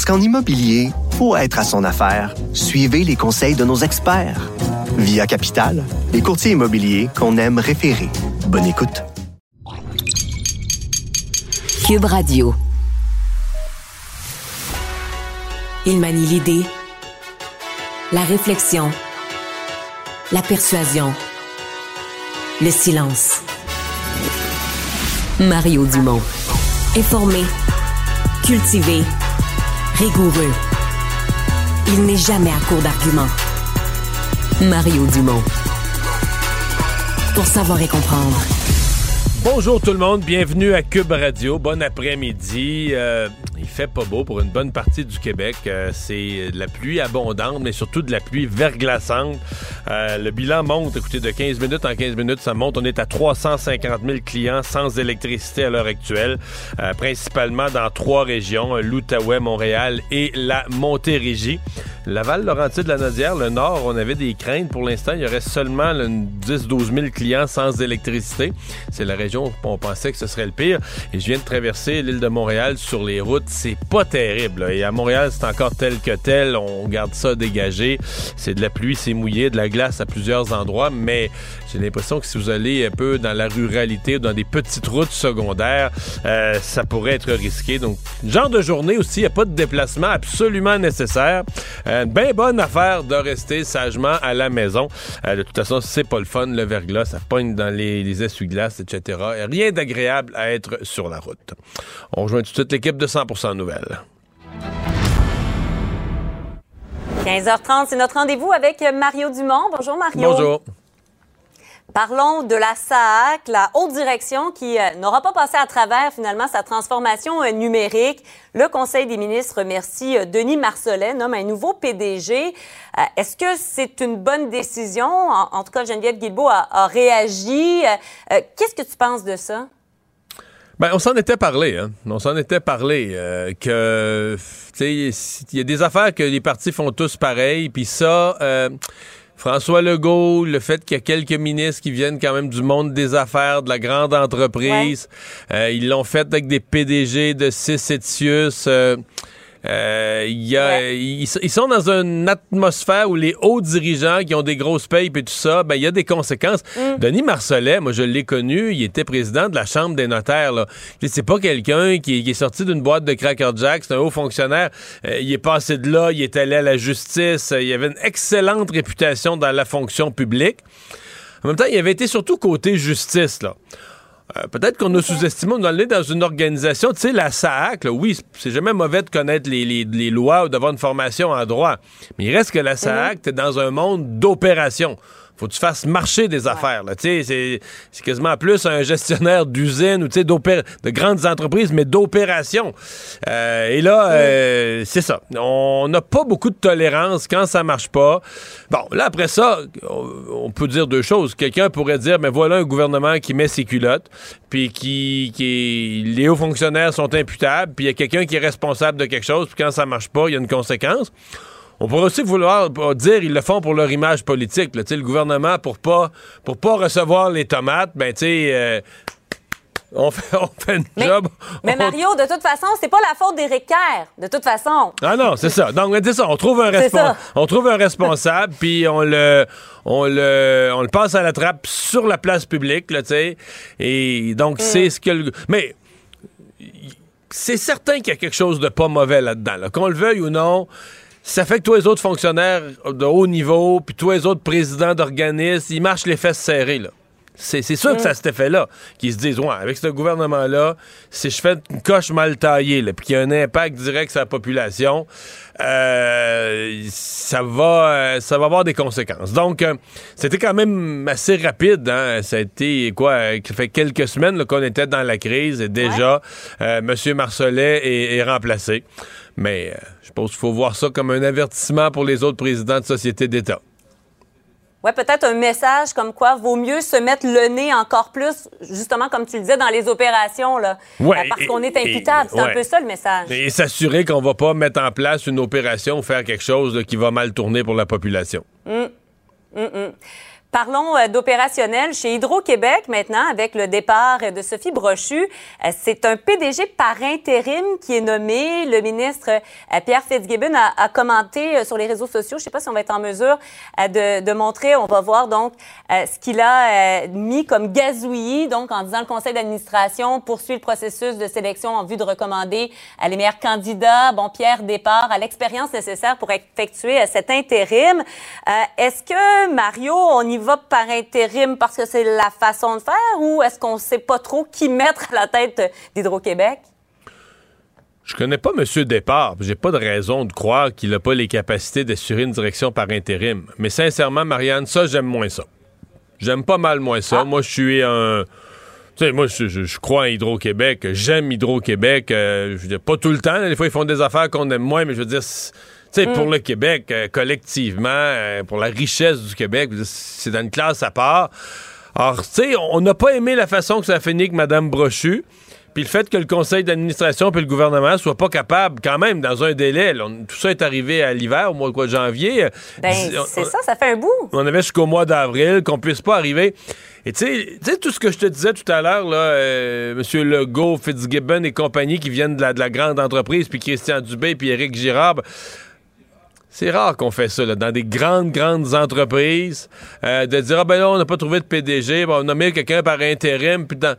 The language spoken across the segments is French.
Parce qu'en immobilier, pour être à son affaire, suivez les conseils de nos experts. Via Capital, les courtiers immobiliers qu'on aime référer. Bonne écoute. Cube Radio. Il manie l'idée, la réflexion, la persuasion, le silence. Mario Dumont. Informé, cultivé, rigoureux. Il n'est jamais à court d'arguments. Mario Dumont. Pour savoir et comprendre. Bonjour tout le monde, bienvenue à Cube Radio. Bon après-midi. Euh, pas beau pour une bonne partie du Québec. Euh, c'est de la pluie abondante, mais surtout de la pluie verglaçante. Euh, le bilan monte, écoutez, de 15 minutes en 15 minutes, ça monte. On est à 350 000 clients sans électricité à l'heure actuelle, principalement dans trois régions, l'Outaouais, Montréal et la Montérégie. Laval, Laurentide, la Nodière, le Nord, on avait des craintes. Pour l'instant, il y aurait seulement 10-12 000 clients sans électricité. C'est la région où on pensait que ce serait le pire. Et je viens de traverser l'île de Montréal sur les routes. Pas terrible. Et à Montréal, c'est encore tel que tel. On garde ça dégagé. C'est de la pluie, c'est mouillé, de la glace à plusieurs endroits. Mais j'ai l'impression que si vous allez un peu dans la ruralité, dans des petites routes secondaires, euh, ça pourrait être risqué. Donc, genre de journée aussi, il n'y a pas de déplacement absolument nécessaire. Euh, bien bonne affaire de rester sagement à la maison. Euh, de toute façon, c'est pas le fun, le verglas, ça pogne dans les, les essuie-glaces, etc. rien d'agréable à être sur la route. On rejoint tout de suite l'équipe de 100% Nouvelles. 15h30, c'est notre rendez-vous avec Mario Dumont. Bonjour Mario. Bonjour. Parlons de la SAAC, la haute direction qui euh, n'aura pas passé à travers finalement sa transformation euh, numérique. Le Conseil des ministres remercie euh, Denis Marcellet, nomme un nouveau PDG. Est-ce que c'est une bonne décision? En, tout cas, Geneviève Guilbeault a, réagi. Qu'est-ce que tu penses de ça? Ben, on s'en était parlé, hein? On s'en était parlé que, tu sais, il y a des affaires que les partis font tous pareil, puis ça, François Legault, le fait qu'il y a quelques ministres qui viennent quand même du monde des affaires, de la grande entreprise. Euh, ils l'ont fait avec des PDG de Cécitius. Euh, euh, y a, ils, sont dans une atmosphère où les hauts dirigeants qui ont des grosses payes et tout ça, ben il y a des conséquences. Mm. Denis Marcellet, moi je l'ai connu, il était président de la Chambre des notaires. Là. C'est pas quelqu'un qui, est sorti d'une boîte de Cracker Jack, c'est un haut fonctionnaire. Euh, il est passé de là, il est allé à la justice, il avait une excellente réputation dans la fonction publique. En même temps, il avait été surtout côté justice. là. Euh, peut-être qu'on a sous-estimé, on est dans une organisation, tu sais, la SAAC, oui, c'est jamais mauvais de connaître les, lois ou d'avoir une formation en droit, mais il reste que la SAAC, mhm. t'es dans un monde d'opération faut que tu fasses marcher des affaires. C'est, quasiment plus un gestionnaire d'usine ou de grandes entreprises, mais d'opérations. Euh, et là, euh, c'est ça. On n'a pas beaucoup de tolérance quand ça marche pas. Bon, là, après ça, on, peut dire deux choses. Quelqu'un pourrait dire, mais voilà un gouvernement qui met ses culottes, puis qui, qui les hauts fonctionnaires sont imputables, puis il y a quelqu'un qui est responsable de quelque chose, puis quand ça marche pas, il y a une conséquence. On pourrait aussi vouloir dire ils le font pour leur image politique. Là, le gouvernement, pour pas pour pas recevoir les tomates, ben tu sais. Euh, on fait, on fait une job. Mais Mario, de toute façon, c'est pas la faute d'Éric Kerr, de toute façon. Ah non, c'est ça. Donc, c'est ça. On trouve un, on trouve un responsable, puis on le, on le, on le passe à la trappe sur la place publique, là, tu sais. Et donc, mm. c'est ce que le. Mais c'est certain qu'il y a quelque chose de pas mauvais là-dedans. Là. Qu'on le veuille ou non, ça fait que tous les autres fonctionnaires de haut niveau, puis tous les autres présidents d'organismes, ils marchent les fesses serrées, là. C'est sûr que ça cet effet-là, qu'ils se disent, ouais, avec ce gouvernement-là, si je fais une coche mal taillée, puis qu'il y a un impact direct sur la population, euh, ça va euh, ça va avoir des conséquences. Donc, euh, c'était quand même assez rapide. Hein? Ça a été, quoi, ça fait quelques semaines qu'on était dans la crise et déjà, M. Marcelet est, remplacé. Mais je pense qu'il faut voir ça comme un avertissement pour les autres présidents de sociétés d'État. Oui, peut-être un message comme quoi vaut mieux se mettre le nez encore plus, justement, comme tu le disais, dans les opérations, là. Ouais, parce qu'on est imputable. C'est un peu ça le message. Et s'assurer qu'on va pas mettre en place une opération ou faire quelque chose qui va mal tourner pour la population. Hum, hum, hum. Parlons euh, d'opérationnel chez Hydro-Québec maintenant avec le départ de Sophie Brochu. Euh, c'est un PDG par intérim qui est nommé. Le ministre euh, Pierre Fitzgibbon a, commenté sur les réseaux sociaux. Je ne sais pas si on va être en mesure de, de montrer. On va voir donc ce qu'il a mis comme gazouillis, donc en disant le conseil d'administration poursuit le processus de sélection en vue de recommander les meilleurs candidats. Bon, Pierre départ à l'expérience nécessaire pour effectuer cet intérim. Est-ce que Mario, on y va par intérim parce que c'est la façon de faire ou est-ce qu'on ne sait pas trop qui mettre à la tête d'Hydro-Québec? Je connais pas M. Départ. J'ai pas de raison de croire qu'il n'a pas les capacités d'assurer une direction par intérim. Mais sincèrement, Marianne, ça, j'aime moins ça. J'aime pas mal moins ça. Ah. Moi, je suis un. Tu sais, moi, je, crois en Hydro-Québec. J'aime Hydro-Québec. Euh, je veux dire, pas tout le temps. Des fois, ils font des affaires qu'on aime moins, mais je veux dire sais, pour mm. le Québec, euh, collectivement, euh, pour la richesse du Québec, c'est dans une classe à part. Alors, tu sais, on n'a pas aimé la façon que ça a fini avec Mme Brochu. Puis le fait que le conseil d'administration et le gouvernement soient pas capables, quand même, dans un délai, tout ça est arrivé à l'hiver, au mois de janvier. Ben, c'est ça, ça fait un bout. On avait jusqu'au mois d'avril, qu'on puisse pas arriver. Et tu sais, tout ce que je te disais tout à l'heure, là, euh, M. Legault, Fitzgibbon et compagnie qui viennent de la, de la grande entreprise, puis Christian Dubé, puis Éric Girard, c'est rare qu'on fait ça, là, dans des grandes, grandes entreprises, euh, de dire, ah ben là, on n'a pas trouvé de PDG, on a mis quelqu'un par intérim, puis dans...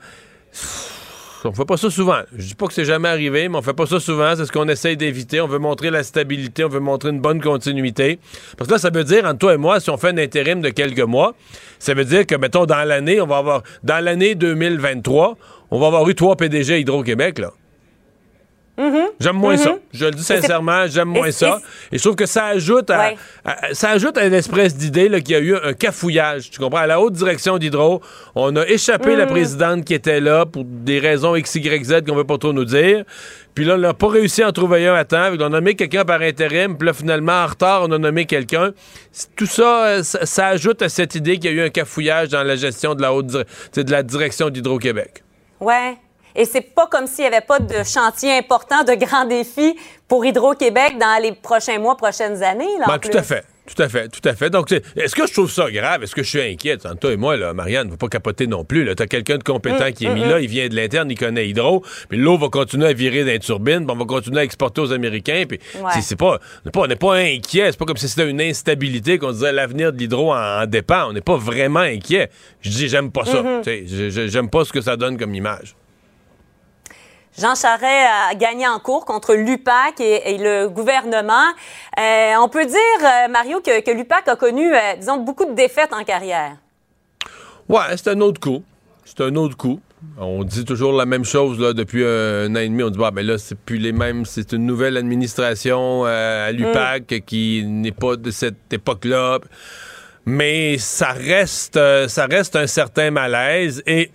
On fait pas ça souvent. Je dis pas que c'est jamais arrivé, mais on fait pas ça souvent. C'est ce qu'on essaye d'éviter. On veut montrer la stabilité, on veut montrer une bonne continuité. Parce que là, ça veut dire, entre toi et moi, si on fait un intérim de quelques mois, ça veut dire que, mettons, dans l'année, on va avoir, dans l'année 2023, on va avoir eu trois PDG Hydro-Québec, là. Mm-hmm. J'aime moins ça. Mm-hmm. Je le dis sincèrement, j'aime moins ça. Et je trouve que ça ajoute à, ça ajoute à une espèce d'idée qu'il y a eu un cafouillage. Tu comprends? À la haute direction d'Hydro, on a échappé la mm-hmm. présidente qui était là pour des raisons X, Y, Z qu'on veut pas trop nous dire. Puis là, on n'a pas réussi à en trouver un à temps. On a nommé quelqu'un par intérim. Puis là, finalement, en retard, on a nommé quelqu'un. Tout ça, ça, ajoute à cette idée qu'il y a eu un cafouillage dans la gestion de la haute de la direction d'Hydro-Québec. Ouais. Et c'est pas comme s'il n'y avait pas de chantier important, de grands défis pour Hydro-Québec dans les prochains mois, prochaines années. Là, ben, tout à fait. Tout à fait, tout à fait. Donc, est-ce que je trouve ça grave? Est-ce que je suis inquiète? toi et moi, là, Marianne, ne faut pas capoter non plus. Tu as quelqu'un de compétent mm, qui est mm, mis là, mm. il vient de l'interne, il connaît Hydro, puis l'eau va continuer à virer dans les turbines, puis on va continuer à exporter aux Américains. Puis c'est pas, on n'est pas, inquiet. C'est pas comme si c'était une instabilité qu'on disait l'avenir de l'hydro en, dépend. On n'est pas vraiment inquiet. Je dis, j'aime pas ça. Mm-hmm. J'aime pas ce que ça donne comme image. Jean Charest a gagné en cours contre l'UPAC et, le gouvernement. Euh, on peut dire, euh, Mario, que, l'UPAC a connu, euh, disons, beaucoup de défaites en carrière. Ouais, c'est un autre coup. C'est un autre coup. On dit toujours la même chose là, depuis un an et demi. On dit, bah, ben là, c'est plus les mêmes. C'est une nouvelle administration à l'UPAC mm. qui n'est pas de cette époque-là. Mais ça reste, ça reste un certain malaise. Et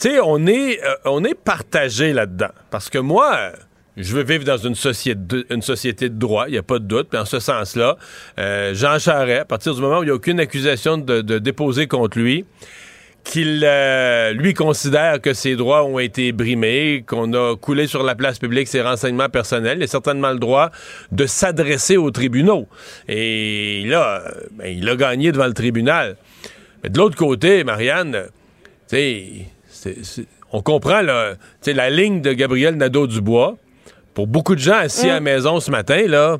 tu sais, on est, euh, on est partagé là-dedans. Parce que moi, je veux vivre dans une société de, société de droit, il n'y a pas de doute. Puis en ce sens-là, euh, Jean Charest, à partir du moment où il n'y a aucune accusation de, déposer contre lui, qu'il euh, lui considère que ses droits ont été brimés, qu'on a coulé sur la place publique ses renseignements personnels, il a certainement le droit de s'adresser aux tribunaux. Et là, ben, il a gagné devant le tribunal. Mais de l'autre côté, Marianne, tu sais on comprend la ligne de Gabriel Nadeau-Dubois. Pour beaucoup de gens assis à la mm. maison ce matin, là,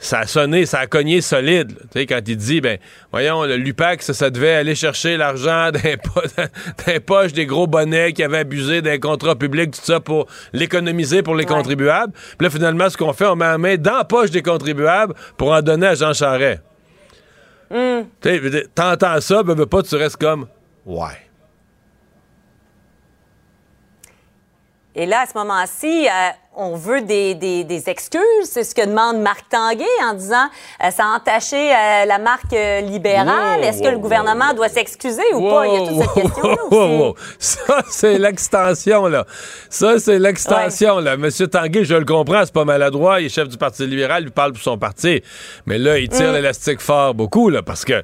ça a sonné, ça a cogné solide. quand il dit, ben, voyons, le l'UPAC, ça, devait aller chercher l'argent d'un poche des gros bonnets qui avaient abusé d'un contrat public, tout ça, pour l'économiser pour les contribuables. Puis là, finalement, ce qu'on fait, on met la main dans la poche des contribuables pour en donner à Jean Charest. Mm. T'entends ça, ben, ben, pas, tu restes comme, ouais. Et là, à ce moment-ci, euh, on veut des, des, des excuses. C'est ce que demande Marc Tanguay en disant euh, ça a entaché euh, la marque libérale. Wow, Est-ce que le gouvernement wow, doit s'excuser ou pas? Il y a toute cette. Ça, c'est l'extension, là. Ça, c'est l'extension, là. Monsieur Tanguay, je le comprends, c'est pas maladroit. Il est chef du Parti libéral, il parle pour son parti. Mais là, il tire l'élastique fort beaucoup, là, parce que,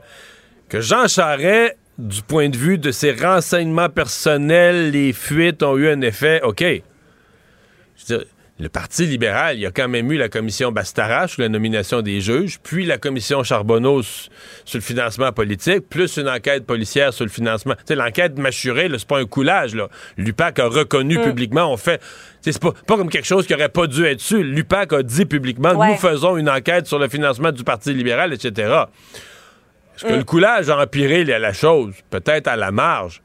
que Jean Charest, du point de vue de ses renseignements personnels, les fuites ont eu un effet, OK. Je veux dire, le Parti libéral, il y a quand même eu la commission Bastarache sur la nomination des juges, puis la commission Charbonneau sur le financement politique, plus une enquête policière sur le financement. Tu sais, l'enquête mâchurée, c'est pas un coulage. L'UPAC a reconnu publiquement, on fait... C'est pas, pas comme quelque chose qui aurait pas dû être su. L'UPAC a dit publiquement, Ouais. nous faisons une enquête sur le financement du Parti libéral, etc. Est-ce que le coulage a empiré la, la chose? Peut-être à la marge.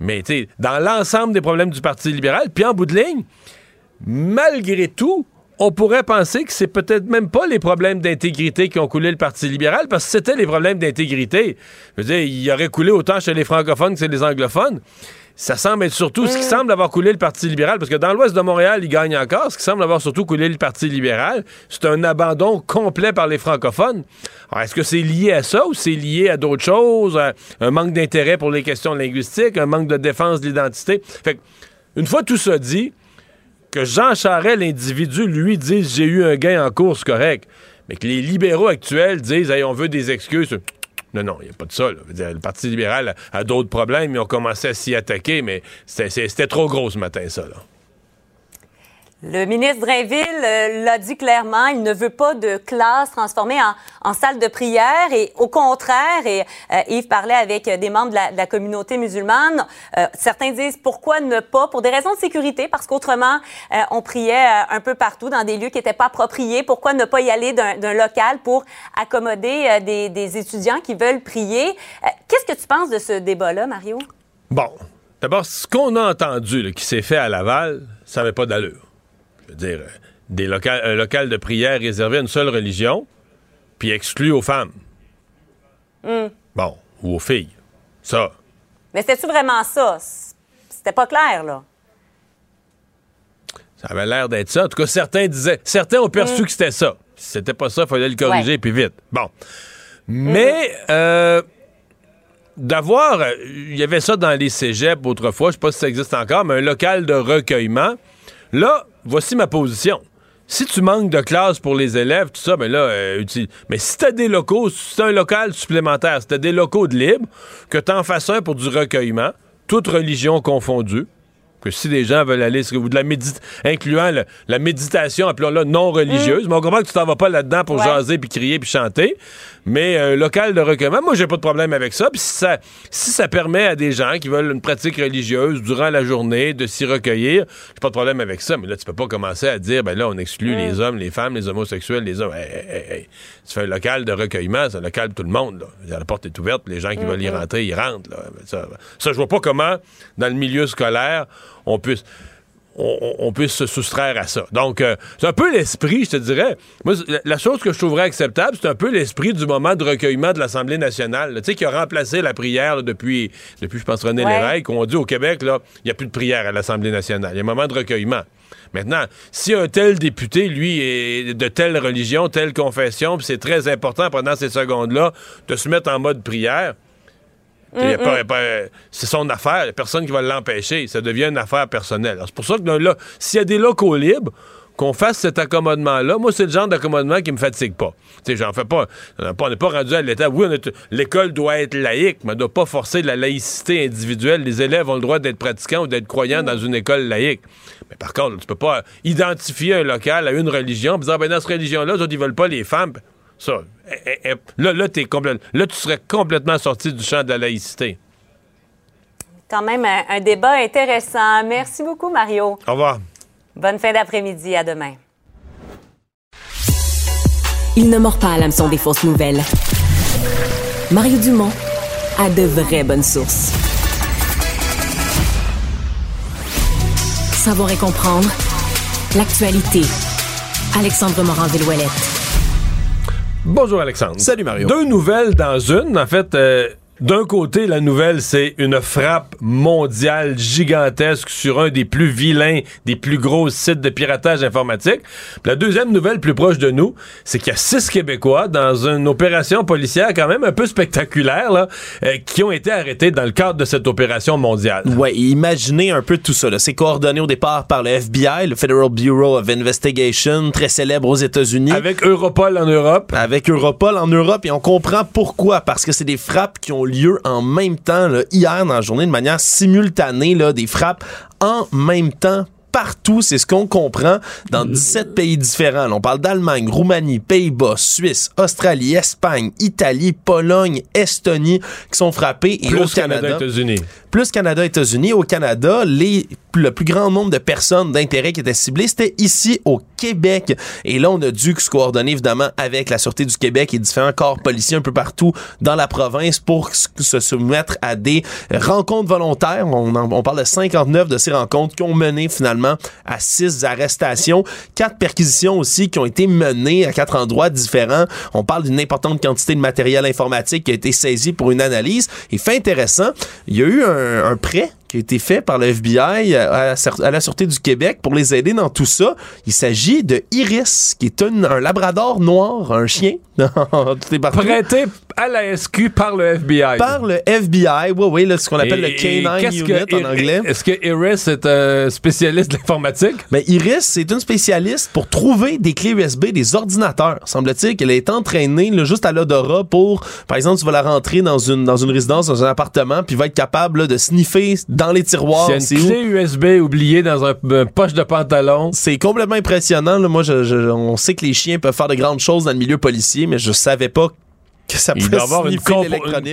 Mais tu sais, dans l'ensemble des problèmes du Parti libéral, puis en bout de ligne, malgré tout, on pourrait penser que c'est peut-être même pas les problèmes d'intégrité qui ont coulé le Parti libéral, parce que c'était les problèmes d'intégrité. Je veux dire, il aurait coulé autant chez les francophones que chez les anglophones. Ça semble être surtout ce qui semble avoir coulé le Parti libéral, parce que dans l'ouest de Montréal, il gagne encore. Ce qui semble avoir surtout coulé le Parti libéral, c'est un abandon complet par les francophones. Alors, est-ce que c'est lié à ça ou c'est lié à d'autres choses, à un manque d'intérêt pour les questions linguistiques, un manque de défense de l'identité? Fait que, une fois tout ça dit, que Jean Charest, l'individu, lui, dise j'ai eu un gain en course correct, mais que les libéraux actuels disent hey, on veut des excuses. Non, non, il n'y a pas de ça. le Parti libéral a, d'autres problèmes, ils ont commencé à s'y attaquer, mais c'était trop gros ce matin, ça. Le ministre Drainville euh, l'a dit clairement, il ne veut pas de classe transformée en, salle de prière et au contraire, et euh, Yves parlait avec des membres de la, communauté musulmane, euh, certains disent pourquoi ne pas, pour des raisons de sécurité, parce qu'autrement, on priait un peu partout dans des lieux qui n'étaient pas appropriés, pourquoi ne pas y aller d'un local pour accommoder des, étudiants qui veulent prier? Qu'est-ce que tu penses de ce débat-là, Mario? Bon, d'abord, ce qu'on a entendu qui s'est fait à Laval, ça n'avait pas d'allure. Je veux dire, des locales, un local de prière réservé à une seule religion, puis exclu aux femmes. Bon, ou aux filles. Ça, Mais c'était-tu vraiment ça? C'était pas clair, là. Ça avait l'air d'être ça. En tout cas, certains disaient, certains ont perçu que c'était ça. Si c'était pas ça, il fallait le corriger Ouais. puis vite. Bon. Mais euh, d'avoir, il y avait ça dans les cégeps autrefois, je sais pas si ça existe encore, mais un local de recueillement. Là, voici ma position. Si tu manques de classe pour les élèves, tout ça, ben là, euh, mais si t'as des locaux, si t'as un local supplémentaire, si t'as des locaux de libre, que t'en fasses un pour du recueillement, toute religion confondue, que si des gens veulent aller, ou de la médite, incluant le- la méditation, appelons-la non religieuse, mais on comprend que tu t'en vas pas là-dedans pour Ouais. jaser puis crier puis chanter, mais un local de recueillement, moi j'ai pas de problème avec ça. Puis si ça, si ça permet à des gens qui veulent une pratique religieuse durant la journée de s'y recueillir, j'ai pas de problème avec ça. Mais là, tu peux pas commencer à dire, ben là, on exclut les hommes, les femmes, les homosexuels, les hommes. Hey, hey, hey, hey. Tu fais un local de recueillement, c'est un local pour tout le monde. Là. La porte est ouverte, les gens qui veulent y rentrer, ils rentrent. Là. Ça, ça, je vois pas comment, dans le milieu scolaire, on puisse on, puisse se soustraire à ça. Donc, euh, c'est un peu l'esprit, je te dirais. Moi, la, chose que je trouverais acceptable, c'est un peu l'esprit du moment de recueillement de l'Assemblée nationale, tu sais, qui a remplacé la prière là, depuis, depuis, je pense, René Ouais. Lévesque, où on dit au Québec, là, il n'y a plus de prière à l'Assemblée nationale. Il y a un moment de recueillement. Maintenant, si un tel député, lui, est de telle religion, telle confession, puis c'est très important pendant ces secondes-là de se mettre en mode prière, pas- pas- c'est son affaire, il y a personne qui va l'empêcher. Ça devient une affaire personnelle. C'est pour ça que là, s'il y a des locaux libres, qu'on fasse cet accommodement-là, moi, c'est le genre d'accommodement qui me fatigue pas. Tu sais, j'en fais pas. On n'est pas, rendu à l'état. Oui, l'école doit être laïque, mais elle ne doit pas forcer de la laïcité individuelle. Les élèves ont le droit d'être pratiquants ou d'être croyants dans une école laïque. Mais par contre, tu peux pas identifier un local à une religion en disant, ben, dans cette religion-là, ils veulent pas les femmes. Ça, eh, eh, eh, là, là, tu serais complètement sorti du champ de la laïcité. Quand même un, un débat intéressant. Merci beaucoup, Mario. Au revoir. Bonne fin d'après-midi. À demain. Il ne mord pas à l'hameçon des fausses nouvelles. Mario Dumont a de vraies bonnes sources. Savoir et comprendre l'actualité. Alexandre Morand-Villouellette. Bonjour, Alexandre. Salut, Mario. Deux nouvelles dans une. En fait, euh, d'un côté, la nouvelle, c'est une frappe mondiale gigantesque sur un des plus vilains, des plus gros sites de piratage informatique. la deuxième nouvelle, plus proche de nous, c'est qu'il y a six Québécois dans une opération policière quand même un peu spectaculaire, là, euh, qui ont été arrêtés dans le cadre de cette opération mondiale. Ouais, imaginez un peu tout ça. C'est coordonné au départ par le FBI, le Federal Bureau of Investigation, très célèbre aux États-Unis. Avec Europol en Europe. Avec Europol en Europe, et on comprend pourquoi. Parce que c'est des frappes qui ont lieu en même temps, hier dans la journée, de manière simultanée, là, des frappes en même temps partout, c'est ce qu'on comprend, dans 17 pays différents. on parle d'Allemagne, Roumanie, Pays-Bas, Suisse, Australie, Espagne, Italie, Pologne, Estonie, qui sont frappés. Et au Canada, Canada États-Unis. Plus Canada, États-Unis. Au Canada, les le plus grand nombre de personnes d'intérêt qui étaient ciblées, c'était ici au Québec. Et là, on a dû se coordonner évidemment avec la Sûreté du Québec et différents corps policiers un peu partout dans la province pour se soumettre à des rencontres volontaires. On, on parle de 59 de ces rencontres qui ont mené finalement à six arrestations, quatre perquisitions aussi qui ont été menées à quatre endroits différents. On parle d'une importante quantité de matériel informatique qui a été saisi pour une analyse. Et fait intéressant, il y a eu un, un prêt qui a été fait par le FBI à, la Sûreté du Québec pour les aider dans tout ça. Il s'agit de Iris, qui est un labrador noir, un chien. Prêté à la SQ par le FBI. Par le FBI, oui, oui, ce qu'on appelle le K9 Unit en anglais. Est-ce que Iris est un spécialiste de l'informatique? Mais ben, Iris, c'est une spécialiste pour trouver des clés USB des ordinateurs. Semble-t-il qu'elle est entraînée juste à l'odorat pour, par exemple, tu vas la rentrer dans une, dans une résidence, dans un appartement, puis va être capable de sniffer dans les tiroirs. C'est une clé USB oubliée dans un, poche de pantalon. C'est complètement impressionnant. Moi, on sait que les chiens peuvent faire de grandes choses dans le milieu policier, mais je savais pas que ça Il doit avoir une,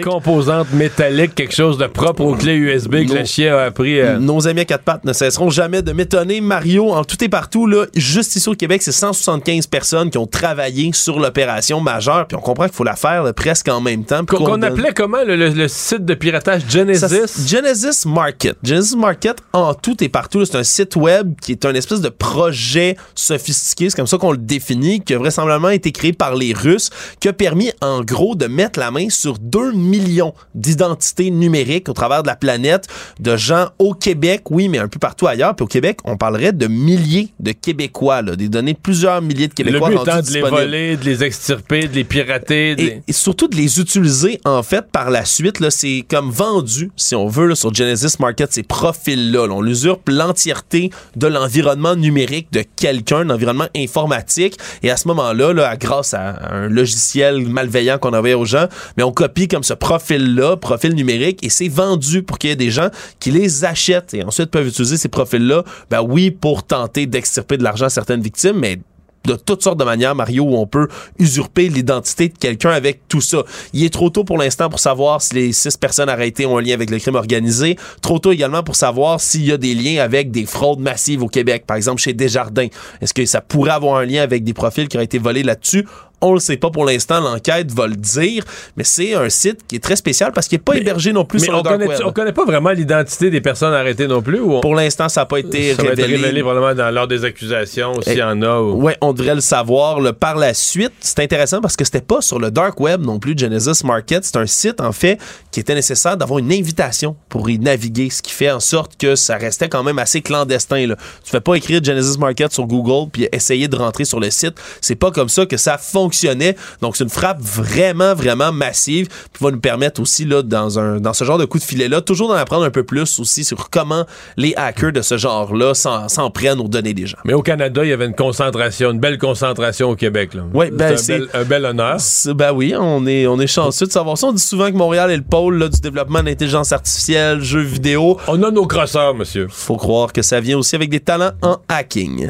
composante métallique, quelque chose de propre aux clés USB que le chien a appris. Euh. Nos amis à quatre pattes ne cesseront jamais de m'étonner. Mario, en tout et partout, là, juste ici au Québec, c'est 175 personnes qui ont travaillé sur l'opération majeure. Puis on comprend qu'il faut la faire presque en même temps. Qu'on appelait comment le, site de piratage? Genesis? Genesis Market. Genesis Market, en tout et partout, c'est un site web qui est un espèce de projet sophistiqué. C'est comme ça qu'on le définit, qui a vraisemblablement été créé par les Russes, qui a permis en gros de mettre la main sur 2 millions d'identités numériques au travers de la planète de gens au Québec, oui, mais un peu partout ailleurs. Puis au Québec, on parlerait de milliers de Québécois, des données de plusieurs milliers de Québécois. Le but étant de les voler, de les extirper, de les pirater. Et, surtout de les utiliser, en fait, par la suite. C'est comme vendu, si on veut, sur Genesis Market, ces profils-là. on usurpe l'entièreté de l'environnement numérique de quelqu'un, l'environnement informatique. Et à ce moment-là, là, grâce à un logiciel malveillant qu'on envoie aux gens, mais on copie comme ce profil-là, profil numérique, et c'est vendu pour qu'il y ait des gens qui les achètent et ensuite peuvent utiliser ces profils-là, ben oui, pour tenter d'extirper de l'argent à certaines victimes, mais de toutes sortes de manières, Mario, où on peut usurper l'identité de quelqu'un avec tout ça. Il est trop tôt pour l'instant pour savoir si les six personnes arrêtées ont un lien avec le crime organisé. Trop tôt également pour savoir s'il y a des liens avec des fraudes massives au Québec. Par exemple, chez Desjardins. Est-ce que ça pourrait avoir un lien avec des profils qui ont été volés là-dessus? On le sait pas pour l'instant, l'enquête va le dire, mais c'est un site qui est très spécial parce qu'il n'est pas hébergé non plus sur le connaît, On connaît pas vraiment l'identité des personnes arrêtées non plus. Pour l'instant, ça n'a pas été ça révélé. Va être révélé probablement dans, lors des accusations, s'il y en a. Ou... Ouais, on devrait le savoir. Le, par la suite, c'est intéressant parce que c'était pas sur le dark web non plus, Genesis Market. C'est un site, en fait, qui était nécessaire d'avoir une invitation pour y naviguer, ce qui fait en sorte que ça restait quand même assez clandestin. Là. Tu fais pas écrire Genesis Market sur Google puis essayer de rentrer sur le site. C'est pas comme ça que ça fonctionne donc, c'est une frappe vraiment, vraiment massive qui va nous permettre aussi, là, dans, un, dans ce genre de coup de filet-là, toujours d'en apprendre un peu plus aussi sur comment les hackers de ce genre-là s'en prennent aux données des gens. Mais au Canada, il y avait une concentration, une belle concentration au Québec. Oui, ben, c'est un, bel honneur. Ben oui, on est, on est chanceux de savoir ça. On dit souvent que Montréal est le pôle du développement d'intelligence artificielle, jeux vidéo. On a nos crosseurs, monsieur. Faut croire que ça vient aussi avec des talents en hacking.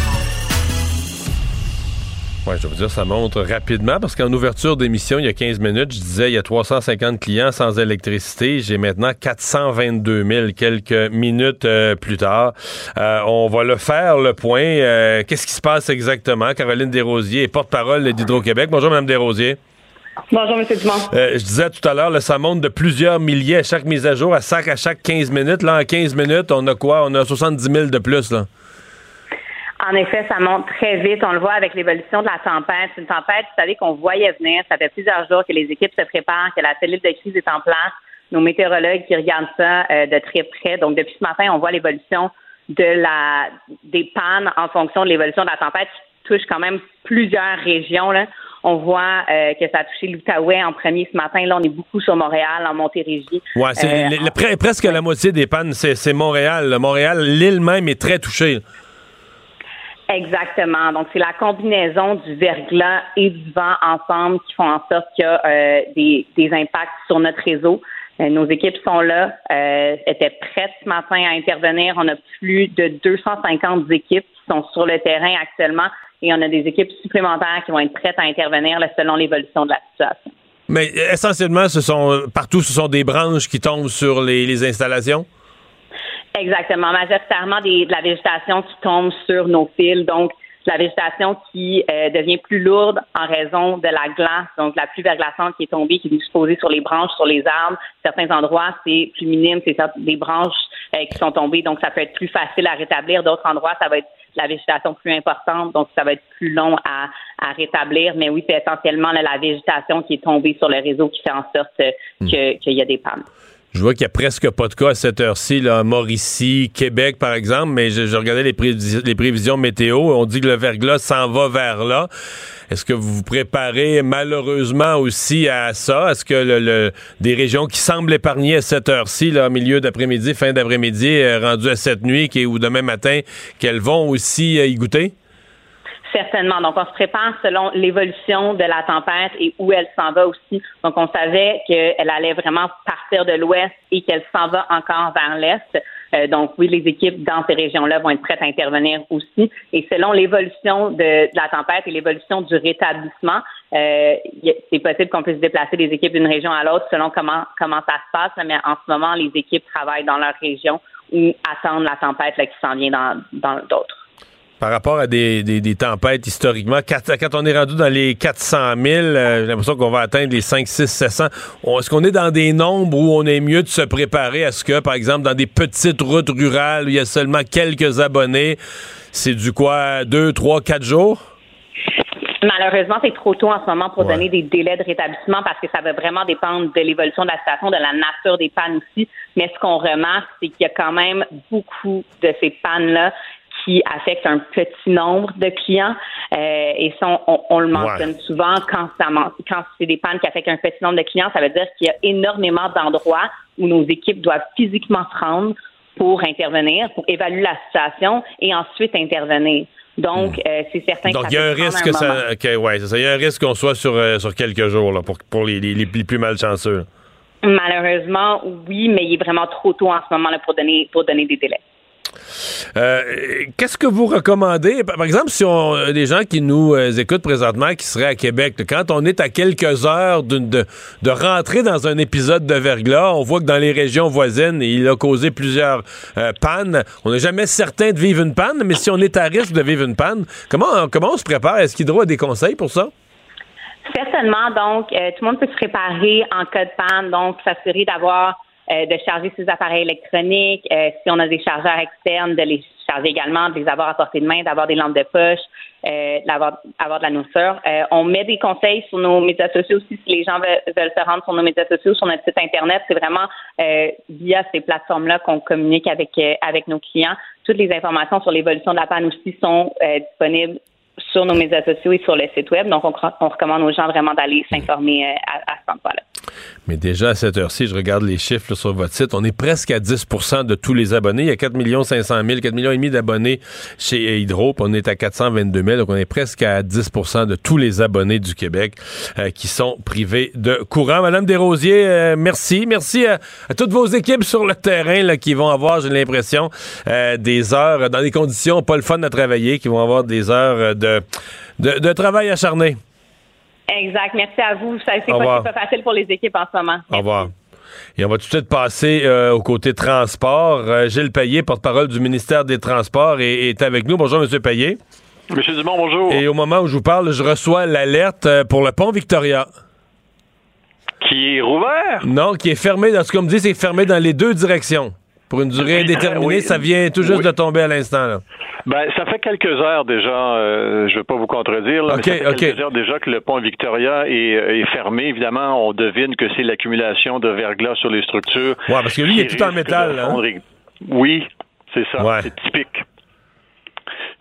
Oui, je vous dire, ça montre rapidement parce qu'en ouverture d'émission, il y a 15 minutes, je disais il y a 350 clients sans électricité. J'ai maintenant 422 000 quelques minutes euh, plus tard. Euh, on va le faire, le point. Euh, qu'est-ce qui se passe exactement? Caroline Desrosiers, porte-parole d'Hydro-Québec. Bonjour, Mme Desrosiers. Bonjour, M. Dumont. Euh, je disais tout à l'heure, ça monte de plusieurs milliers à chaque mise à jour, à chaque, à chaque 15 minutes. Là, en 15 minutes, on a quoi? On a 70 000 de plus, là. En effet, ça monte très vite. On le voit avec l'évolution de la tempête. C'est une tempête, vous savez, qu'on voyait venir. Ça fait plusieurs jours que les équipes se préparent, que la cellule de crise est en place. Nos météorologues qui regardent ça euh, de très près. Donc, depuis ce matin, on voit l'évolution de la des pannes en fonction de l'évolution de la tempête qui touche quand même plusieurs régions. Là. On voit euh, que ça a touché l'Outaouais en premier ce matin. Là, on est beaucoup sur Montréal, en Montérégie. Ouais, c'est Euh, presque la moitié des pannes, c'est Montréal. là. Montréal, l'île même est très touchée. Exactement. Donc, c'est la combinaison du verglas et du vent ensemble qui font en sorte qu'il y a euh, des, impacts sur notre réseau. Euh, nos équipes sont là, euh, étaient prêtes ce matin à intervenir. On a plus de 250 équipes qui sont sur le terrain actuellement et on a des équipes supplémentaires qui vont être prêtes à intervenir selon l'évolution de la situation. Mais essentiellement, ce sont partout, ce sont des branches qui tombent sur les installations? Exactement. Majoritairement des, de la végétation qui tombe sur nos fils, donc de la végétation qui euh, devient plus lourde en raison de la glace, donc la pluie verglaçante qui est tombée, qui est disposée sur les branches, sur les arbres. Certains endroits, c'est plus minime, c'est des branches euh, qui sont tombées, donc ça peut être plus facile à rétablir. D'autres endroits, ça va être la végétation plus importante, donc ça va être plus long à, à rétablir. Mais oui, c'est essentiellement là, la végétation qui est tombée sur le réseau qui fait en sorte euh, que- qu'il y a des pannes. Je vois qu'il n'y a presque pas de cas à cette heure-ci, là, Mauricie, Québec, par exemple, mais je, regardais les, prévis- les prévisions météo. On dit que le verglas s'en va vers là. Est-ce que vous vous préparez malheureusement aussi à ça? Est-ce que le, des régions qui semblent épargnées à cette heure-ci, là, milieu d'après-midi, fin d'après-midi, euh, rendu à cette nuit qui, ou demain matin, qu'elles vont aussi euh, y goûter? Certainement. Donc, on se prépare selon l'évolution de la tempête et où elle s'en va aussi. Donc, on savait qu'elle allait vraiment partir de l'ouest et qu'elle s'en va encore vers l'est. Euh, donc, oui, les équipes dans ces régions-là vont être prêtes à intervenir aussi. Et selon l'évolution de, la tempête et l'évolution du rétablissement, euh, c'est possible qu'on puisse déplacer des équipes d'une région à l'autre selon comment comment ça se passe. Mais en ce moment, les équipes travaillent dans leur région ou attendent la tempête là, qui s'en vient dans d'autres. Par rapport à des, des- des tempêtes historiquement, quand, quand on est rendu dans les 400 000, euh, j'ai l'impression qu'on va atteindre les 5, 6, 700. On- Est-ce qu'on est dans des nombres où on est mieux de se préparer à ce que, par exemple, dans des petites routes rurales où il y a seulement quelques abonnés, c'est du quoi, 2, 3, 4 jours? Malheureusement, c'est trop tôt en ce moment pour Ouais. donner des délais de rétablissement parce que ça va vraiment dépendre de l'évolution de la situation, de la nature des pannes aussi. Mais ce qu'on remarque, c'est qu'il y a quand même beaucoup de ces pannes-là qui affectent un petit nombre de clients. Euh, et ça, on, on- on le mentionne souvent quand ça quand c'est des pannes qui affectent un petit nombre de clients, ça veut dire qu'il y a énormément d'endroits où nos équipes doivent physiquement se rendre pour intervenir, pour évaluer la situation et ensuite intervenir. Donc, euh, c'est certain Hmm. Donc, que il y a un risque que ça. ouais, ça. Il y a un risque qu'on soit sur, euh, sur quelques jours là, pour, pour les, les- les plus- plus malchanceux. Malheureusement, oui, mais il est vraiment trop tôt en ce moment là pour donner pour donner des délais. Euh, Qu'est-ce que vous recommandez? Par exemple, si on euh, des gens qui nous euh, écoutent présentement, qui seraient à Québec, quand on est à quelques heures de, rentrer dans un épisode de verglas, on voit que dans les régions voisines, il a causé plusieurs pannes. On n'est jamais certain de vivre une panne, mais si on est à risque de vivre une panne, comment, comment on se prépare? Est-ce qu'Hydro a des conseils pour ça? Certainement, donc, tout le monde peut se préparer en cas de panne, donc s'assurer d'avoir, euh, de charger ses appareils électroniques, euh, si on a des chargeurs externes, de les charger également, de les avoir à portée de main, d'avoir des lampes de poche, euh, d'avoir avoir de la nourriture. Euh, on met des conseils sur nos médias sociaux aussi, si les gens veulent, veulent se rendre sur nos médias sociaux, sur notre site Internet, c'est vraiment euh, via ces plateformes-là qu'on communique avec, euh, avec nos clients. Toutes les informations sur l'évolution de la panne aussi sont disponibles sur nos médias sociaux et sur le site web. Donc, on, on recommande aux gens vraiment d'aller s'informer à, à cet endroit-là. Mais déjà à cette heure-ci, je regarde les chiffres sur votre site, on est presque à 10% de tous les abonnés. Il y a 4 500 000, 4 millions et demi d'abonnés chez Hydro, puis on est à 422 000, donc on est presque à 10% de tous les abonnés du Québec euh, qui sont privés de courant. Madame Desrosiers, euh, merci. Merci à, toutes vos équipes sur le terrain qui vont avoir, j'ai l'impression, euh, des heures dans des conditions pas le fun à travailler, qui vont avoir des heures de, de travail acharné. Exact. Merci à vous. Ça, C'est pas, c'est pas facile pour les équipes en ce moment. Au revoir. Et on va tout de suite passer euh, au côté transport. Euh, Gilles Payet, porte-parole du ministère des Transports, est, est avec nous. Bonjour, M. Payet. Monsieur Dumont, bonjour. Et au moment où je vous parle, je reçois l'alerte euh, pour le pont Victoria. Qui est rouvert? Non, qui est fermé, dans ce qu'on me dit, c'est fermé dans les deux directions. Pour une durée indéterminée, Oui. ça vient tout juste Oui. de tomber à l'instant. là. Ben, ça fait quelques heures déjà, euh, je ne vais pas vous contredire, là, mais ça fait quelques heures déjà que le pont Victoria est, euh, est fermé. Évidemment, on devine que c'est l'accumulation de verglas sur les structures. Ouais, parce que lui, il est tout en métal, hein. Oui, c'est ça. Ouais. C'est typique.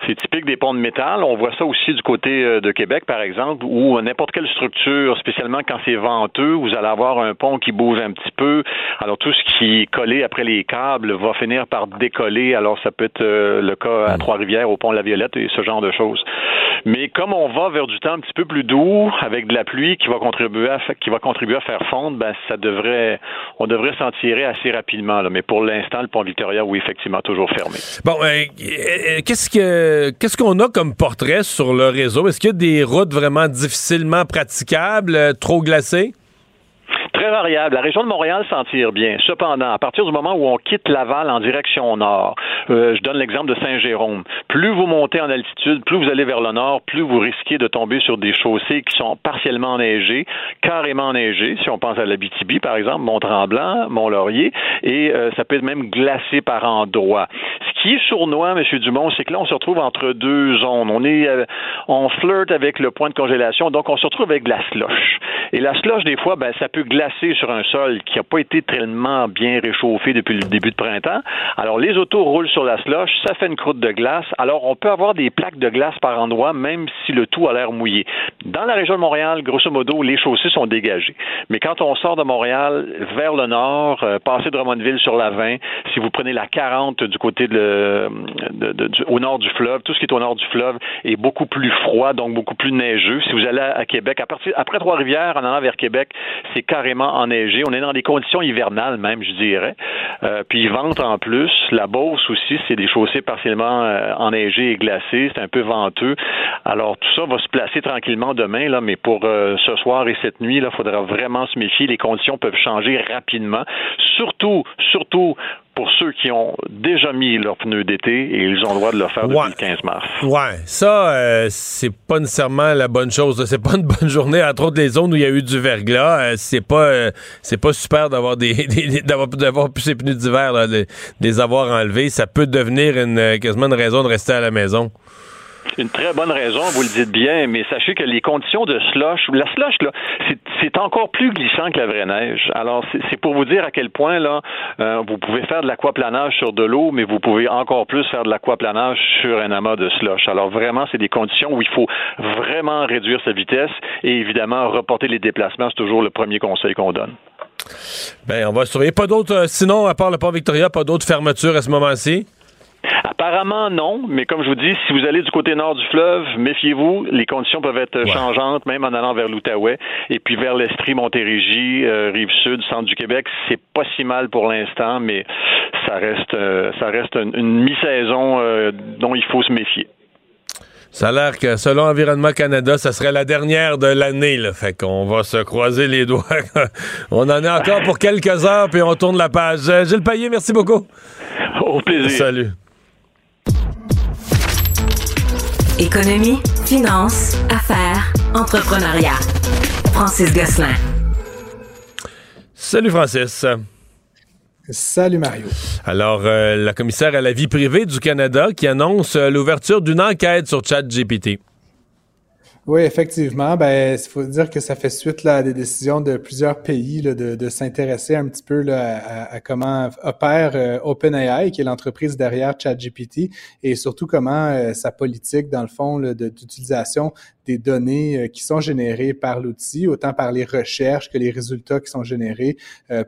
C'est typique des ponts de métal. On voit ça aussi du côté euh, de Québec, par exemple, où n'importe quelle structure, spécialement quand c'est venteux, vous allez avoir un pont qui bouge un petit peu. Alors tout ce qui est collé après les câbles va finir par décoller. Alors ça peut être euh, le cas à Trois-Rivières, au pont La Violette et ce genre de choses. Mais comme on va vers du temps un petit peu plus doux, avec de la pluie qui va contribuer à, qui va contribuer à faire fondre, ben ça devrait, on devrait s'en tirer assez rapidement. Là. Mais pour l'instant, le pont Victoria, oui, effectivement, toujours fermé. Bon, euh, euh, qu'est-ce que qu'est-ce qu'on a comme portrait sur le réseau? Est-ce qu'il y a des routes vraiment difficilement praticables, euh, trop glacées? Très variable. La région de Montréal s'en tire bien. Cependant, à partir du moment où on quitte Laval en direction nord, euh, je donne l'exemple de Saint-Jérôme, plus vous montez en altitude, plus vous allez vers le nord, plus vous risquez de tomber sur des chaussées qui sont partiellement enneigées, carrément enneigées, si on pense à l'Abitibi, par exemple, Mont-Tremblant, Mont-Laurier, et euh, ça peut être même glacé par endroits. Qui est sournois, M. Dumont, c'est que là, on se retrouve entre deux zones. On est, euh, on flirte avec le point de congélation, donc on se retrouve avec de la slush. Et la slush, des fois, ben, ça peut glacer sur un sol qui n'a pas été tellement bien réchauffé depuis le début de printemps. Alors, les autos roulent sur la slush, ça fait une croûte de glace. Alors, on peut avoir des plaques de glace par endroit, même si le tout a l'air mouillé. Dans la région de Montréal, grosso modo, les chaussées sont dégagées. Mais quand on sort de Montréal vers le nord, euh, passer de Drummondville sur la 20, si vous prenez la 40 du côté de, au nord du fleuve, tout ce qui est au nord du fleuve est beaucoup plus froid, donc beaucoup plus neigeux. Si vous allez à, Québec, à partir, après Trois-Rivières, en allant vers Québec, c'est carrément enneigé. On est dans des conditions hivernales même, je dirais. Euh, puis il vente en plus. La Beauce aussi, c'est des chaussées partiellement euh, enneigées et glacées. C'est un peu venteux. Alors tout ça va se placer tranquillement demain, là, mais pour euh, ce soir et cette nuit, il faudra vraiment se méfier. Les conditions peuvent changer rapidement. Surtout, surtout pour ceux qui ont déjà mis leurs pneus d'été et ils ont le droit de le faire depuis Ouais. le 15 mars. Ouais, ça, euh, c'est pas nécessairement la bonne chose. C'est pas une bonne journée, entre autres les zones où il y a eu du verglas. euh, c'est pas, euh, c'est pas super d'avoir des, des- des- d'avoir, d'avoir plus ces pneus d'hiver, là, de, de les avoir enlevés. Ça peut devenir une, quasiment une raison de rester à la maison. Une très bonne raison, vous le dites bien, mais sachez que les conditions de slush, la slush, là, c'est- encore plus glissant que la vraie neige. Alors, c'est pour vous dire à quel point, là, euh, vous pouvez faire de l'aquaplanage sur de l'eau, mais vous pouvez encore plus faire de l'aquaplanage sur un amas de slush. Alors, vraiment, c'est des conditions où il faut vraiment réduire sa vitesse et évidemment, reporter les déplacements, c'est toujours le premier conseil qu'on donne. Ben, on va surveiller. Pas d'autres, euh, sinon, à part le pont Victoria, pas d'autres fermetures à ce moment-ci? Apparemment, non, mais comme je vous dis, si vous allez du côté nord du fleuve, méfiez-vous, les conditions peuvent être Ouais. changeantes, même en allant vers l'Outaouais, et puis vers l'Estrie, Montérégie, euh, Rive-Sud, centre du Québec, c'est pas si mal pour l'instant, mais ça reste, euh, ça reste une, une mi-saison euh, dont il faut se méfier. Ça a l'air que, selon Environnement Canada, ça serait la dernière de l'année. Là. Fait qu'on va se croiser les doigts. on en est encore pour quelques heures, puis on tourne la page. Gilles Payet, merci beaucoup. Au plaisir. Salut. Économie, finance, affaires, entrepreneuriat. Francis Gosselin. Salut, Francis. Salut Mario. Alors, euh, la commissaire à la vie privée du Canada qui annonce euh, l'ouverture d'une enquête sur ChatGPT. Oui, effectivement. Ben, il faut dire que ça fait suite là, à des décisions de plusieurs pays là, de, de s'intéresser un petit peu là, à, à comment opère euh, OpenAI, qui est l'entreprise derrière ChatGPT, et surtout comment euh, sa politique, dans le fond, d'utilisation des données euh, qui sont générées par l'outil, autant par les recherches que les résultats qui sont générés,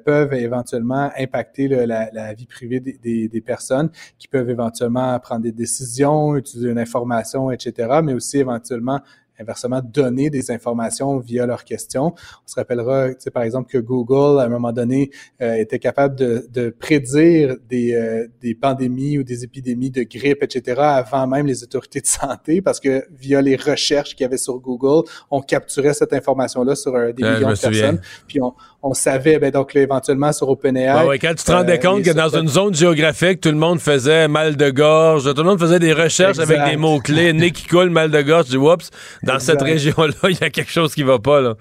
peuvent éventuellement impacter la, la vie privée des- des personnes, qui peuvent éventuellement prendre des décisions, utiliser une information, etc., mais aussi éventuellement inversement donner des informations via leurs questions. On se rappellera, tu sais, par exemple, que Google, à un moment donné, euh, était capable de, de prédire des, euh, des pandémies ou des épidémies de grippe, etc., avant même les autorités de santé, parce que via les recherches qu'il y avait sur Google, on capturait cette information-là sur euh, des je millions de personnes, souviens. puis on, on savait, ben, donc là, éventuellement sur OpenAI... Ouais, ouais, quand tu te rendais euh, compte que dans une zone géographique, tout le monde faisait mal de gorge, tout le monde faisait des recherches Exact. avec des mots-clés, nez qui coule, mal de gorge, tu dis, oups, dans cette région-là, il y a quelque chose qui va pas, là.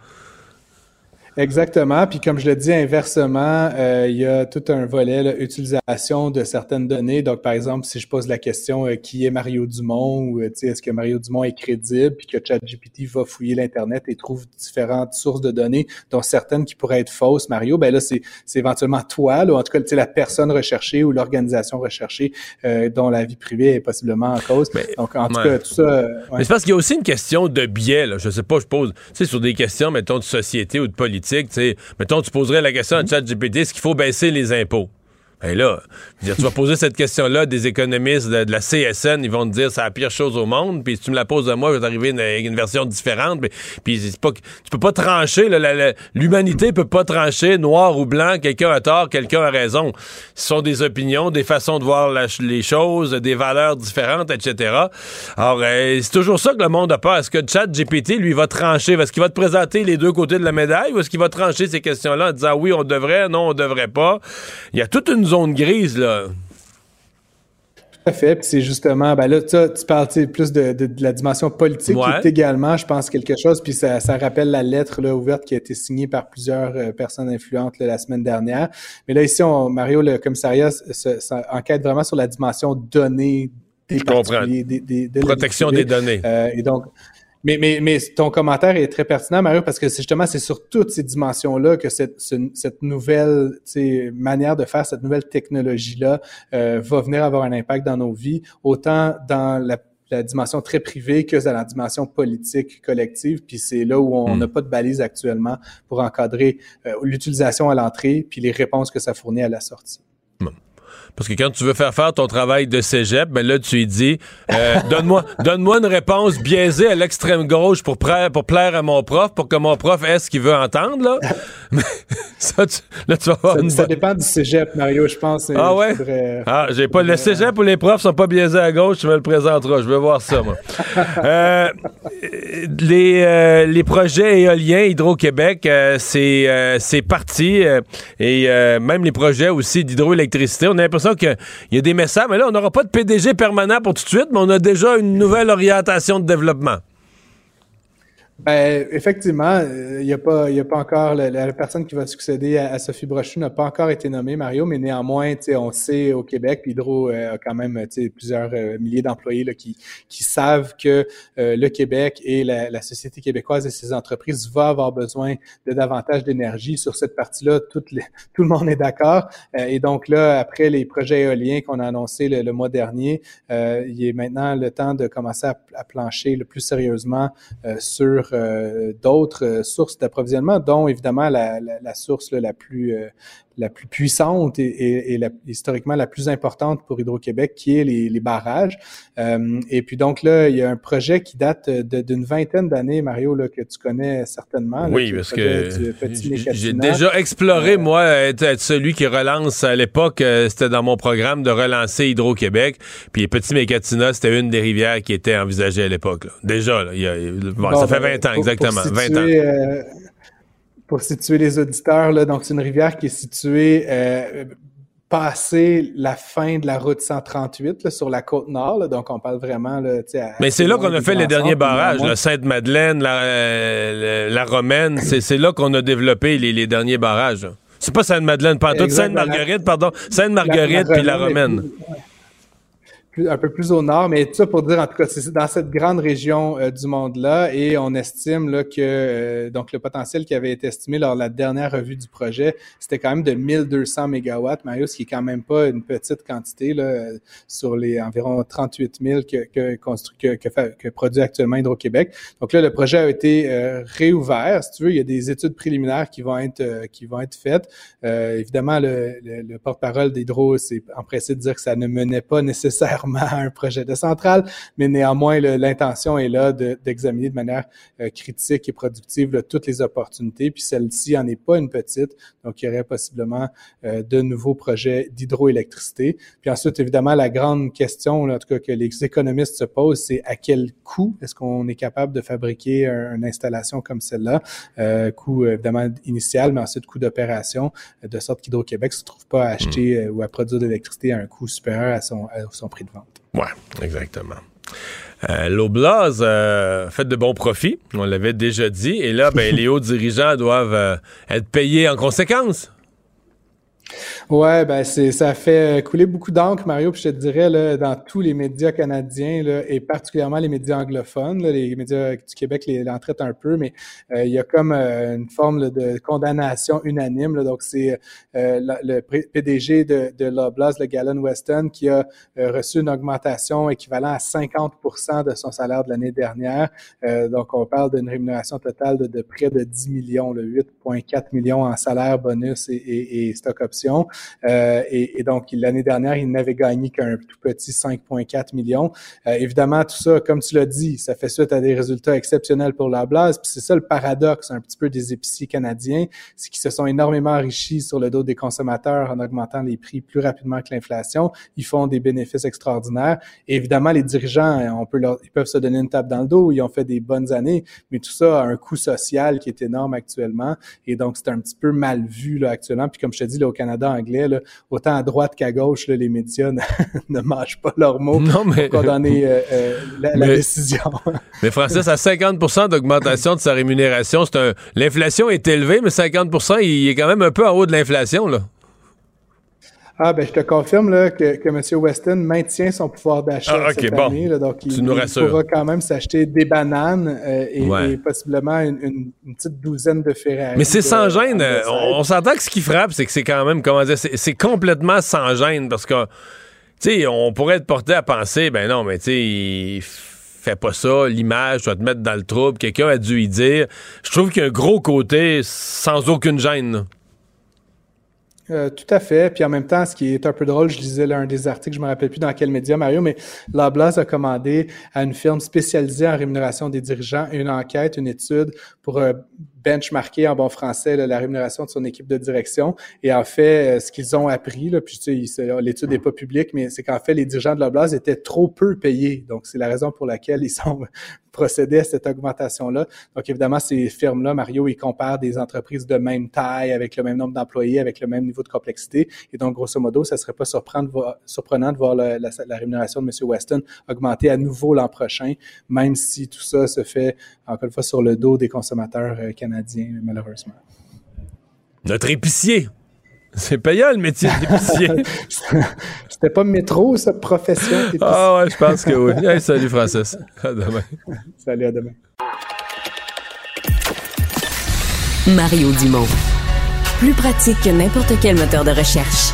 Exactement. Puis comme je le dis inversement, euh, il y a tout un volet là, utilisation de certaines données. Donc par exemple, si je pose la question euh, qui est Mario Dumont ou euh, est-ce que Mario Dumont est crédible, puis que ChatGPT va fouiller l'internet et trouve différentes sources de données, dont certaines qui pourraient être fausses, Mario, ben là c'est éventuellement toi, là, ou en tout cas la personne recherchée ou l'organisation recherchée dont la vie privée est possiblement en cause. Donc en tout cas tout ça. Mais c'est parce qu'il y a aussi une question de biais. Là. Je sais pas, je pose, tu sais, sur des questions mettons de société ou de politique mettons, tu poserais la question à ChatGPT, est-ce qu'il faut baisser les impôts? Et là, tu vas poser cette question-là des économistes de, la CSN, ils vont te dire c'est la pire chose au monde. Puis si tu me la poses à moi, je vais t'arriver avec une, version différente. puis c'est pas, tu peux pas trancher. L'humanité peut pas trancher noir ou blanc. Quelqu'un a tort, quelqu'un a raison. Ce sont des opinions, des façons de voir les choses, des valeurs différentes, etc. Alors euh, c'est toujours ça que le monde a peur. Est-ce que Chat GPT lui va trancher? Est-ce qu'il va te présenter les deux côtés de la médaille ou est-ce qu'il va trancher ces questions-là en disant oui on devrait, non on devrait pas? Il y a toute une zone grise, là. Tout à fait. Puis c'est justement, ben là, tu parles plus de, la dimension politique qui est également, je pense, quelque chose. Puis ça, rappelle la lettre là, ouverte qui a été signée par plusieurs euh, personnes influentes la semaine dernière. Mais là, ici, on, Mario, le commissariat enquête vraiment sur la dimension donnée des je comprends. Des, Protection des données. Euh, et donc, mais, mais, mais ton commentaire est très pertinent, Mario, parce que justement, c'est sur toutes ces dimensions-là que cette, cette nouvelle manière de faire, cette nouvelle technologie-là euh, va venir avoir un impact dans nos vies, autant dans la, dimension très privée que dans la dimension politique collective. Puis c'est là où on hmm. n'a pas de balise actuellement pour encadrer euh, l'utilisation à l'entrée, puis les réponses que ça fournit à la sortie. Parce que quand tu veux faire faire ton travail de cégep, ben là, tu lui dis euh, donne-moi donne-moi une réponse biaisée à l'extrême gauche pour, pour plaire à mon prof, pour que mon prof ait ce qu'il veut entendre, là. ça, tu, là, tu vas avoir ça, ça dépend du cégep, Mario, je pense. Ah ouais? Ah, j'ai pas... Le cégep ou les profs sont pas biaisés à gauche, tu me le présenteras. Je veux voir ça, moi. euh, les, euh, les projets éoliens Hydro-Québec, c'est, c'est parti. et même les projets aussi d'hydroélectricité, on a l'impression qu'il y a des messages, mais là, on n'aura pas de PDG permanent pour tout de suite, mais on a déjà une nouvelle orientation de développement. Ben, effectivement, il euh, n'y a, pas, a pas encore la, personne qui va succéder à, Sophie Brochu n'a pas encore été nommée, Mario, mais néanmoins, on sait au Québec, Hydro euh, a quand même plusieurs euh, milliers d'employés qui, qui savent que le Québec et la, société québécoise et ses entreprises vont avoir besoin de davantage d'énergie. Sur cette partie-là, tout, tout le monde est d'accord. et donc là, après les projets éoliens qu'on a annoncés le, mois dernier, il est maintenant le temps de commencer à, à plancher le plus sérieusement sur d'autres euh, sources d'approvisionnement, dont évidemment la, source la plus euh, la plus puissante et, historiquement la plus importante pour Hydro-Québec, qui est les, barrages. et puis donc là, il y a un projet qui date d'une vingtaine d'années, Mario, là, que tu connais certainement. oui, parce que j'ai déjà exploré, moi, être, celui qui relance à l'époque, c'était dans mon programme de relancer Hydro-Québec. Puis Petit Mécatina, c'était une des rivières qui était envisagée à l'époque. Déjà, il y a, ça fait 20 ben, ans, exactement. 20 ans. Pour situer les auditeurs, là, donc c'est une rivière qui est située euh, passé la fin de la route 138 sur la côte nord. donc on parle vraiment. Là, Mais c'est là qu'on a fait les derniers barrages, Sainte-Madeleine, la, euh, la, Romaine. C'est là qu'on a développé les, les derniers barrages. C'est pas Sainte-Madeleine, pas toute Sainte-Marguerite, pardon. Sainte-Marguerite puis la Romaine un peu plus au nord, mais tout ça pour dire, en tout cas, c'est dans cette grande région euh, du monde-là, et on estime là, que euh, donc le potentiel qui avait été estimé lors de la dernière revue du projet, c'était quand même de 1200 mégawatts, Mario, ce qui est quand même pas une petite quantité là, sur les environ 38 000 que, que, que, que, produit actuellement Hydro-Québec. Donc là, le projet a été euh, réouvert. Si tu veux, il y a des études préliminaires qui vont être qui vont être faites. évidemment, le, le, le porte-parole d'Hydro s'est empressé de dire que ça ne menait pas nécessairement un projet de centrale, mais néanmoins, l'intention est là d'examiner de, manière euh, critique et productive toutes les opportunités. Puis celle-ci en est pas une petite, donc il y aurait possiblement euh, de nouveaux projets d'hydroélectricité. Puis ensuite, évidemment, la grande question, en tout cas que les économistes se posent, c'est à quel coût est-ce qu'on est capable de fabriquer une installation comme celle-là, euh, coût évidemment initial, mais ensuite coût d'opération, de sorte qu'Hydro-Québec se trouve pas à acheter hmm. ou à produire de l'électricité à un coût supérieur à son, à son prix de Ouais, exactement. Euh, L'Oblast euh, fait de bons profits, on l'avait déjà dit, et là, ben, les hauts dirigeants doivent euh, être payés en conséquence. Ouais, ben c'est ça fait couler beaucoup d'encre, Mario, puis je te dirais là, dans tous les médias canadiens là, et particulièrement les médias anglophones, là, les médias du Québec les, en traitent un peu, mais euh, il y a comme euh, une forme de condamnation unanime. Là, donc c'est euh, le PDG de, de Loblaws, le Galen Weston, qui a reçu une augmentation équivalente à 50% de son salaire de l'année dernière. donc on parle d'une rémunération totale de, de, près de 10 millions, 8,4 millions en salaire, bonus et, et, et stock option. Euh, et, donc, l'année dernière, il n'avait gagné qu'un tout petit 5,4 millions. Euh, évidemment, tout ça, comme tu l'as dit, ça fait suite à des résultats exceptionnels pour la Blase. Puis c'est ça le paradoxe un petit peu des épiciers canadiens, c'est qu'ils se sont énormément enrichis sur le dos des consommateurs en augmentant les prix plus rapidement que l'inflation. Ils font des bénéfices extraordinaires. Et évidemment, les dirigeants, on peut leur, ils peuvent se donner une tape dans le dos. Ils ont fait des bonnes années, mais tout ça a un coût social qui est énorme actuellement. Et donc, c'est un petit peu mal vu là, actuellement. Puis comme je te dis, là, au Canada anglais, autant à droite qu'à gauche, les médias ne, mangent pas leurs mots non, mais... pour condamner euh, euh, la, décision. mais Francis, à 50% d'augmentation de sa rémunération, c'est un... l'inflation est élevée, mais 50% il est quand même un peu en haut de l'inflation. là. Ah, ben, je te confirme là, que, que M. Weston maintient son pouvoir d'achat ah, cette année. donc, il, pourra quand même s'acheter des bananes euh, et, possiblement une, petite douzaine de Ferrari. Mais c'est sans gêne. On, s'entend que ce qui frappe, c'est que c'est quand même, comment dire, c'est complètement sans gêne parce que, tu sais, on pourrait être porté à penser, ben non, mais tu sais, il fait pas ça, l'image doit te mettre dans le trouble, quelqu'un a dû y dire. Je trouve qu'il y a un gros côté sans aucune gêne. Euh, tout à fait. Puis en même temps, ce qui est un peu drôle, je lisais là, un des articles, je me rappelle plus dans quel média, Mario, mais la Blase a commandé à une firme spécialisée en rémunération des dirigeants une enquête, une étude pour euh, benchmarker en bon français la rémunération de son équipe de direction. Et en fait, euh, ce qu'ils ont appris, là, puis tu sais, l'étude n'est pas publique, mais c'est qu'en fait, les dirigeants de la Blase étaient trop peu payés. Donc, c'est la raison pour laquelle ils sont procédés à cette augmentation-là. Donc, évidemment, ces firmes-là, Mario, ils comparent des entreprises de même taille, avec le même nombre d'employés, avec le même niveau de complexité. Et donc, grosso modo, ça serait pas surprenant de voir, la, la, rémunération de M. Weston augmenter à nouveau l'an prochain, même si tout ça se fait, encore une fois, sur le dos des consommateurs euh, malheureusement. Notre épicier, c'est payant le métier d'épicier. C'était pas métro, cette profession. Ah ouais, je pense que oui. salut Francis. À demain. salut, à demain. Mario Dumont. Plus pratique que n'importe quel moteur de recherche.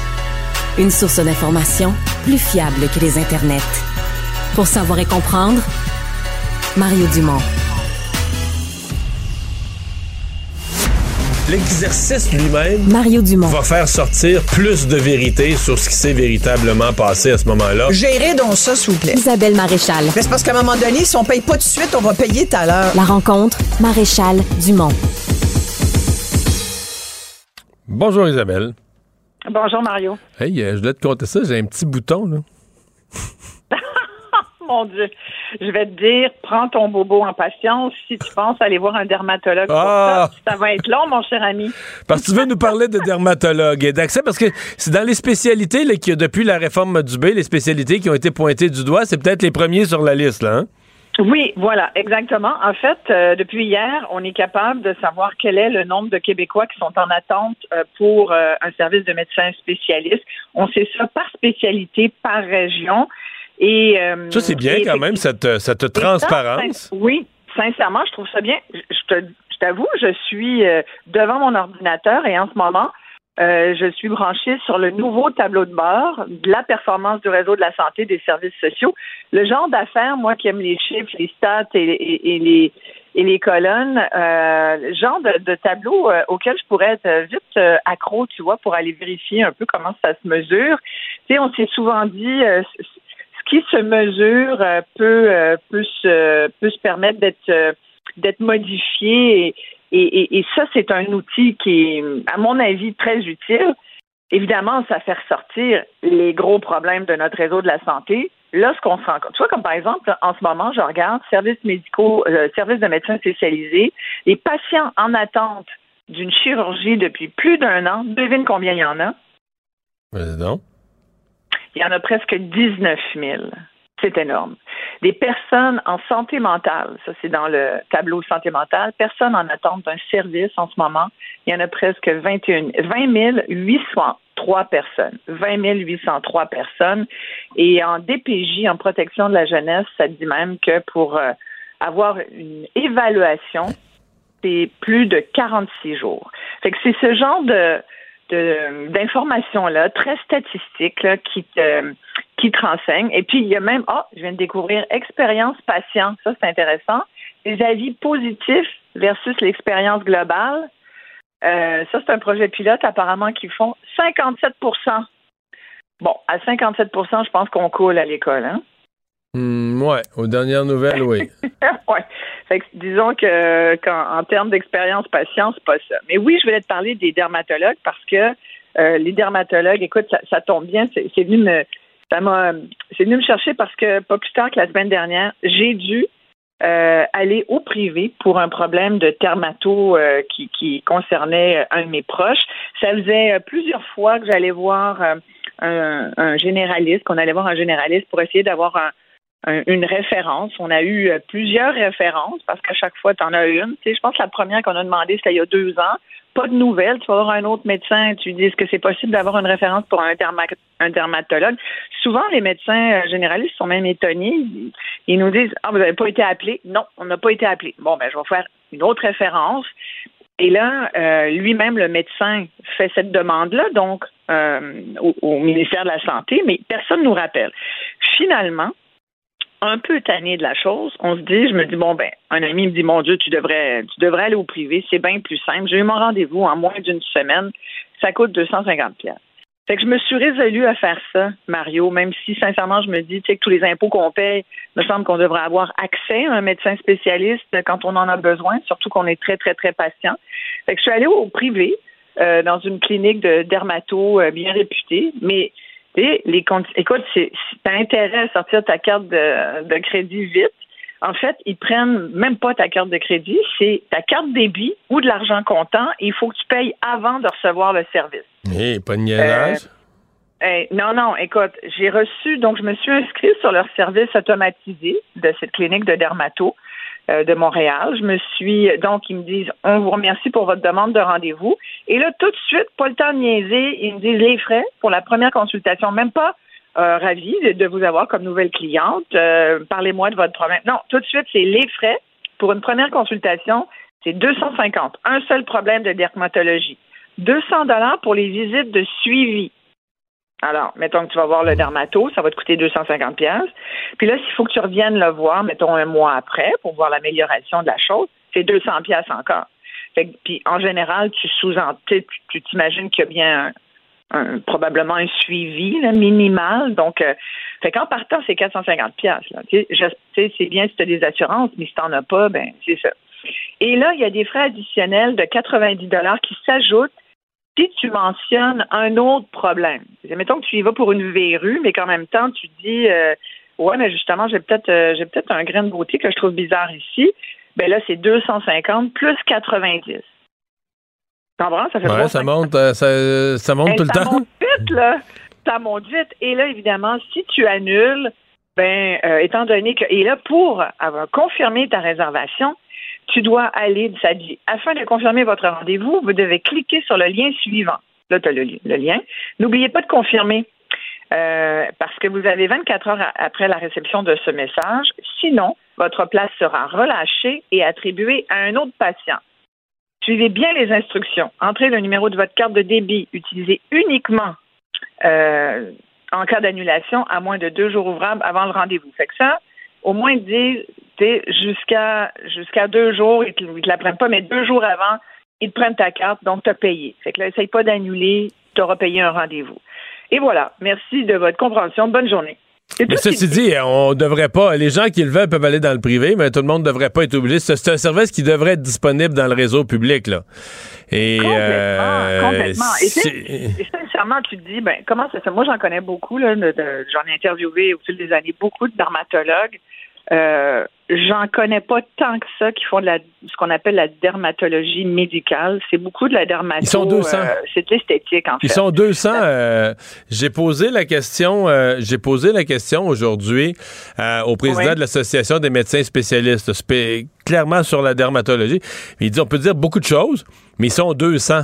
Une source d'information plus fiable que les internets. Pour savoir et comprendre, Mario Dumont. L'exercice lui-même Mario Dumont. va faire sortir plus de vérité sur ce qui s'est véritablement passé à ce moment-là. Gérez donc ça, s'il vous plaît. Isabelle Maréchal. Mais c'est parce qu'à un moment donné, si on paye pas tout de suite, on va payer tout à l'heure. La rencontre, Maréchal Dumont. Bonjour Isabelle. Bonjour Mario. Hey, euh, je voulais te compter ça, j'ai un petit bouton là. Mon Dieu je vais te dire, prends ton bobo en patience. Si tu penses aller voir un dermatologue ah! ça, va être long, mon cher ami. Parce que tu veux nous parler de dermatologue et d'accès, parce que c'est dans les spécialités là, qui, depuis la réforme du B, les spécialités qui ont été pointées du doigt, c'est peut-être les premiers sur la liste, là. Hein? Oui, voilà, exactement. En fait, euh, depuis hier, on est capable de savoir quel est le nombre de Québécois qui sont en attente euh, pour euh, un service de médecin spécialiste. On sait ça par spécialité, par région. Et, euh, ça, c'est bien quand même, cette, euh, cette transparence. oui, sincèrement, je trouve ça bien. Je, t'avoue, je suis euh, devant mon ordinateur et en ce moment, je suis branchée sur le nouveau tableau de bord de la performance du réseau de la santé des services sociaux. Le genre d'affaires, moi qui aime les chiffres, les stats et, les et les colonnes, le genre de, tableau auquel je pourrais être vite accro, tu vois, pour aller vérifier un peu comment ça se mesure. Tu sais, on s'est souvent dit, qui se mesure euh, peut, euh, peut, se, peut se permettre d'être euh, d'être modifié et, ça, c'est un outil qui est, à mon avis, très utile. Évidemment, ça fait ressortir les gros problèmes de notre réseau de la santé. Là, ce qu'on se rend compte, tu vois, comme par exemple, en ce moment, je regarde services médicaux, services de médecins spécialisés, les patients en attente d'une chirurgie depuis plus d'un an, devine combien il y en a? non. Il y en a presque 19 000. C'est énorme. Des personnes en santé mentale, ça c'est dans le tableau santé mentale, personnes en attente d'un service en ce moment. Il y en a presque 21, 20 803 personnes. 20 803 personnes. Et en DPJ, en protection de la jeunesse, ça dit même que pour euh, avoir une évaluation, c'est plus de 46 jours. Fait que c'est ce genre de d'informations-là, très statistiques, là, qui te, qui renseignent. Et puis, il y a même, oh, je viens de découvrir expérience patient. Ça, c'est intéressant. Les avis positifs versus l'expérience globale. Euh, ça, c'est un projet pilote, apparemment, qui font 57% Bon, à 57% je pense qu'on coule à l'école, hein? Hmm, ouais, aux dernières nouvelles, oui. ouais. Fait que, disons que qu'en en termes d'expérience patient, c'est pas ça. Mais oui, je voulais te parler des dermatologues parce que euh, les dermatologues, écoute, ça, tombe bien, c'est venu me ça m'a c'est venu me chercher parce que pas plus tard que la semaine dernière, j'ai dû euh, aller au privé pour un problème de dermato euh, qui, qui concernait un de mes proches. Ça faisait plusieurs fois que j'allais voir un, un généraliste, qu'on allait voir un généraliste pour essayer d'avoir un une référence. On a eu euh, plusieurs références parce qu'à chaque fois, tu en as une. Je pense que la première qu'on a demandé, c'était il y a deux ans. Pas de nouvelles. Tu vas voir un autre médecin et tu dis est-ce que c'est possible d'avoir une référence pour un, un dermatologue? Souvent, les médecins euh, généralistes sont même étonnés. Ils nous disent Ah, vous n'avez pas été appelé. Non, on n'a pas été appelé. Bon, ben, je vais faire une autre référence. Et là, euh, lui-même, le médecin, fait cette demande-là, donc, au, au ministère de la Santé, mais personne ne nous rappelle. Finalement, un peu tanné de la chose, on se dit, je me dis, bon, ben, un ami me dit, mon Dieu, tu devrais, tu devrais aller au privé, c'est bien plus simple. J'ai eu mon rendez-vous en moins d'une semaine, ça coûte 250 pièces. Fait que je me suis résolue à faire ça, Mario, même si sincèrement je me dis, tu sais, que tous les impôts qu'on paye, me semble qu'on devrait avoir accès à un médecin spécialiste quand on en a besoin, surtout qu'on est très, très, très patient. Fait que je suis allée au privé, euh, dans une clinique de dermato euh, bien réputée, mais les écoute, si tu as intérêt à sortir ta carte de, crédit vite, en fait, ils prennent même pas ta carte de crédit, c'est ta carte débit ou de l'argent comptant et il faut que tu payes avant de recevoir le service. Hé, pas de niaisage? Euh, non, non, écoute, j'ai reçu, donc je me suis inscrite sur leur service automatisé de cette clinique de dermato. Euh, de Montréal. Je me suis donc ils me disent on vous remercie pour votre demande de rendez-vous. Et là, tout de suite, pas le temps de niaiser, ils me disent les frais pour la première consultation, même pas euh, ravi de, vous avoir comme nouvelle cliente. Euh, parlez-moi de votre problème. Non, tout de suite, c'est les frais pour une première consultation, c'est 250. Un seul problème de dermatologie. 200 dollars pour les visites de suivi. Alors, mettons que tu vas voir le dermato, ça va te coûter 250 pièces. Puis là, s'il faut que tu reviennes le voir, mettons un mois après, pour voir l'amélioration de la chose, c'est 200 pièces encore. Fait puis en général, tu sous-entends, tu t'imagines qu'il y a bien probablement un suivi minimal. Donc, euh, fait qu'en partant, c'est 450 pièces. C'est bien si tu as des assurances, mais si tu n'en as pas, ben c'est ça. Et là, il y a des frais additionnels de 90 dollars qui s'ajoutent si tu mentionnes un autre problème, mettons que tu y vas pour une verrue, mais qu'en même temps, tu dis euh, Ouais, mais justement, j'ai peut-être euh, j'ai peut-être un grain de beauté que je trouve bizarre ici. Ben là, c'est 250 plus 90. Tu comprends? Ça fait ouais, ça monte, euh, ça, ça, monte tout le temps. Ça monte vite, là. Ça monte vite. Et là, évidemment, si tu annules, ben, étant donné que. Et là, pour avoir confirmé ta réservation, tu dois aller, ça dit, afin de confirmer votre rendez-vous, vous devez cliquer sur le lien suivant. Là, tu as le, lien. N'oubliez pas de confirmer. Euh, parce que vous avez 24 heures après la réception de ce message. Sinon, votre place sera relâchée et attribuée à un autre patient. Suivez bien les instructions. Entrez le numéro de votre carte de débit. Utilisez uniquement euh, en cas d'annulation à moins de deux jours ouvrables avant le rendez-vous. Fait que ça, au moins dire jusqu'à jusqu'à deux jours, ils ne te, la prennent pas, mais deux jours avant, ils te prennent ta carte, donc tu as payé. Fait que là, essaye pas d'annuler, tu auras payé un rendez-vous. Et voilà. Merci de votre compréhension. Bonne journée. Mais ceci dit, on devrait pas. Les gens qui le veulent peuvent aller dans le privé, mais tout le monde ne devrait pas être obligé. C'est un service qui devrait être disponible dans le réseau public, là. Et, complètement, euh, complètement. Et, sincèrement, tu te dis, ben, comment ça se fait? Moi, j'en connais beaucoup, là, j'en ai interviewé au fil des années beaucoup de dermatologues. Euh, J'en connais pas tant que ça qui font de la, ce qu'on appelle la dermatologie médicale. C'est beaucoup de la dermatologie. Ils sont 200. c'est de l'esthétique, en fait. Ils sont 200. euh, j'ai posé la question, euh, j'ai posé la question aujourd'hui euh, au président Oui. de l'association des médecins spécialistes, spé- clairement sur la dermatologie. Il dit, on peut dire beaucoup de choses, mais ils sont 200.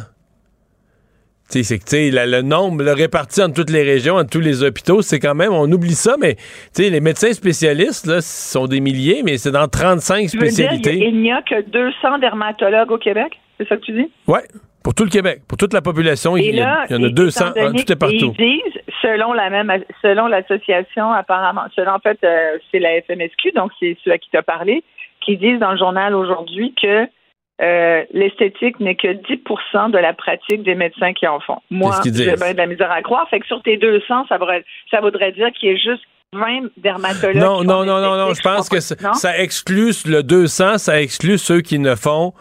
Tu sais, c'est que tu sais, la- le nombre, le réparti entre toutes les régions, entre tous les hôpitaux, c'est quand même, on oublie ça, mais les médecins spécialistes, là, sont des milliers, mais c'est dans 35 Tu veux dire, spécialités. il n'y a que 200 dermatologues au Québec? C'est ça que tu dis? Ouais, pour tout le Québec, pour toute la population, il y, a- là, il y en a et- 200, étant donné- tout est partout. et Ils disent, selon la même, selon l'association, apparemment, selon en fait, euh, c'est la FMSQ, donc c'est ceux à qui tu as parlé, qui disent dans le journal aujourd'hui que euh, l'esthétique n'est que 10% de la pratique des médecins qui en font. Moi, j'ai bien de la misère à croire. Fait que sur tes 200, ça voudrait, ça voudrait dire qu'il y a juste 20 dermatologues. Non, non, non, non, non. Je pense que ça, exclut le 200, ça exclut ceux qui ne font.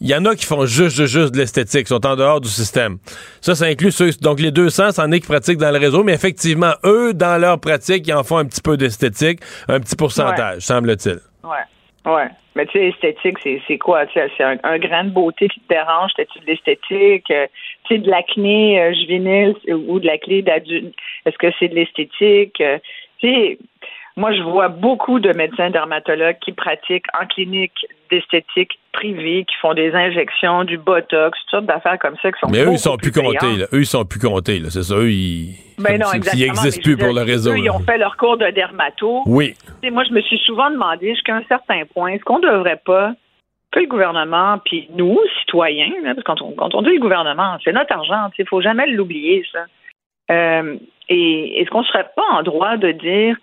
Il y en a qui font juste, juste, juste de l'esthétique, sont en dehors du système. Ça, ça inclut ceux. Donc, les 200, c'en est qui pratiquent dans le réseau, mais effectivement, eux, dans leur pratique, ils en font un petit peu d'esthétique, un petit pourcentage, semble-t-il. Ouais. Ouais. Mais tu sais, esthétique, c'est, quoi? C'est un, grain de beauté qui te dérange? T'as-tu de l'esthétique? Euh, tu sais, de l'acné euh, juvénile ou de l'acné d'adulte? Est-ce que c'est de l'esthétique? Euh, tu sais, moi, je vois beaucoup de médecins dermatologues qui pratiquent en clinique d'esthétique privée, qui font des injections, du botox, toutes sortes d'affaires comme ça qui sont Mais eux, ils sont plus comptés, là. Eux, ils sont plus comptés. C'est ça. Eux, ils. Ben non, exactement. Ils n'existent plus pour le réseau. eux, Ils ont fait leur cours de dermato. Oui. Tu sais, moi, je me suis souvent demandé jusqu'à un certain point, est-ce qu'on devrait pas, que le gouvernement, puis nous, citoyens, là, parce que quand on, quand on dit le gouvernement, c'est notre argent, il faut jamais l'oublier, ça. Euh, et est-ce qu'on serait pas en droit de dire,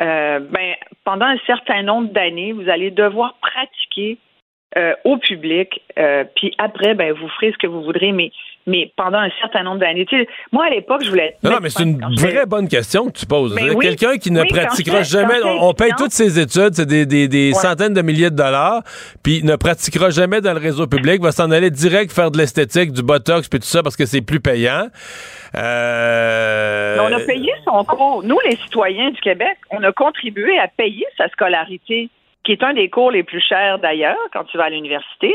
euh, ben, pendant un certain nombre d'années, vous allez devoir pratiquer euh, au public, euh, puis après, ben, vous ferez ce que vous voudrez, mais, mais pendant un certain nombre d'années. Tu sais, moi, à l'époque, je voulais Non, non, mais c'est une vraie bonne question que tu poses. Ben oui. Quelqu'un qui ne Oui, pratiquera jamais, on, on paye toutes ses études, c'est des, des- des Ouais. centaines de milliers de dollars, puis ne pratiquera jamais dans le réseau public, va s'en aller direct faire de l'esthétique, du botox, puis tout ça, parce que c'est plus payant. Euh, Mais on a payé son cours. Nous, les citoyens du Québec, on a contribué à payer sa scolarité, qui est un des cours les plus chers d'ailleurs quand tu vas à l'université,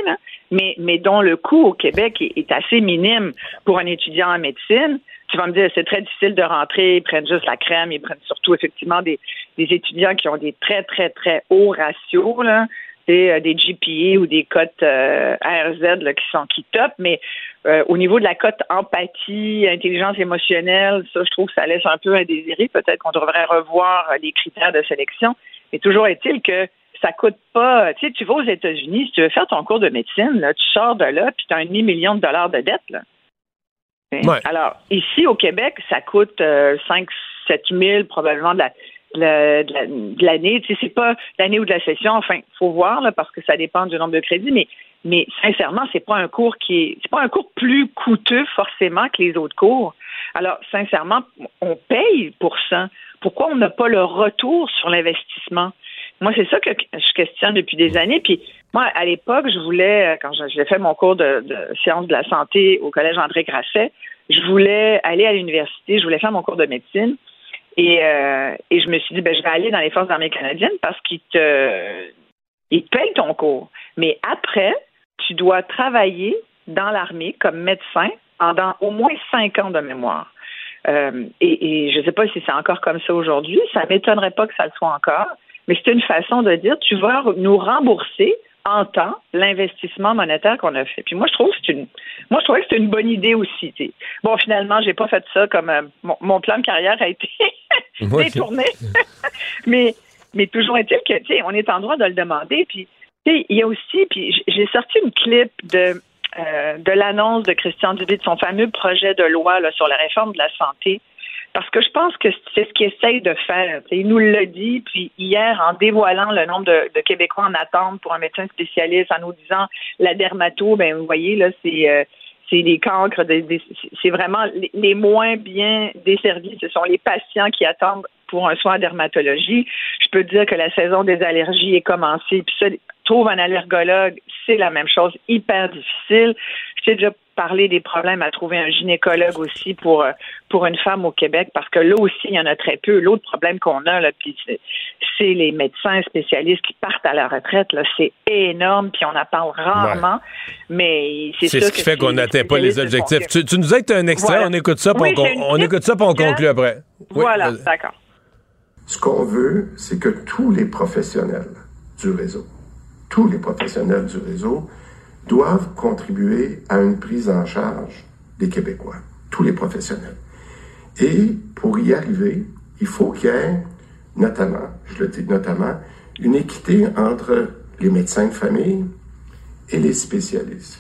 mais, mais dont le coût au Québec est, assez minime pour un étudiant en médecine. Tu vas me dire, c'est très difficile de rentrer, ils prennent juste la crème, ils prennent surtout effectivement des, des étudiants qui ont des très, très, très hauts ratios, là, euh, des GPA ou des cotes euh, ARZ là, qui sont qui top, mais euh, au niveau de la cote empathie, intelligence émotionnelle, ça, je trouve que ça laisse un peu indésiré. Peut-être qu'on devrait revoir euh, les critères de sélection. Mais toujours est-il que ça coûte pas. Tu sais, tu vas aux États-Unis, si tu veux faire ton cours de médecine, là, tu sors de là, puis tu as un demi-million de dollars de dette. Là. Ouais. Alors, ici, au Québec, ça coûte euh, 5 7 000 probablement la- de l'année. Tu sais, c'est pas l'année ou de la session. Enfin, faut voir là, parce que ça dépend du nombre de crédits. Mais, mais sincèrement, c'est pas un cours qui est, c'est pas un cours plus coûteux forcément que les autres cours. Alors, sincèrement, on paye pour ça. Pourquoi on n'a pas le retour sur l'investissement? Moi, c'est ça que je questionne depuis des années. Puis, moi, à l'époque, je voulais, euh, quand j'ai fait mon cours de, sciences de la santé au collège André Grasset, je voulais aller à l'université, je voulais faire mon cours de médecine. Et, euh, et je me suis dit, ben, je vais aller dans les Forces armées canadiennes parce qu'ils te, ils te payent ton cours. Mais après, tu dois travailler dans l'armée comme médecin pendant au moins cinq ans de mémoire. Euh, et, et je ne sais pas si c'est encore comme ça aujourd'hui. Ça ne m'étonnerait pas que ça le soit encore. Mais c'est une façon de dire, tu vas nous rembourser en temps l'investissement monétaire qu'on a fait. Puis moi, je trouve que c'est une, moi, je trouvais que c'est une bonne idée aussi. Bon, finalement, j'ai pas fait ça comme euh, mon, mon plan de carrière a été détourné. mais, mais toujours est-il que, tu sais, on est en droit de le demander. Puis, il y a aussi, puis j'ai sorti une clip de, euh, de l'annonce de Christian Dubé de son fameux projet de loi là, sur la réforme de la santé. Parce que je pense que c'est ce qu'il essaye de faire. Il nous l'a dit, puis hier, en dévoilant le nombre de, Québécois en attente pour un médecin spécialiste, en nous disant la dermato, ben vous voyez, là, c'est euh, c'est les cancres, des- c'est vraiment les, les moins bien desservis. Ce sont les patients qui attendent pour un soin en dermatologie. Je peux dire que la saison des allergies est commencée. Puis ça, trouves un allergologue, c'est la même chose, hyper difficile. J'ai déjà parlé des problèmes à trouver un gynécologue aussi pour euh, pour une femme au Québec, parce que là aussi, il y en a très peu. L'autre problème qu'on a, là, puis c'est, c'est les médecins spécialistes qui partent à la retraite. Là, c'est énorme, puis on en parle rarement. Mais c'est, ce qui fait qu'on n'atteint pas les objectifs. Tu, tu nous as que tu as un extrait, Voilà. on écoute ça, puis Oui, on, on écoute ça, puis on conclut après. Oui, Voilà, vas-y. d'accord. Ce qu'on veut, c'est que tous les professionnels du réseau, tous les professionnels du réseau doivent contribuer à une prise en charge des Québécois, tous les professionnels. Et pour y arriver, il faut qu'il y ait notamment, je le dis notamment, une équité entre les médecins de famille et les spécialistes.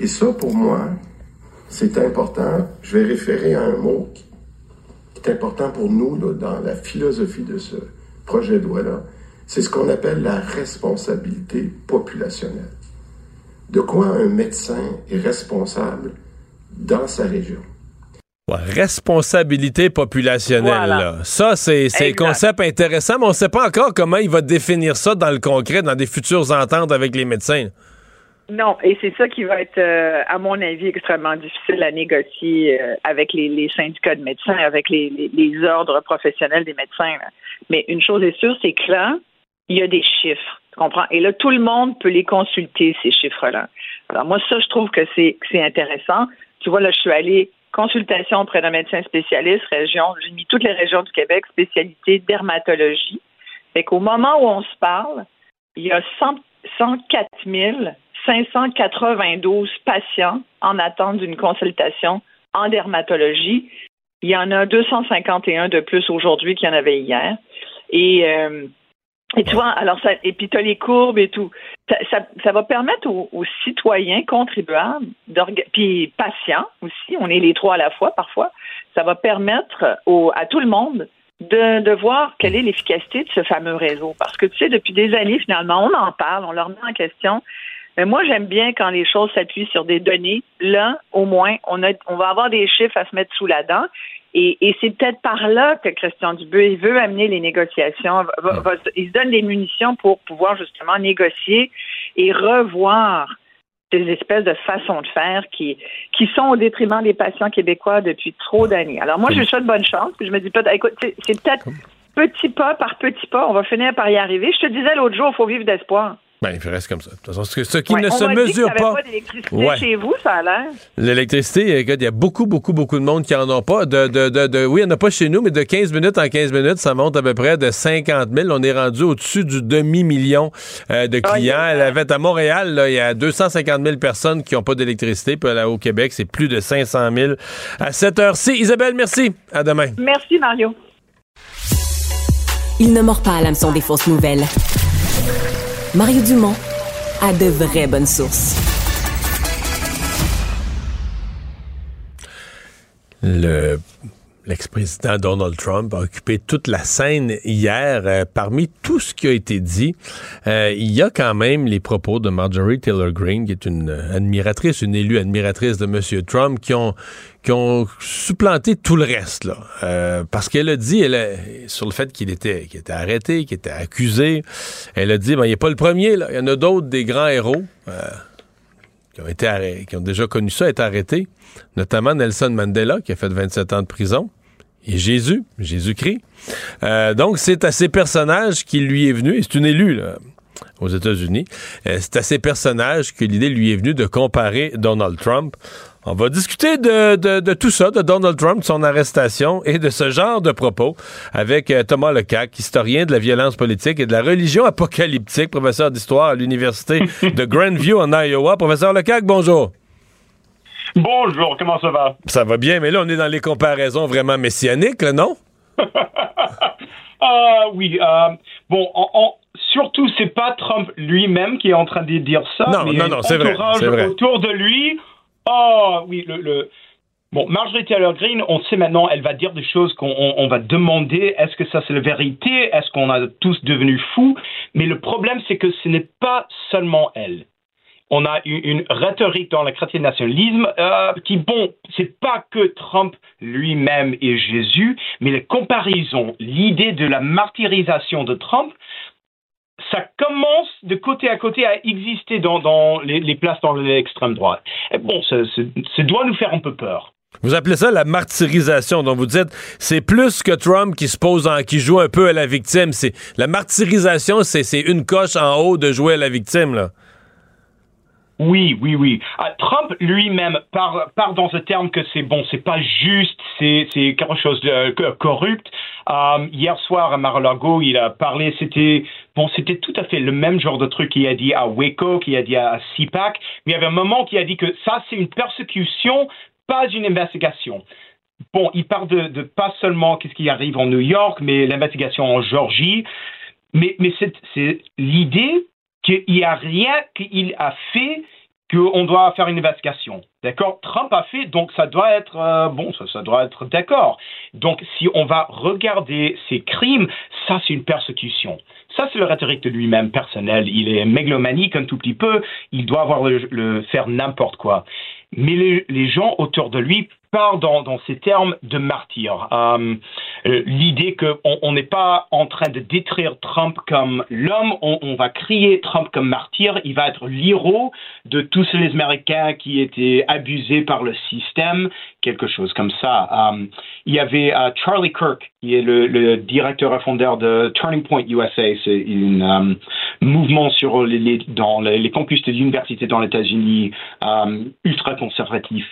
Et ça, pour moi, c'est important. Je vais référer à un mot qui est important pour nous dans la philosophie de ce projet de loi-là, c'est ce qu'on appelle la responsabilité populationnelle. De quoi un médecin est responsable dans sa région? Ouais, responsabilité populationnelle. Voilà. là. Ça, c'est c'est un concept intéressant, mais on ne sait pas encore comment il va définir ça dans le concret, dans des futures ententes avec les médecins. Non, et c'est ça qui va être, euh, à mon avis, extrêmement difficile à négocier euh, avec les, les syndicats de médecins, avec les, les- les ordres professionnels des médecins. là. Mais une chose est sûre, c'est que là, il y a des chiffres. Tu comprends? Et là, tout le monde peut les consulter, ces chiffres-là. Alors, moi, ça, je trouve que c'est intéressant. Tu vois, là, je suis allée consultation auprès d'un médecin spécialiste, région, j'ai mis toutes les régions du Québec, spécialité dermatologie. Fait qu'au moment où on se parle, il y a 100 104 592 patients en attente d'une consultation en dermatologie. Il y en a 251 de plus aujourd'hui qu'il y en avait hier. Et, euh, et tu vois, alors ça, et puis tu as les courbes et tout. Ça, va permettre aux, citoyens contribuables, puis patients aussi, on est les trois à la fois parfois, ça va permettre à tout le monde de, de voir quelle est l'efficacité de ce fameux réseau. Parce que tu sais, depuis des années, finalement, on en parle, on leur met en question. Mais moi, j'aime bien quand les choses s'appuient sur des données. Là, au moins, on, a, on va avoir des chiffres à se mettre sous la dent. Et, et c'est peut-être par là que Christian Dubé il veut amener les négociations. Va- va- il se donne des munitions pour pouvoir justement négocier et revoir ces espèces de façons de faire qui, qui sont au détriment des patients québécois depuis trop d'années. Alors moi, je lui souhaite bonne chance. Puis je me dis peut-être, écoute, c'est peut-être petit pas par petit pas, on va finir par y arriver. Je te disais l'autre jour, il faut vivre d'espoir. Ben, il reste comme ça. De toute façon, ce, qui Ouais, ne on se m'a dit que mesure pas. pas d'électricité Ouais. chez vous, ça a l'air. L'électricité, écoute, il y a beaucoup, beaucoup, beaucoup de monde qui en ont pas. De, de, de, de- oui, il n'y en a pas chez nous, mais de 15 minutes en 15 minutes, ça monte à peu près de 50 000. On est rendu au-dessus du demi-million euh, de clients. Elle avait à Montréal, là, il y a 250 000 personnes qui n'ont pas d'électricité. Puis là, au Québec, c'est plus de 500 000 à cette heure-ci. Isabelle, merci. À demain. Merci, Mario. Il ne mord pas à l'hameçon des fausses nouvelles. Mario Dumont a de vraies bonnes sources. Le l'ex-président Donald Trump a occupé toute la scène hier. Euh, parmi tout ce qui a été dit, euh, il y a quand même les propos de Marjorie Taylor Greene, qui est une euh, admiratrice, une élue admiratrice de M. Trump, qui ont qui ont supplanté tout le reste là, Euh, parce qu'elle a dit, elle a- sur le fait qu'il était, qu'il était arrêté, qu'il était accusé, elle a dit, ben il n'est pas le premier là, il y en a d'autres des grands héros. Qui ont été qui ont déjà connu ça, été arrêtés, notamment Nelson Mandela, qui a fait 27 ans de prison, et Jésus, Jésus-Christ. Euh, donc, c'est à ces personnages qui lui est venu, et c'est une élue, là, aux États-Unis, euh, c'est à ces personnages que l'idée lui est venue de comparer Donald Trump. On va discuter de, de- de tout ça, de Donald Trump, de son arrestation et de ce genre de propos avec euh, Thomas Lecac, historien de la violence politique et de la religion apocalyptique, professeur d'histoire à l'Université de Grandview en Iowa. Professeur Lecac, bonjour. Bonjour, comment ça va? Ça va bien, mais là, on est dans les comparaisons vraiment messianiques, là, non? Ah oui, euh, bon, en- en- surtout, c'est pas Trump lui-même qui est en train de dire ça. Non, mais non, non, c'est vrai, vrai. autour de lui. Ah oui, le, Bon, Marjorie Taylor Greene, on sait maintenant, elle va dire des choses qu'on on- on va demander, est-ce que ça c'est la vérité? Est-ce qu'on a tous devenu fous? Mais le problème, c'est que ce n'est pas seulement elle. On a une, une rhétorique dans le chrétien nationalisme euh, qui, bon, c'est pas que Trump lui-même et Jésus, mais les comparaisons, l'idée de la martyrisation de Trump. Ça commence de côté à côté à exister dans, les, places dans l'extrême droite. Bon, ça, doit nous faire un peu peur. Vous appelez ça la martyrisation. Donc vous dites, c'est plus que Trump qui se pose en, qui joue un peu à la victime. C'est la martyrisation, c'est une coche en haut de jouer à la victime là. Oui, oui, oui. Ah, Trump lui-même part, part dans ce terme que c'est bon, c'est pas juste, c'est quelque chose de co- corrupt. Euh, hier soir à Mar-a-Lago, il a parlé, c'était bon, c'était tout à fait le même genre de truc qu'il a dit à Waco, qu'il a dit à CPAC. Mais il y avait un moment qu'il a dit que ça c'est une persécution, pas une investigation. Bon, il parle de, pas seulement qu'est-ce qui arrive en New York, mais l'investigation en Georgie. Mais, mais c'est l'idée qu'il n'y a rien qu'il a fait qu'on doit faire une investigation. D'accord? Trump a fait, donc ça doit être euh, bon, ça, doit être d'accord. Donc si on va regarder ses crimes, ça c'est une persécution. Ça c'est le rhétorique de lui-même personnel. Il est mégalomanique un tout petit peu. Il doit avoir le, le faire n'importe quoi. Mais les gens autour de lui parlent dans, dans ces termes de martyr. Euh, euh, L'idée qu'on on n'est pas en train de détruire Trump comme l'homme, on, on va crier Trump comme martyr, il va être l'héros de tous les Américains qui étaient abusés par le système, quelque chose comme ça. Euh, il y avait euh, Charlie Kirk, qui est le, le directeur et fondeur de Turning Point USA, c'est un mouvement sur les, dans les, les campus de l'université dans les États-Unis, ultra conservatif.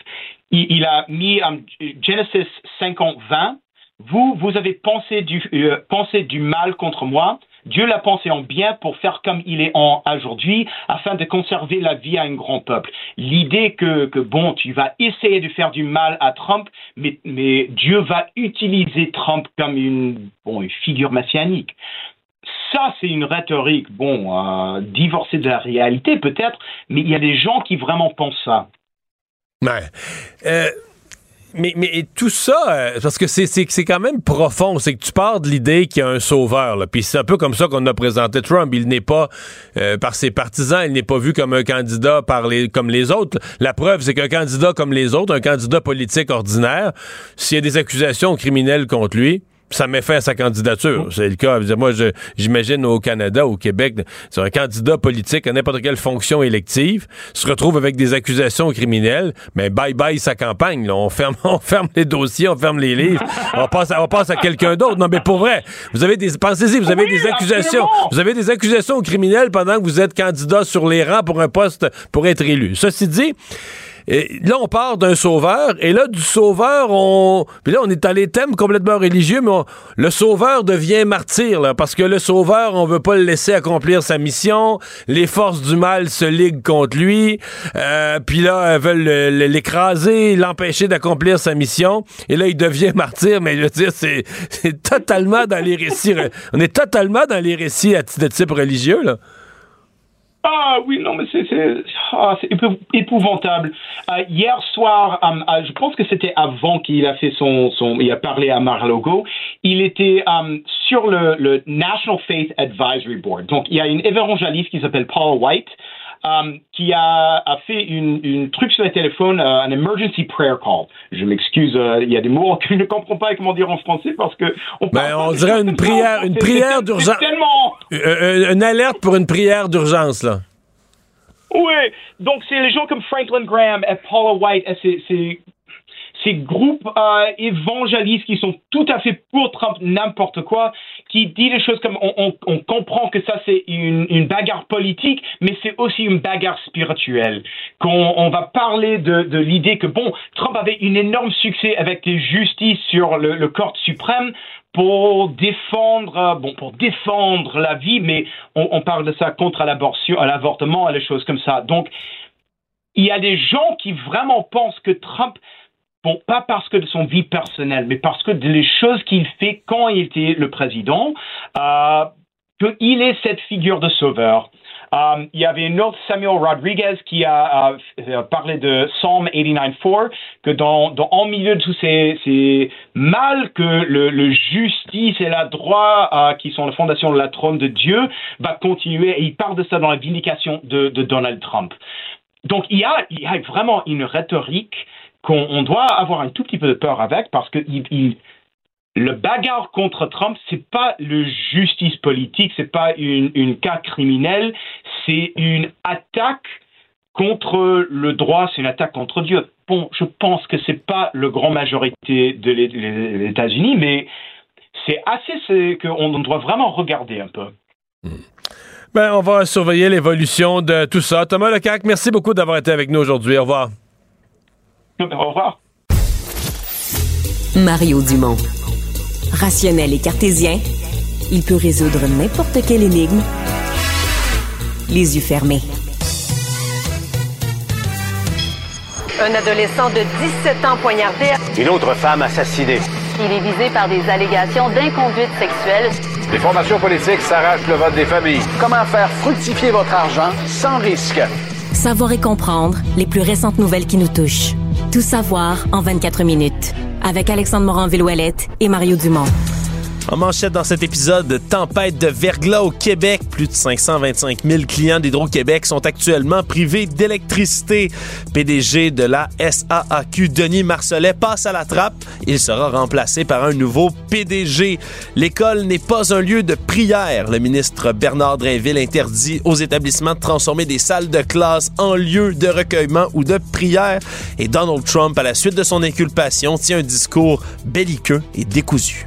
Il, a mis euh, Genesis 50-20. Vous, vous avez pensé du, euh, du mal contre moi. Dieu l'a pensé en bien pour faire comme il est en aujourd'hui, afin de conserver la vie à un grand peuple. L'idée que, que, bon, tu vas essayer de faire du mal à Trump, mais, mais Dieu va utiliser Trump comme une, bon, une figure messianique. Ça, c'est une rhétorique, bon, euh, divorcée de la réalité peut-être, mais il y a des gens qui vraiment pensent ça. Ouais. Euh, mais, mais tout ça, euh, parce que c'est- quand même profond, c'est que tu pars de l'idée qu'il y a un sauveur, là. puis c'est un peu comme ça qu'on a présenté Trump. Il n'est pas, euh, par ses partisans, il n'est pas vu comme un candidat par les, comme les autres. La preuve, c'est qu'un candidat comme les autres, un candidat politique ordinaire, s'il y a des accusations criminelles contre lui, ça met fin à sa candidature. C'est le cas. Moi, j'imagine au Canada, au Québec, c'est un candidat politique à n'importe quelle fonction élective se retrouve avec des accusations criminelles, mais bye bye sa campagne. là. On ferme, on ferme les dossiers, on ferme les livres, on passe, à, on passe à quelqu'un d'autre. Non, mais pour vrai, vous avez des, pensez-y, vous avez des accusations, vous avez des accusations criminelles pendant que vous êtes candidat sur les rangs pour un poste pour être élu. Ceci dit. Et là, on part d'un sauveur, et là, du sauveur, on. Puis là, on est dans les thèmes complètement religieux, mais le sauveur devient martyr, là, parce que le sauveur, on veut pas le laisser accomplir sa mission. Les forces du mal se liguent contre lui. Euh, puis là, elles veulent le- le- l'écraser, l'empêcher d'accomplir sa mission. Et là, il devient martyr, mais je veux dire, c'est totalement dans les récits. On est totalement dans les récits de type religieux, là. Ah oui, non, mais c'est ah, épouvantable. Euh, hier soir, je pense que c'était avant qu'il a fait son, son, il a parlé à Mar-a-Lago. Il était euh, sur le, le National Faith Advisory Board. Donc, il y a une évangéliste qui s'appelle Paula White. Euh, qui a, a fait une, une truc sur le téléphone, euh, un emergency prayer call. Je m'excuse, euh, il y a des mots que je ne comprends pas comment dire en français parce que on, Ben, on dirait une prière, une C'est- prière c'est- d'urgence. c'est tellement Euh, une alerte pour une prière d'urgence, là. Oui, donc c'est les gens comme Franklin Graham et Paula White, et ces, groupes euh, évangélistes qui sont tout à fait pour Trump, n'importe quoi, qui disent des choses comme on, comprend que ça c'est une, bagarre politique, mais c'est aussi une bagarre spirituelle. Qu'on on va parler de, l'idée que bon, Trump avait un énorme succès avec des justices sur le, le corps suprême pour défendre euh, bon pour défendre la vie mais on, parle de ça contre à l'avortement et les choses comme ça donc il y a des gens qui vraiment pensent que Trump bon pas parce que de son vie personnelle mais parce que des choses qu'il fait quand il était le président euh, qu'il est cette figure de sauveur euh, il y avait un autre Samuel Rodriguez qui a, parlé de Psalm 89.4, que dans, dans, en milieu de tous ces, ces mal que le, le, justice et la droit, euh, qui sont la fondation de la trône de Dieu, va continuer. Et il parle de ça dans la vindication de, de Donald Trump. Donc il y a, il y a vraiment une rhétorique qu'on doit avoir un tout petit peu de peur avec parce il, le bagarre contre Trump, c'est pas le justice politique, c'est pas une, cas criminel, c'est une attaque contre le droit, c'est une attaque contre Dieu. Bon, je pense que c'est pas le grand majorité de l'É- les les États-Unis, mais c'est assez qu'on doit vraiment regarder un peu. Ben, on va surveiller l'évolution de tout ça. Thomas Lecac, merci beaucoup d'avoir été avec nous aujourd'hui. Au revoir. Au revoir. Mario Dumont. Rationnel et cartésien, il peut résoudre n'importe quelle énigme les yeux fermés. Un adolescent de 17 ans poignardé. Une autre femme assassinée. Il est visé par des allégations d'inconduite sexuelle. Les formations politiques s'arrachent le vote des familles. Comment faire fructifier votre argent sans risque? Savoir et comprendre les plus récentes nouvelles qui nous touchent. Tout savoir en 24 minutes. Avec Alexandre Morin-Villouellette et Mario Dumont. En manchette dans cet épisode, tempête de verglas au Québec. Plus de 525 000 clients d'Hydro-Québec sont actuellement privés d'électricité. PDG de la SAAQ, Denis Marcelet, passe à la trappe. Il sera remplacé par un nouveau PDG. L'école n'est pas un lieu de prière. Le ministre Bernard Drainville interdit aux établissements de transformer des salles de classe en lieu de recueillement ou de prière. Et Donald Trump, à la suite de son inculpation, tient un discours belliqueux et décousu.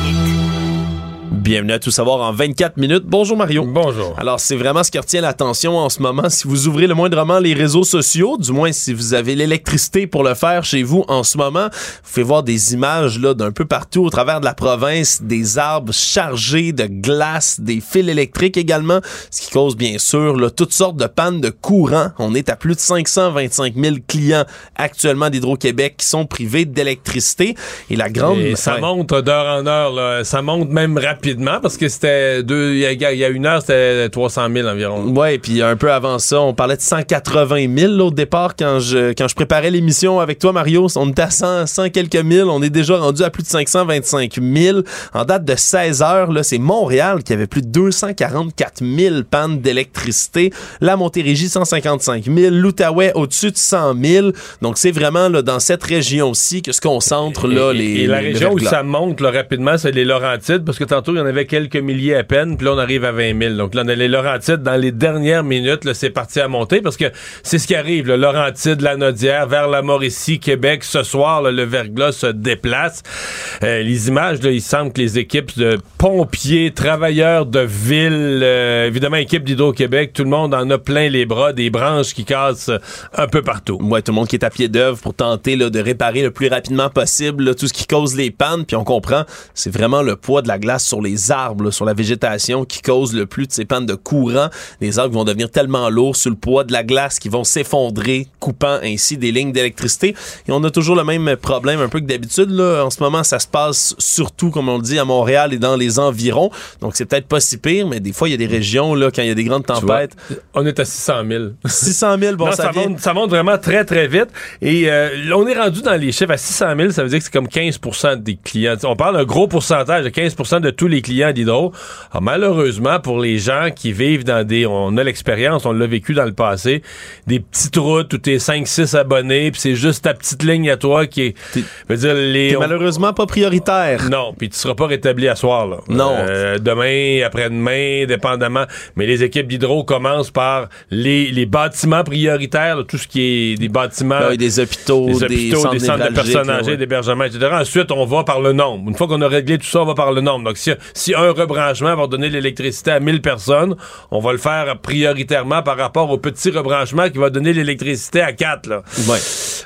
Bienvenue à Tout savoir en 24 minutes. Bonjour Mario. Bonjour. Alors, c'est vraiment ce qui retient l'attention en ce moment. Si vous ouvrez le moindrement les réseaux sociaux, du moins si vous avez l'électricité pour le faire chez vous en ce moment, vous pouvez voir des images là d'un peu partout au travers de la province, des arbres chargés de glace, des fils électriques également, ce qui cause bien sûr là, toutes sortes de pannes de courant. On est à plus de 525 000 clients actuellement d'Hydro-Québec qui sont privés d'électricité. Et la grande... Et ça Ouais. monte d'heure en heure. Là. Ça monte même rapidement parce que c'était deux. Il y, a, il y a une heure, c'était 300 000 environ. Ouais, puis un peu avant ça, on parlait de 180 000 là, au départ quand je quand je préparais l'émission avec toi Mario, on était à 100, 100 quelques mille, on est déjà rendu à plus de 525 000 en date de 16 heures là, c'est Montréal qui avait plus de 244 000 pannes d'électricité, la Montérégie 155 000, l'Outaouais au-dessus de 100 000. Donc c'est vraiment là dans cette région-ci que se concentrent là et, les et la les région où ça monte là, rapidement, c'est les Laurentides, parce que tantôt, il y en avait quelques milliers à peine, puis là, on arrive à 20 000. Donc là, on a les Laurentides, dans les dernières minutes, là, c'est parti à monter, parce que c'est ce qui arrive, le Laurentide, la Nodière, vers la Mauricie, Québec. Ce soir, là, le verglas se déplace. Euh, les images, là, il semble que les équipes de pompiers, travailleurs de ville, euh, évidemment, équipe d'Hydro-Québec, tout le monde en a plein les bras, des branches qui cassent un peu partout. Tout le monde qui est à pied d'œuvre pour tenter là, de réparer le plus rapidement possible là, tout ce qui cause les pannes. Puis on comprend, c'est vraiment le poids de la glace sur les arbres, là, sur la végétation qui cause le plus de ces pannes de courant. Les arbres vont devenir tellement lourds sous le poids de la glace qui vont s'effondrer, coupant ainsi des lignes d'électricité. Et on a toujours le même problème un peu que d'habitude. En ce moment, ça se passe surtout, comme on le dit, à Montréal et dans les environs. Donc c'est peut-être pas si pire, mais des fois, il y a des régions, là, quand il y a des grandes Tu vois, tempêtes. on est à 600 000. 600 000, bon, Non, ça, ça, monte, ça monte vraiment très, très vite. Et euh, on est rendu dans les chiffres à 600 000. Ça veut dire que c'est comme 15 des clients. On parle d'un gros pourcentage de 15% de tous les clients d'Hydro. Alors, malheureusement, pour les gens qui vivent dans des... On a l'expérience, on l'a vécu dans le passé, des petites routes où t'es 5-6 abonnés, puis c'est juste ta petite ligne à toi qui est... dire, les... On- malheureusement pas prioritaire. non, puis tu seras pas rétabli à soir, là. Non. Euh, demain, après-demain, dépendamment. Mais les équipes d'hydro commencent par les, les bâtiments prioritaires, là, tout ce qui est des bâtiments. Ah oui, des hôpitaux, des, hôpitaux, centres des centres de personnes âgées, ouais. d'hébergement, etc. Ensuite, on va par le nombre. Une fois qu'on a réglé tout ça, on va par le nombre. Donc, si, si un rebranchement va donner l'électricité à 1000 personnes, on va le faire prioritairement par rapport au petit rebranchement qui va donner l'électricité à 4. Là. Ouais.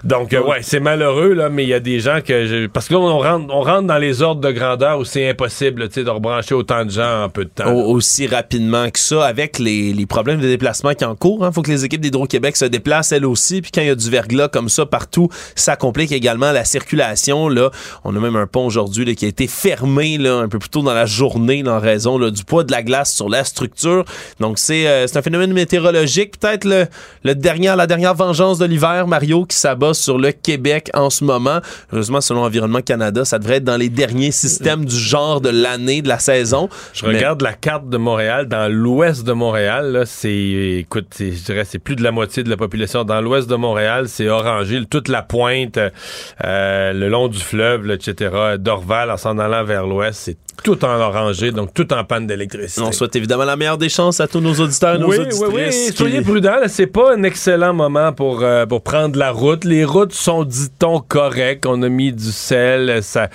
Donc, euh, ouais, c'est malheureux, là, mais il y a des gens que. je- Parce que là, on rentre, on rentre dans les ordres de grandeur où c'est impossible tu sais, de rebrancher autant de gens en peu de temps. Au- aussi rapidement que ça, avec les, les problèmes de déplacement qui en cours. Il faut que les équipes d'Hydro-Québec se déplacent elles aussi. Puis quand il y a du verglas comme ça partout, ça complique également la circulation. Là. On a même un pont aujourd'hui qui a été fermé là, un peu plus tôt dans la journée là, en raison du poids de la glace sur la structure. Donc, c'est euh, un phénomène météorologique. Peut-être le, dernier, la dernière vengeance de l'hiver, Mario, qui s'abat sur le Québec en ce moment. Heureusement, selon Environnement Canada, ça devrait être dans les derniers systèmes du genre de l'année, de la saison. Je regarde la carte de Montréal. Dans l'ouest de Montréal, c'est, écoute, je dirais, c'est plus de la moitié de la population. Dans l'ouest de Montréal, c'est orangé. Toute la pointe, euh, le long du fleuve, etc. Dorval, en s'en allant vers l'ouest, c'est tout en orangé, donc tout en panne d'électricité. On souhaite évidemment la meilleure des chances à tous nos auditeurs et nos Oui, auditrices. oui, oui. qui- Soyez prudents. C'est pas un excellent moment pour, euh, pour prendre la route. Les routes sont, dit-on, correctes. On a mis du sel, ça...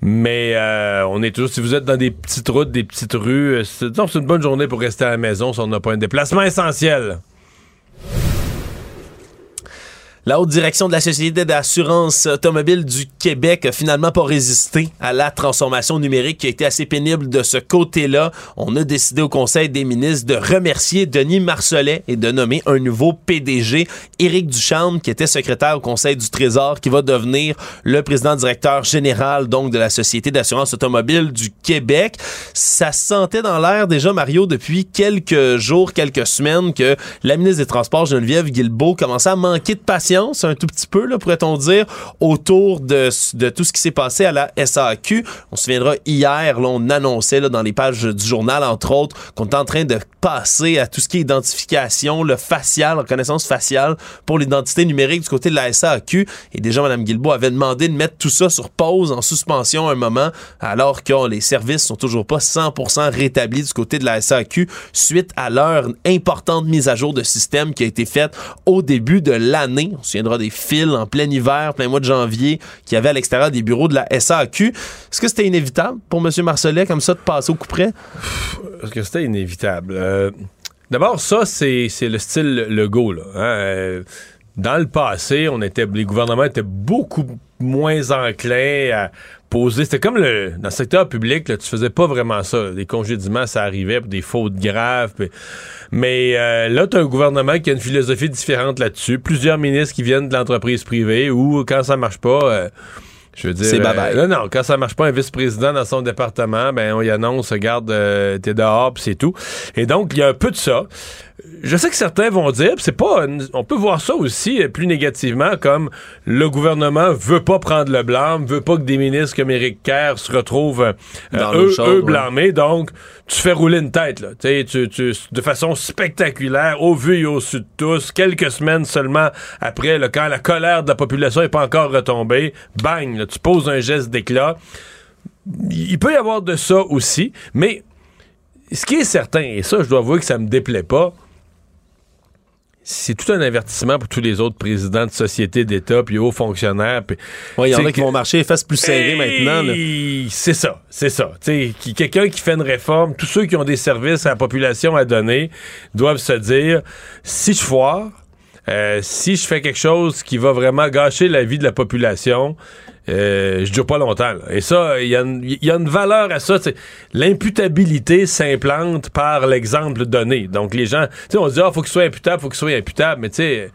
mais euh, on est toujours... Si vous êtes dans des petites routes, des petites rues, euh, c'est une bonne journée pour rester à la maison si on n'a pas un déplacement essentiel. La haute direction de la Société d'assurance automobile du Québec a finalement pas résisté à la transformation numérique qui a été assez pénible de ce côté-là. On a décidé au Conseil des ministres de remercier Denis Marcelet et de nommer un nouveau PDG, Éric Ducharme, qui était secrétaire au Conseil du Trésor, qui va devenir le président directeur général donc de la Société d'assurance automobile du Québec. Ça se sentait dans l'air déjà, Mario, depuis quelques jours, quelques semaines, que la ministre des Transports, Geneviève Guilbeault, commençait à manquer de patience un tout petit peu, pourrait-on dire, autour de, tout ce qui s'est passé à la SAQ. On se souviendra, hier, là, on annonçait dans les pages du journal, entre autres, qu'on est en train de passer à tout ce qui est identification, le facial, reconnaissance faciale pour l'identité numérique du côté de la SAQ. Et déjà, Mme Guilbeault avait demandé de mettre tout ça sur pause, en suspension un moment, alors que les services sont toujours pas 100% rétablis du côté de la SAQ suite à leur importante mise à jour de système qui a été faite au début de l'année. Souviendra des fils en plein hiver, plein mois de janvier, qu'il y avait à l'extérieur des bureaux de la SAQ. Est-ce que c'était inévitable pour M. Marcelet, comme ça, de passer au coup près? Parce que c'était inévitable? Euh, D'abord, ça, c'est c'est le style Legault. Là, hein. Euh, Dans le passé, on était, les gouvernements étaient beaucoup moins enclins à C'était comme le, dans le secteur public, là, tu faisais pas vraiment ça. Des congédiements, ça arrivait pour des fautes graves. puis- mais euh, là, tu as un gouvernement qui a une philosophie différente là-dessus. Plusieurs ministres qui viennent de l'entreprise privée ou quand ça marche pas. euh, je veux dire, C'est euh, non, non, quand ça marche pas un vice-président dans son département, ben on y annonce, regarde, euh, t'es dehors, puis c'est tout. Et donc, il y a un peu de ça. Je sais que certains vont dire, c'est pas, on peut voir ça aussi euh, plus négativement, comme le gouvernement veut pas prendre le blâme, veut pas que des ministres comme Éric Kerr se retrouvent euh, Dans eux, ouais. blâmés, donc tu fais rouler une tête, là. Tu tu, de façon spectaculaire, au vu et au su de tous, quelques semaines seulement après, là, quand la colère de la population n'est pas encore retombée, bang, là, tu poses un geste d'éclat. Il peut y avoir de ça aussi, mais ce qui est certain, et ça, je dois avouer que ça me déplaît pas, c'est tout un avertissement pour tous les autres présidents de sociétés d'État puis hauts fonctionnaires. puis- Ouais, il y en a qui vont marcher les fesses plus serrées Hey, maintenant. C'est ça, c'est ça. Tu sais, qui- Quelqu'un qui fait une réforme, tous ceux qui ont des services à la population à donner doivent se dire, si je foire, euh, si je fais quelque chose qui va vraiment gâcher la vie de la population, euh, je dure pas longtemps. là. Et ça, il y, y a une valeur à ça. L'imputabilité s'implante par l'exemple donné. Donc les gens, tu sais, on se dit, ah, faut qu'il soit imputable, faut qu'il soit imputable, mais tu sais,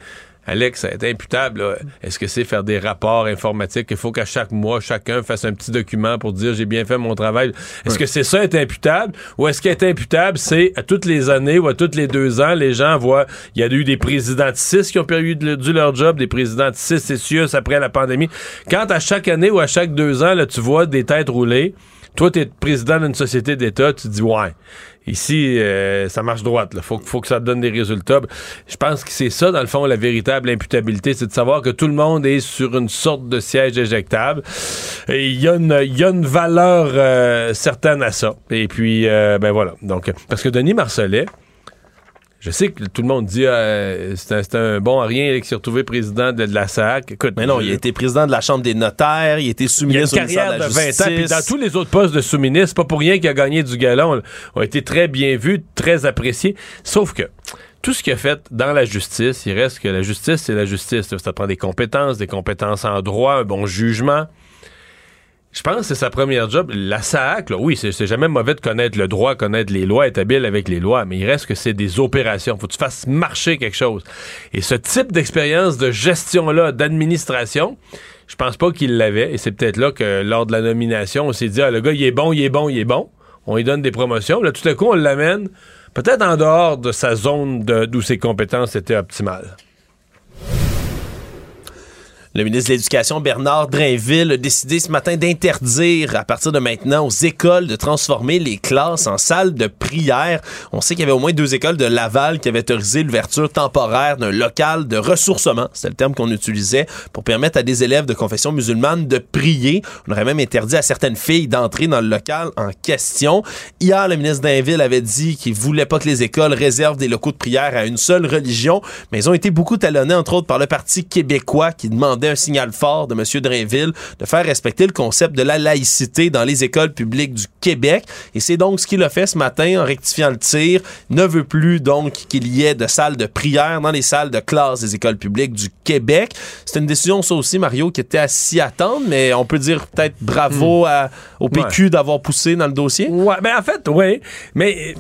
Alex, être imputable, là, est-ce que c'est faire des rapports informatiques? Il faut qu'à chaque mois, chacun fasse un petit document pour dire j'ai bien fait mon travail. Est-ce que c'est ça être imputable? Ou est-ce qu'être imputable, c'est à toutes les années ou à tous les deux ans, les gens voient, il y a eu des présidents de six qui ont perdu du leur job, des présidents de six cessieux après la pandémie. Quand à chaque année ou à chaque deux ans, là, tu vois des têtes rouler, toi, tu es président d'une société d'État, tu dis ouais. Ici, euh, ça marche droite. Il faut, faut que ça donne des résultats. Je pense que c'est ça, dans le fond, la véritable imputabilité, c'est de savoir que tout le monde est sur une sorte de siège éjectable. Il y, a une- il y a une valeur euh, certaine à ça. Et puis, euh, ben voilà. Donc, parce que Denis Marcelet, je sais que tout le monde dit euh, c'est un, un bon à rien qu'il s'est retrouvé président de, de la SAC. Écoute, Mais non, il a été président de la Chambre des notaires, il a été il a sous-ministre de la de 20 ans. Puis dans tous les autres postes de sous-ministre, pas pour rien qu'il a gagné du galon. ont été très bien vus, très appréciés. Sauf que tout ce qu'il a fait dans la justice, il reste que la justice, c'est la justice. Ça prend des compétences, des compétences en droit, un bon jugement. Je pense que c'est sa première job. La SAC, oui, c'est jamais mauvais de connaître le droit, connaître les lois, être habile avec les lois, mais il reste que c'est des opérations. Faut que tu fasses marcher quelque chose. Et ce type d'expérience de gestion-là, d'administration, je pense pas qu'il l'avait. Et c'est peut-être là que lors de la nomination, on s'est dit, ah, le gars, il est bon, il est bon, il est bon. on lui donne des promotions. Là, tout à coup, on l'amène peut-être en dehors de sa zone d'où ses compétences étaient optimales. Le ministre de l'Éducation, Bernard Drainville, a décidé ce matin d'interdire à partir de maintenant aux écoles de transformer les classes en salles de prière. On sait qu'il y avait au moins deux écoles de Laval qui avaient autorisé l'ouverture temporaire d'un local de ressourcement, c'était le terme qu'on utilisait, pour permettre à des élèves de confession musulmane de prier. On aurait même interdit à certaines filles d'entrer dans le local en question. Hier, le ministre Drainville avait dit qu'il voulait pas que les écoles réservent des locaux de prière à une seule religion, mais ils ont été beaucoup talonnés, entre autres, par le Parti québécois qui demandait un signal fort de M. Drainville de faire respecter le concept de la laïcité dans les écoles publiques du Québec. Et c'est donc ce qu'il a fait ce matin en rectifiant le tir. Il ne veut plus donc qu'il y ait de salles de prière dans les salles de classe des écoles publiques du Québec. C'est une décision, ça aussi, Mario, qui était à s'y attendre, mais on peut dire peut-être bravo à- au PQ d'avoir poussé dans le dossier. Ouais, ben en fait, oui. Mais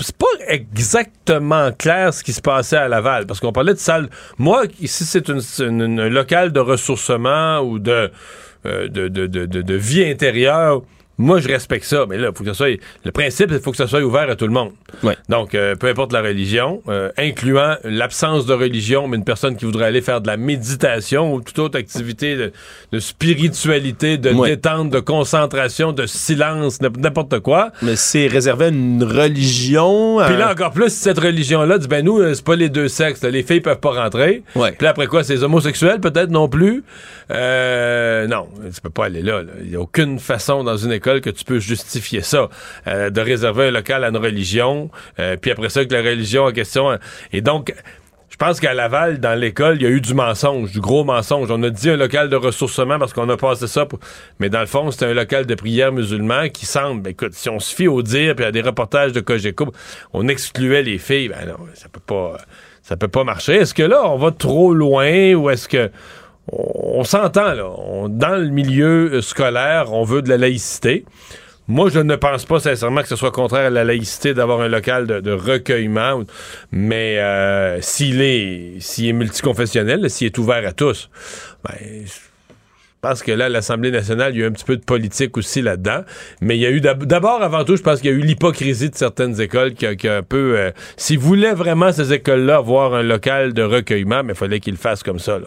c'est pas exactement clair ce qui se passait à Laval, parce qu'on parlait de salle. Moi, ici, c'est une, une- un local de ressourcement ou euh, de, de, de, de- de vie intérieure. Moi, je respecte ça, mais là, faut que ça soit. Le principe, il faut que ça soit ouvert à tout le monde. Donc, euh, peu importe la religion, euh, incluant l'absence de religion, mais une personne qui voudrait aller faire de la méditation ou toute autre activité de, de spiritualité, de Ouais. détente, de concentration, de silence, n'im- n'importe quoi. Mais c'est réservé à une religion. Puis euh, là, encore plus, cette religion-là dit, ben nous, c'est pas les deux sexes, là, les filles peuvent pas rentrer. Puis là, après quoi, c'est les homosexuels, peut-être non plus? Euh, non, tu peux pas aller là. Il y a aucune façon dans une école que tu peux justifier ça, euh, de réserver un local à une religion, euh, puis après ça, que la religion en question... euh, Et donc... Je pense qu'à Laval, dans l'école, il y a eu du mensonge, du gros mensonge. On a dit un local de ressourcement parce qu'on a passé ça, mais dans le fond, c'était un local de prière musulman qui semble, ben, écoute, si on se fie au dire, puis à des reportages de Cogeco, on excluait les filles, ben non, ça peut pas, ça peut pas marcher. Est-ce que là, on va trop loin ou est-ce que on, s'entend là, dans le milieu euh, scolaire, on veut de la laïcité. Moi, je ne pense pas sincèrement que ce soit contraire à la laïcité d'avoir un local de, recueillement, mais euh, s'il est, est multiconfessionnel, s'il est ouvert à tous, ben, je pense que là, l'Assemblée nationale, il y a eu un petit peu de politique aussi là-dedans. Mais il y a eu d'ab- d'abord, avant tout, je pense qu'il y a eu l'hypocrisie de certaines écoles qui qui un peu. euh, S'ils voulaient vraiment ces écoles-là avoir un local de recueillement, mais il fallait qu'ils le fassent comme ça. Là.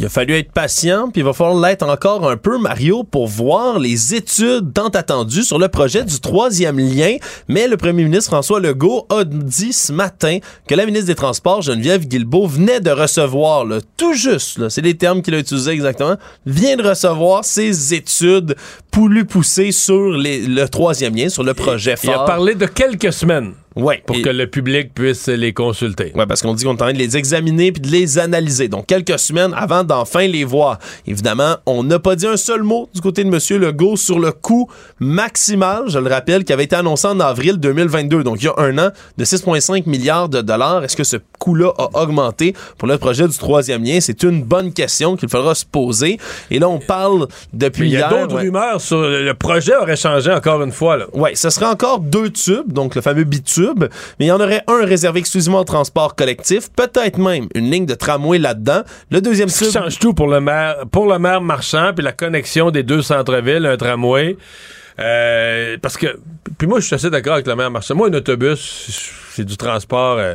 Il a fallu être patient, puis il va falloir l'être encore un peu, Mario, pour voir les études tant attendues sur le projet du troisième lien. Mais le premier ministre François Legault a dit ce matin que la ministre des Transports, Geneviève Guilbeault, venait de recevoir, là, tout juste, c'est les termes qu'il a utilisés exactement, vient de recevoir ses études plus poussées sur les- le troisième lien, sur le projet Il a parlé de quelques semaines. Ouais, Pour et- que le public puisse les consulter. Ouais, parce qu'on dit qu'on est en train de les examiner puis de les analyser. Donc, quelques semaines avant d'enfin les voir. Évidemment, on n'a pas dit un seul mot du côté de M. Legault sur le coût maximal, je le rappelle, qui avait été annoncé en avril 2022. Donc, il y a un an, de 6,5 milliards de dollars. Est-ce que ce coût-là a augmenté? Pour le projet du troisième lien? C'est une bonne question qu'il faudra se poser. Et là, on parle depuis il y a d'autres ouais. rumeurs sur le projet aurait changé encore une fois. Ouais, ce serait encore deux tubes, donc le fameux bitube, mais il y en aurait un réservé exclusivement au transport collectif, peut-être même une ligne de tramway là-dedans. Le deuxième tube, change tout pour le maire, pour le maire marchand, puis la connexion des deux centres-villes, un tramway. Euh, parce que, puis moi, je suis assez d'accord avec le maire marchand. Moi, un autobus, c'est du transport. euh,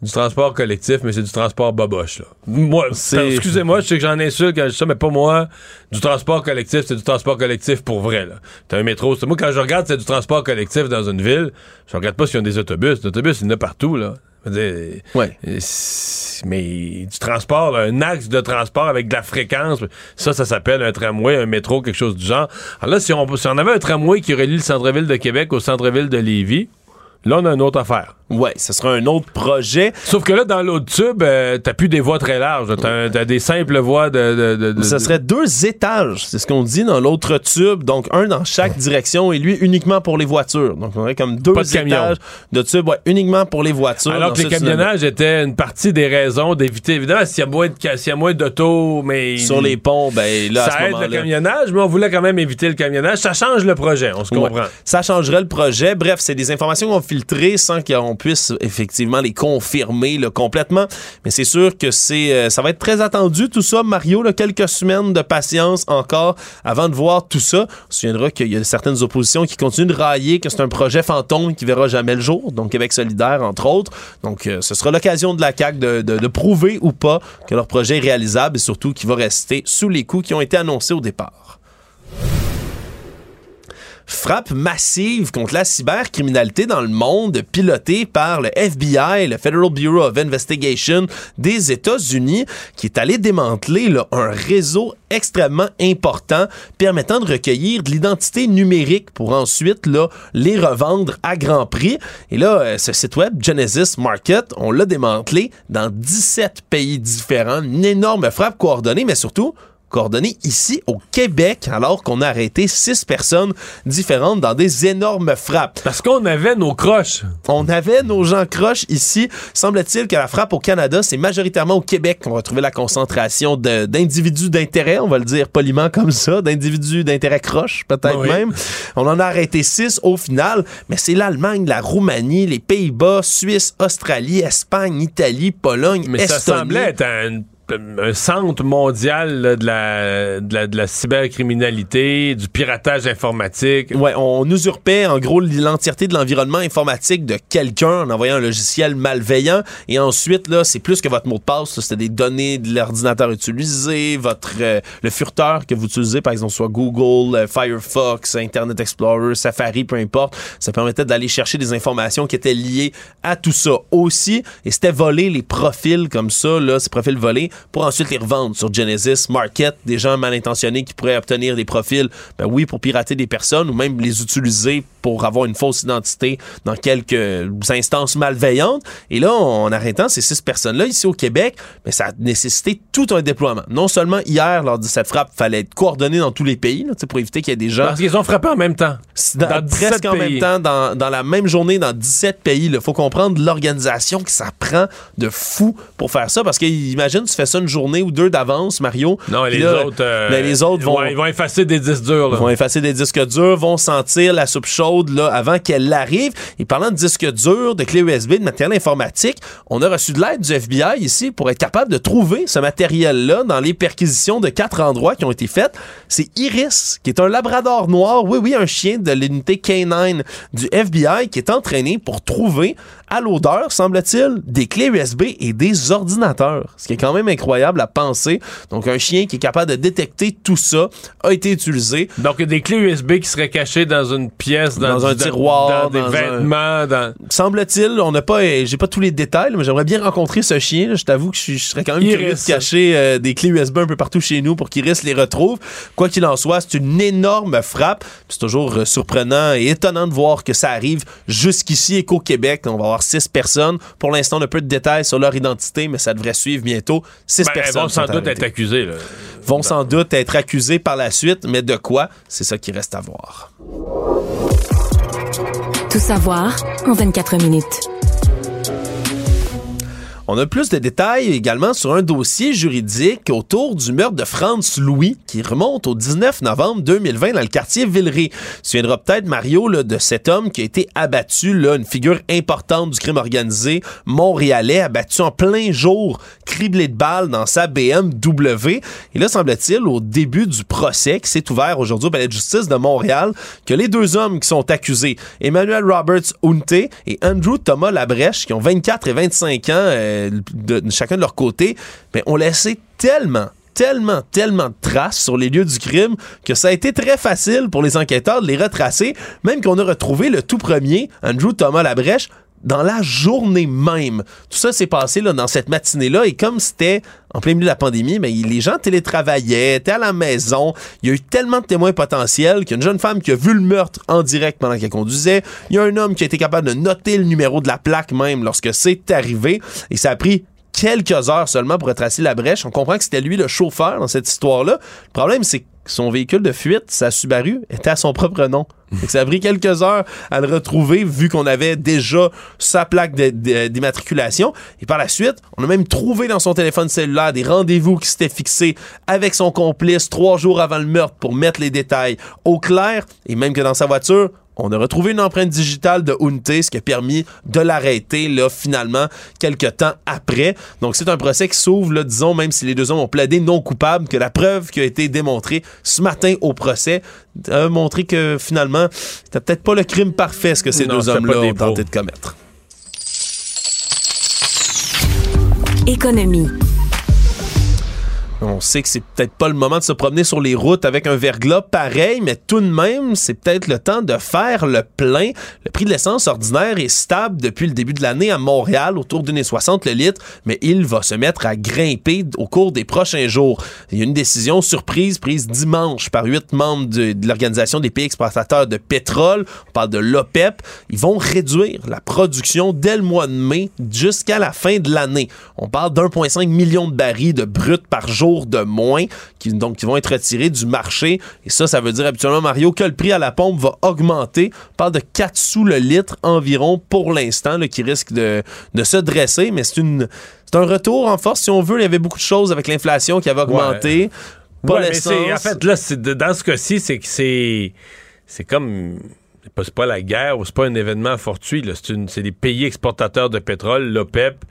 du transport collectif, mais c'est du transport boboche. Là. Moi, C'est- excusez-moi, je sais que j'en insulte quand je dis ça, mais pas moi. Du transport collectif, c'est du transport collectif pour vrai. Là. T'as un métro. c'est- Moi, quand je regarde, c'est du transport collectif dans une ville. Je regarde pas s'ils ont des autobus. L'autobus, il y en a partout. Là. Dire, Ouais. Mais du transport, là, un axe de transport avec de la fréquence, ça, ça s'appelle un tramway, un métro, quelque chose du genre. Alors là, si on, si on avait un tramway qui relie le centre-ville de Québec au centre-ville de Lévis, là, on a une autre affaire. ouais, ce sera un autre projet. Sauf que là, dans l'autre tube, euh, t'as plus des voies très larges. T'as, t'as des simples voies de... de, de- de- Ce serait deux étages, c'est ce qu'on dit dans l'autre tube, donc un dans chaque direction et lui uniquement pour les voitures. Donc on aurait comme deux Pas de camion. étages de tube, ouais, uniquement pour les voitures. Alors que les camionnages étaient une partie des raisons d'éviter, évidemment, s'il y a moins de, ca- s'il y a moins d'autos, mais... Sur les ponts, ben là, à ça ce aide le camionnage, mais on voulait quand même éviter le camionnage. Ça change le projet, on se comprend. Ouais. Ça changerait le projet. Bref, c'est des informations qu'on sans qu'on puisse effectivement les confirmer complètement. Mais c'est sûr que euh, ça va être très attendu tout ça, Mario. Quelques semaines de patience encore avant de voir tout ça. On se souviendra qu'il y a certaines oppositions qui continuent de railler que c'est un projet fantôme qui verra jamais le jour. Donc Québec solidaire, entre autres. Donc euh, ce sera l'occasion de la CAQ de prouver ou pas que leur projet est réalisable et surtout qu'il va rester sous les coups qui ont été annoncés au départ frappe massive contre la cybercriminalité dans le monde pilotée par le FBI, le Federal Bureau of Investigation des États-Unis, qui est allé démanteler là, un réseau extrêmement important permettant de recueillir de l'identité numérique pour ensuite là, les revendre à grand prix. Et là, euh, ce site web, Genesis Market, on l'a démantelé dans 17 pays différents. Une énorme frappe coordonnée, mais surtout coordonnées ici au Québec, alors qu'on a arrêté six personnes différentes dans des énormes frappes. Parce qu'on avait nos croches. On avait nos gens croches ici. Semble-t-il que la frappe au Canada, c'est majoritairement au Québec qu'on va trouver la concentration d'individus d'intérêt, on va le dire poliment comme ça, d'individus d'intérêt croche, peut-être Oui. même. On en a arrêté six au final, mais c'est l'Allemagne, la Roumanie, les Pays-Bas, Suisse, Australie, Espagne, Italie, Pologne, Mais ça semblait être un, un centre mondial là, de, la, de, la, de la cybercriminalité, du piratage informatique. Ouais, on usurpait en gros l'entièreté de l'environnement informatique de quelqu'un en envoyant un logiciel malveillant. Et ensuite, là, c'est plus que votre mot de passe. C'était des données de l'ordinateur utilisé, votre euh, le furteur que vous utilisez, par exemple, soit Google, euh, Firefox, Internet Explorer, Safari, peu importe. Ça permettait d'aller chercher des informations qui étaient liées à tout ça aussi. Et c'était voler les profils comme ça, là, ces profils volés, pour ensuite les revendre sur Genesis Market. Des gens mal intentionnés qui pourraient obtenir des profils, ben oui, pour pirater des personnes ou même les utiliser pour avoir une fausse identité dans quelques instances malveillantes. Et là, en arrêtant ces six personnes-là ici au Québec, ben, ça a nécessité tout un déploiement. Non seulement hier, lors de cette frappe, il fallait être coordonné dans tous les pays là, tu sais, pour éviter qu'il y ait des gens Parce qu'ils ont frappé en même temps. dans, Dans 17 presque en pays. même temps, dans, dans la même journée, dans 17 pays. Il faut comprendre l'organisation que ça prend de fou pour faire ça. Parce que imagine, tu fais ça une journée ou deux d'avance, Mario. Non, et puis les là, autres. euh, ben, les autres vont, Ils vont effacer des disques durs. Là. vont effacer des disques durs, vont sentir la soupe chaude là, avant qu'elle arrive. Et parlant de disques durs, de clés USB, de matériel informatique, on a reçu de l'aide du FBI ici pour être capable de trouver ce matériel-là dans les perquisitions de quatre endroits qui ont été faites. C'est Iris, qui est un labrador noir, oui, oui, un chien de l'unité K9 du FBI qui est entraîné pour trouver à l'odeur, semble-t-il, des clés USB et des ordinateurs. Ce qui est quand même incroyable à penser. Donc, un chien qui est capable de détecter tout ça a été utilisé. Donc, il y a des clés USB qui seraient cachées dans une pièce, dans, Dans un du- tiroir, dans des dans un- vêtements. Dans... Semble-t-il, on n'a pas, j'ai pas tous les détails, mais j'aimerais bien rencontrer ce chien. là. Je t'avoue que je, serais quand même Iris. curieux de cacher euh, des clés USB un peu partout chez nous pour qu'Iris les retrouve. Quoi qu'il en soit, c'est une énorme frappe. C'est toujours euh, surprenant et étonnant de voir que ça arrive jusqu'ici et qu'au Québec, on va avoir six personnes. Pour l'instant, on a peu de détails sur leur identité, mais ça devrait suivre bientôt. Six Ben, elles personnes vont sans sont doute arrêtées. être accusées. Là. Vont sans doute être accusées par la suite, mais de quoi? C'est ça qui reste à voir. Tout savoir en 24 minutes. On a plus de détails également sur un dossier juridique autour du meurtre de Franz Louis qui remonte au 19 novembre 2020 dans le quartier Villeray. Tu souviendras peut-être, Mario, là, de cet homme qui a été abattu, là, une figure importante du crime organisé montréalais, abattu en plein jour, criblé de balles dans sa BMW. Et là, semble-t-il, au début du procès qui s'est ouvert aujourd'hui au Palais de justice de Montréal, que les deux hommes qui sont accusés, Emmanuel Roberts Unte et Andrew Thomas Labrèche, qui ont 24 et 25 ans, euh, de, chacun de leur côté, mais ont laissé tellement tellement, tellement de traces sur les lieux du crime que ça a été très facile pour les enquêteurs de les retracer, même qu'on a retrouvé le tout premier, Andrew Thomas Labrèche, dans la journée même. Tout ça s'est passé là, dans cette matinée-là et comme c'était en plein milieu de la pandémie, mais les gens télétravaillaient, étaient à la maison. Il y a eu tellement de témoins potentiels qu'il y a une jeune femme qui a vu le meurtre en direct pendant qu'elle conduisait. Il y a un homme qui a été capable de noter le numéro de la plaque même lorsque c'est arrivé et ça a pris quelques heures seulement pour retracer la brèche. On comprend que c'était lui le chauffeur dans cette histoire-là. Le problème, c'est que son véhicule de fuite, sa Subaru, était à son propre nom. Que ça a pris quelques heures à le retrouver vu qu'on avait déjà sa plaque d'immatriculation. Et par la suite, on a même trouvé dans son téléphone cellulaire des rendez-vous qui s'étaient fixés avec son complice trois jours avant le meurtre pour mettre les détails au clair. Et même que dans sa voiture, On a retrouvé une empreinte digitale de Unte, ce qui a permis de l'arrêter, là, finalement, quelques temps après. Donc, c'est un procès qui s'ouvre, là, disons, même si les deux hommes ont plaidé non coupables, que la preuve qui a été démontrée ce matin au procès a montré que, finalement, c'était peut-être pas le crime parfait, ce que ces Non, deux hommes-là ont tenté de commettre. Économie. On sait que c'est peut-être pas le moment de se promener sur les routes avec un verglas pareil, mais tout de même, c'est peut-être le temps de faire le plein. Le prix de l'essence ordinaire est stable depuis le début de l'année à Montréal, autour d'une et 60 le litre, mais il va se mettre à grimper au cours des prochains jours. Il y a une décision surprise prise dimanche par huit membres de, l'Organisation des pays exportateurs de pétrole. On parle de l'OPEP. Ils vont réduire la production dès le mois de mai jusqu'à la fin de l'année. On parle d'1,5 million de barils de brut par jour de moins qui, donc, qui vont être retirés du marché. Et ça, ça veut dire habituellement, Mario, que le prix à la pompe va augmenter. On parle de 4 sous le litre environ pour l'instant, qui risque de, de se dresser, mais c'est une... C'est un retour en force, si on veut. Il y avait beaucoup de choses avec l'inflation qui avait augmenté. Pas Ouais, mais l'essence. c'est- en fait, là, de- dans ce cas-ci, c'est que c'est. C'est comme. C'est pas, la guerre ou c'est pas un événement fortuit. c'est des pays exportateurs de pétrole, l'OPEP,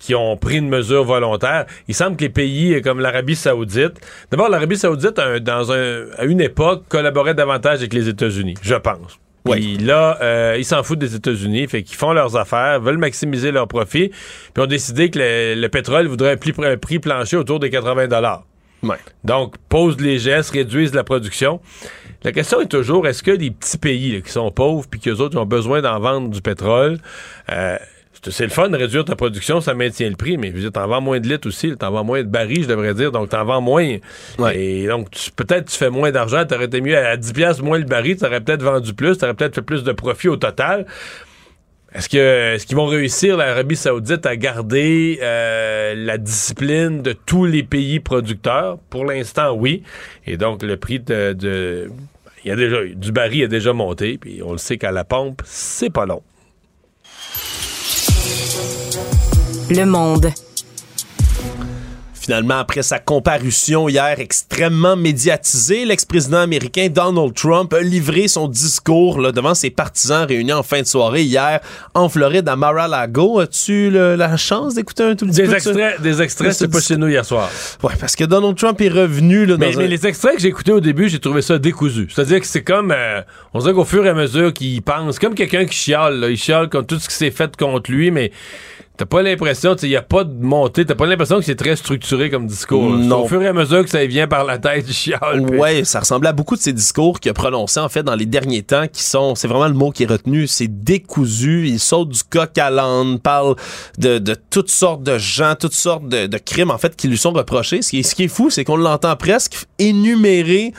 qui ont pris une mesure volontaire. Il semble que les pays euh, comme l'Arabie Saoudite. D'abord, l'Arabie Saoudite, un- dans un, à une époque, collaborait davantage avec les États-Unis, je pense. Puis là, euh, ils s'en foutent des États-Unis, fait qu'ils font leurs affaires, veulent maximiser leurs profits, puis ont décidé que le, le pétrole voudrait un prix, un prix plancher autour des 80 dollars. Donc, posent les gestes, réduisent la production. La question est toujours, est-ce que les petits pays là, qui sont pauvres puis qu'eux autres ont besoin d'en vendre du pétrole, euh, c'est le fun de réduire ta production, ça maintient le prix, mais dire, t'en vends moins de litres aussi, t'en vends moins de barils, je devrais dire, donc t'en vends moins. Et donc, tu- peut-être tu fais moins d'argent, t'aurais été mieux à 10 piastres moins le baril, t'aurais peut-être vendu plus, t'aurais peut-être fait plus de profit au total. Est-ce que est-ce qu'ils vont réussir l'Arabie Saoudite à garder euh, la discipline de tous les pays producteurs? Pour l'instant, oui. Et donc le prix de, de- il y a déjà du baril a déjà monté, puis on le sait qu'à la pompe, c'est pas long. Le monde. Finalement, après sa comparution hier extrêmement médiatisée, l'ex-président américain Donald Trump a livré son discours là, devant ses partisans réunis en fin de soirée hier en Floride à Mar-a-Lago. As-tu le- la chance d'écouter un tout petit Des peu de ça? extraits, des extraits, c'est pas chez nous hier soir. Ouais, parce que Donald Trump est revenu là, dans Mais, un- mais les extraits que j'ai écoutés au début, j'ai trouvé ça décousu. C'est-à-dire que c'est comme, euh, on dirait qu'au fur et à mesure qu'il pense, comme quelqu'un qui chiale, là. il chiale contre tout ce qui s'est fait contre lui, mais t'as pas l'impression, il y a pas de montée, t'as pas l'impression que c'est très structuré comme discours. Non. Au fur et à mesure que ça vient par la tête, chiale. puis- Ouais, ça ressemblait à beaucoup de ces discours qu'il a prononcés en fait dans les derniers temps qui sont, c'est vraiment le mot qui est retenu, c'est décousu. Il saute du coq à l'âne, parle de, de toutes sortes de gens, toutes sortes de, de crimes en fait qui lui sont reprochés. Ce qui ce qui est fou, c'est qu'on l'entend presque énumérer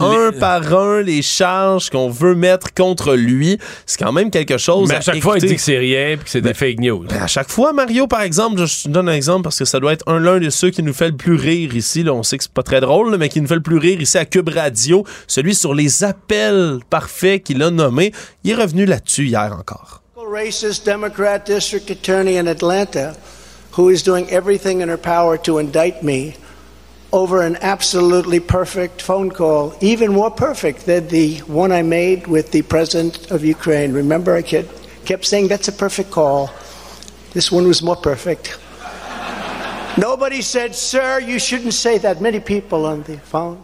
un par un les charges qu'on veut mettre contre lui. C'est quand même quelque chose. Mais à chaque fois, il dit que c'est rien puis que c'est des fake news. Ben, à chaque fois, Mario, par exemple, je te donne un exemple parce que ça doit être un l'un de ceux qui nous fait le plus rire ici. Là, on sait que c'est pas très drôle, là, mais qui nous fait le plus rire ici à Cube Radio, celui sur les appels parfaits qu'il a nommé. Il est revenu là-dessus hier encore. racist Democrat district attorney in Atlanta who is doing everything in her power to indict me over an absolutely perfect phone call, even more perfect than the one I made with the president of Ukraine. Remember, I kept, kept saying that's a perfect call. This one was more perfect. Nobody said, Sir, you shouldn't say that. Many people on the phone.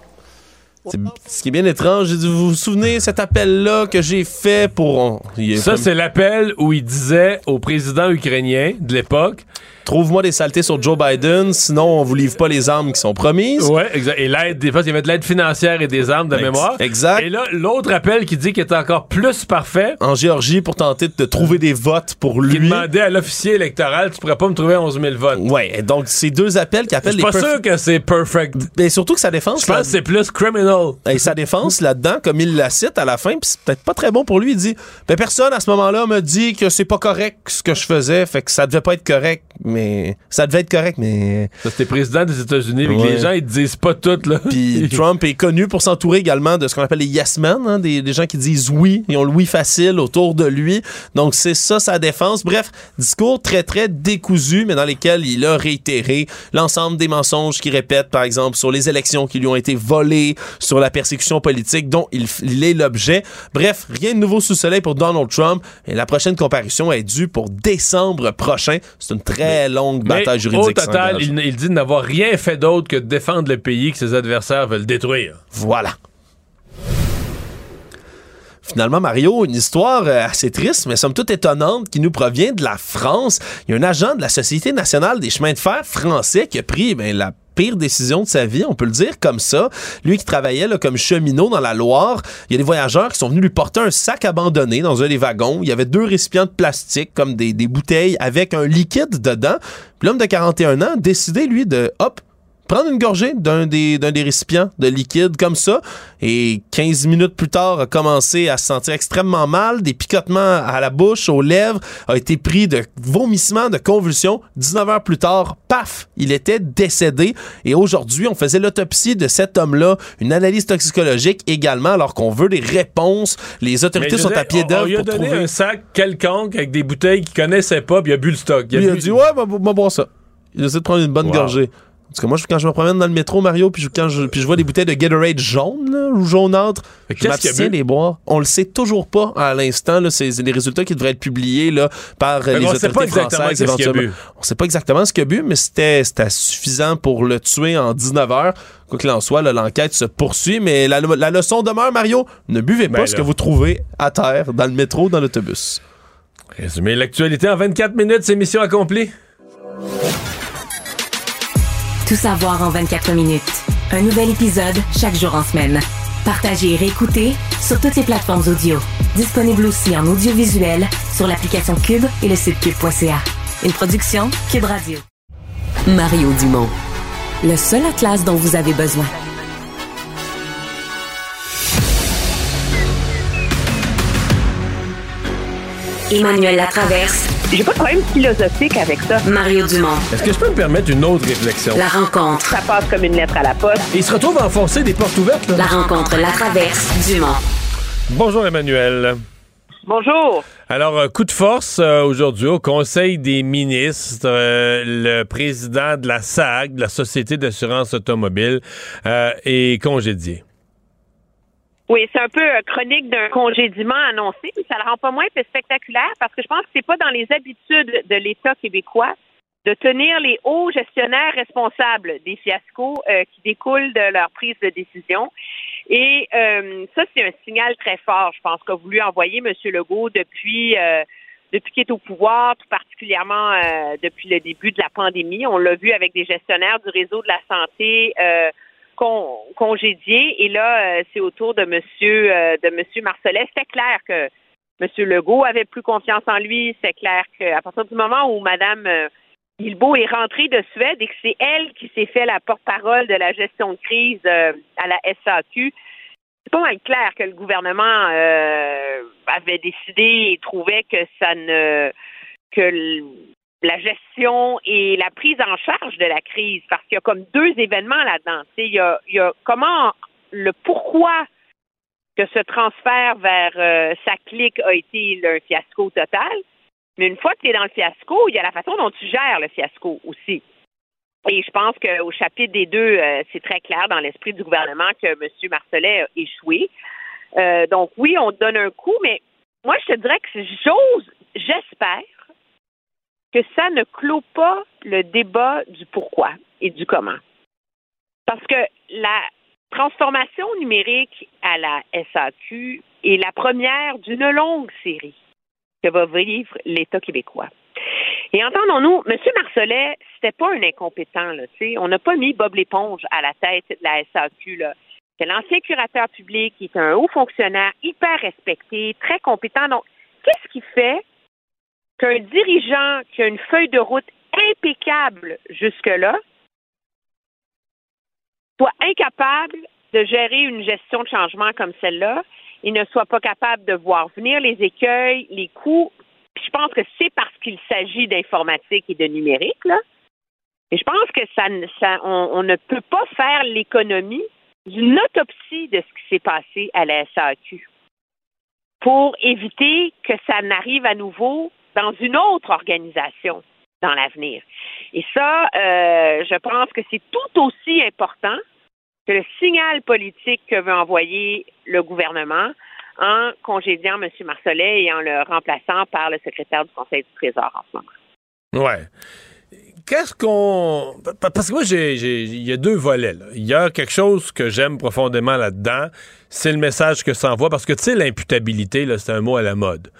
C'est- Ce qui est bien étrange, j'ai dit, vous vous souvenez cet appel-là que j'ai fait pour... Ça, c'est l'appel où il disait au président ukrainien de l'époque Trouve-moi des saletés sur Joe Biden, sinon on vous livre pas les armes qui sont promises. Ouais, exact. Et l'aide, des fois, il y avait de l'aide financière et des armes de Ex- mémoire. exact. Et là, l'autre appel qui dit qu'il est encore plus parfait. En Géorgie pour tenter de trouver des votes pour lui. Qui demandait à l'officier électoral, tu pourrais pas me trouver 11 000 votes. Ouais, et donc ces deux appels qui Je appellent suis les pas perf- sûr que c'est perfect. Mais surtout que sa défense. Je pense que c'est plus criminal. Et sa défense là-dedans, comme il la cite à la fin, puis c'est peut-être pas très bon pour lui, il dit ben personne à ce moment-là me dit que c'est pas correct ce que je faisais, fait que ça devait pas être correct. Mais ça devait être correct, mais. Ça, c'était président des États-Unis, mais que Ouais. les gens, ils disent pas tout, là. Puis Trump est connu pour s'entourer également de ce qu'on appelle les yes men, hein, des, des gens qui disent oui, ils ont le oui facile autour de lui. Donc c'est ça sa défense. Bref, discours très très décousu, mais dans lesquels il a réitéré l'ensemble des mensonges qu'il répète, par exemple sur les élections qui lui ont été volées, sur la persécution politique dont il, il est l'objet. Bref, rien de nouveau sous le soleil pour Donald Trump. Et la prochaine comparution est due pour décembre prochain. C'est une très longue Mais bataille juridique. Au total, il, il dit n'avoir rien fait d'autre que de défendre le pays que ses adversaires veulent détruire. Voilà. Finalement, Mario, une histoire euh, assez triste, mais somme toute étonnante, qui nous provient de la France. Il y a un agent de la Société nationale des chemins de fer français qui a pris ben, la pire décision de sa vie, on peut le dire comme ça. Lui qui travaillait là, comme cheminot dans la Loire, il y a des voyageurs qui sont venus lui porter un sac abandonné dans un des wagons. Il y avait deux récipients de plastique, comme des, des bouteilles avec un liquide dedans. L'homme de 41 ans décidé, lui, de, hop, prendre une gorgée d'un des, d'un des récipients de liquide comme ça. Et 15 minutes plus tard, a commencé à se sentir extrêmement mal, des picotements à la bouche, aux lèvres, a été pris de vomissements, de convulsions. 19 heures plus tard, paf, il était décédé. Et aujourd'hui, on faisait l'autopsie de cet homme-là, une analyse toxicologique également, alors qu'on veut des réponses. Les autorités sont à pied d'œuvre a pour donné trouver... un sac quelconque avec des bouteilles qu'il connaissait pas, puis il a bu le stock. Il a bu- dit, ouais, va, boire ça. Il essaie de prendre une bonne Wow. gorgée. Parce que moi, je- quand je me promène dans le métro, Mario, puis je, quand je, puis je vois des bouteilles de Gatorade jaune, là, ou jaunâtre, je m'abstiens des boire. On le sait toujours pas à l'instant. C'est des résultats qui devraient être publiés là, par euh, Mais les on sait autorités pas exactement françaises éventuellement. bu. On sait pas exactement ce qu'il a bu, mais c'était c'était suffisant pour le tuer en 19 heures. Quoi qu'il en soit, l'enquête se poursuit, mais la, la leçon demeure, Mario, ne buvez pas Ben ce que vous trouvez à terre, dans le métro, dans l'autobus. Résumer l'actualité en 24 minutes, c'est mission accomplie. Tout savoir en 24 minutes. Un nouvel épisode chaque jour en semaine. Partagez et réécoutez sur toutes les plateformes audio. Disponible aussi en audiovisuel sur l'application Cube et le site cube.ca. Une production Cube Radio. Mario Dumont. Le seul atlas dont vous avez besoin. Emmanuel Latraverse. J'ai pas de problème philosophique avec ça. Mario Dumont. Est-ce que je peux me permettre une autre réflexion? La rencontre. Ça passe comme une lettre à la poste. Et il se retrouve à enfoncer des portes ouvertes. là. La rencontre La Traverse Dumont. Bonjour Emmanuel. Bonjour. Alors, euh, coup de force euh, aujourd'hui au Conseil des ministres, euh, le président de la SAG, de la Société d'assurance automobile, euh, est congédié. Oui, c'est un peu euh, chronique d'un congédiement annoncé, mais ça le rend pas moins spectaculaire parce que je pense que c'est pas dans les habitudes de l'État québécois de tenir les hauts gestionnaires responsables des fiascos euh, qui découlent de leur prise de décision. Et euh, ça, c'est un signal très fort, je pense, qu'a voulu envoyer M. Legault depuis euh, depuis qu'il est au pouvoir, tout particulièrement euh, depuis le début de la pandémie. On l'a vu avec des gestionnaires du réseau de la santé con- congédiés. Et là, euh, c'est au tour de Monsieur euh, de Monsieur Marcellet. C'était clair que M. Legault avait plus confiance en lui. C'est clair qu'à partir du moment où Mme euh, Guilbeault est rentrée de Suède et que c'est elle qui s'est fait la porte-parole de la gestion de crise à la SAQ, c'est pas mal clair que le gouvernement avait décidé et trouvait que ça ne que la gestion et la prise en charge de la crise, parce qu'il y a comme deux événements là-dedans. Il y a, il y a comment le pourquoi que ce transfert vers euh, sa clique a été un fiasco total. Mais une fois que tu es dans le fiasco, il y a la façon dont tu gères le fiasco aussi. Et je pense qu'au chapitre des deux, euh, c'est très clair dans l'esprit du gouvernement que M. Marcellet a échoué. Euh, donc oui, on donne un coup, mais moi, je te dirais que j'ose, j'espère que ça ne clôt pas le débat du pourquoi et du comment. Parce que la transformation numérique à la SAQ est la première d'une longue série que va vivre l'État québécois. Et entendons-nous, M. Marcellet, c'était pas un incompétent, là, tu sais. On n'a pas mis Bob l'éponge à la tête de la SAQ, là. C'est l'ancien curateur public, qui est un haut fonctionnaire, hyper respecté, très compétent. Donc, qu'est-ce qui fait qu'un dirigeant qui a une feuille de route impeccable jusque-là soit incapable de gérer une gestion de changement comme celle-là et ne soit pas capable de voir venir les écueils, les coûts, puis je pense que c'est parce qu'il s'agit d'informatique et de numérique, là. Et je pense que ça, on ne peut pas faire l'économie d'une autopsie de ce qui s'est passé à la SAQ pour éviter que ça n'arrive à nouveau dans une autre organisation dans l'avenir. Et ça, euh, je pense que c'est tout aussi important que le signal politique que veut envoyer le gouvernement en congédiant M. Marcelet et en le remplaçant par le secrétaire du Conseil du Trésor en ce moment. Ouais. Qu'est-ce qu'on. Parce que moi, il y a deux volets. Il y a quelque chose que j'aime profondément là-dedans. C'est le message que ça envoie. Parce que, tu sais, l'imputabilité, c'est un mot à la mode.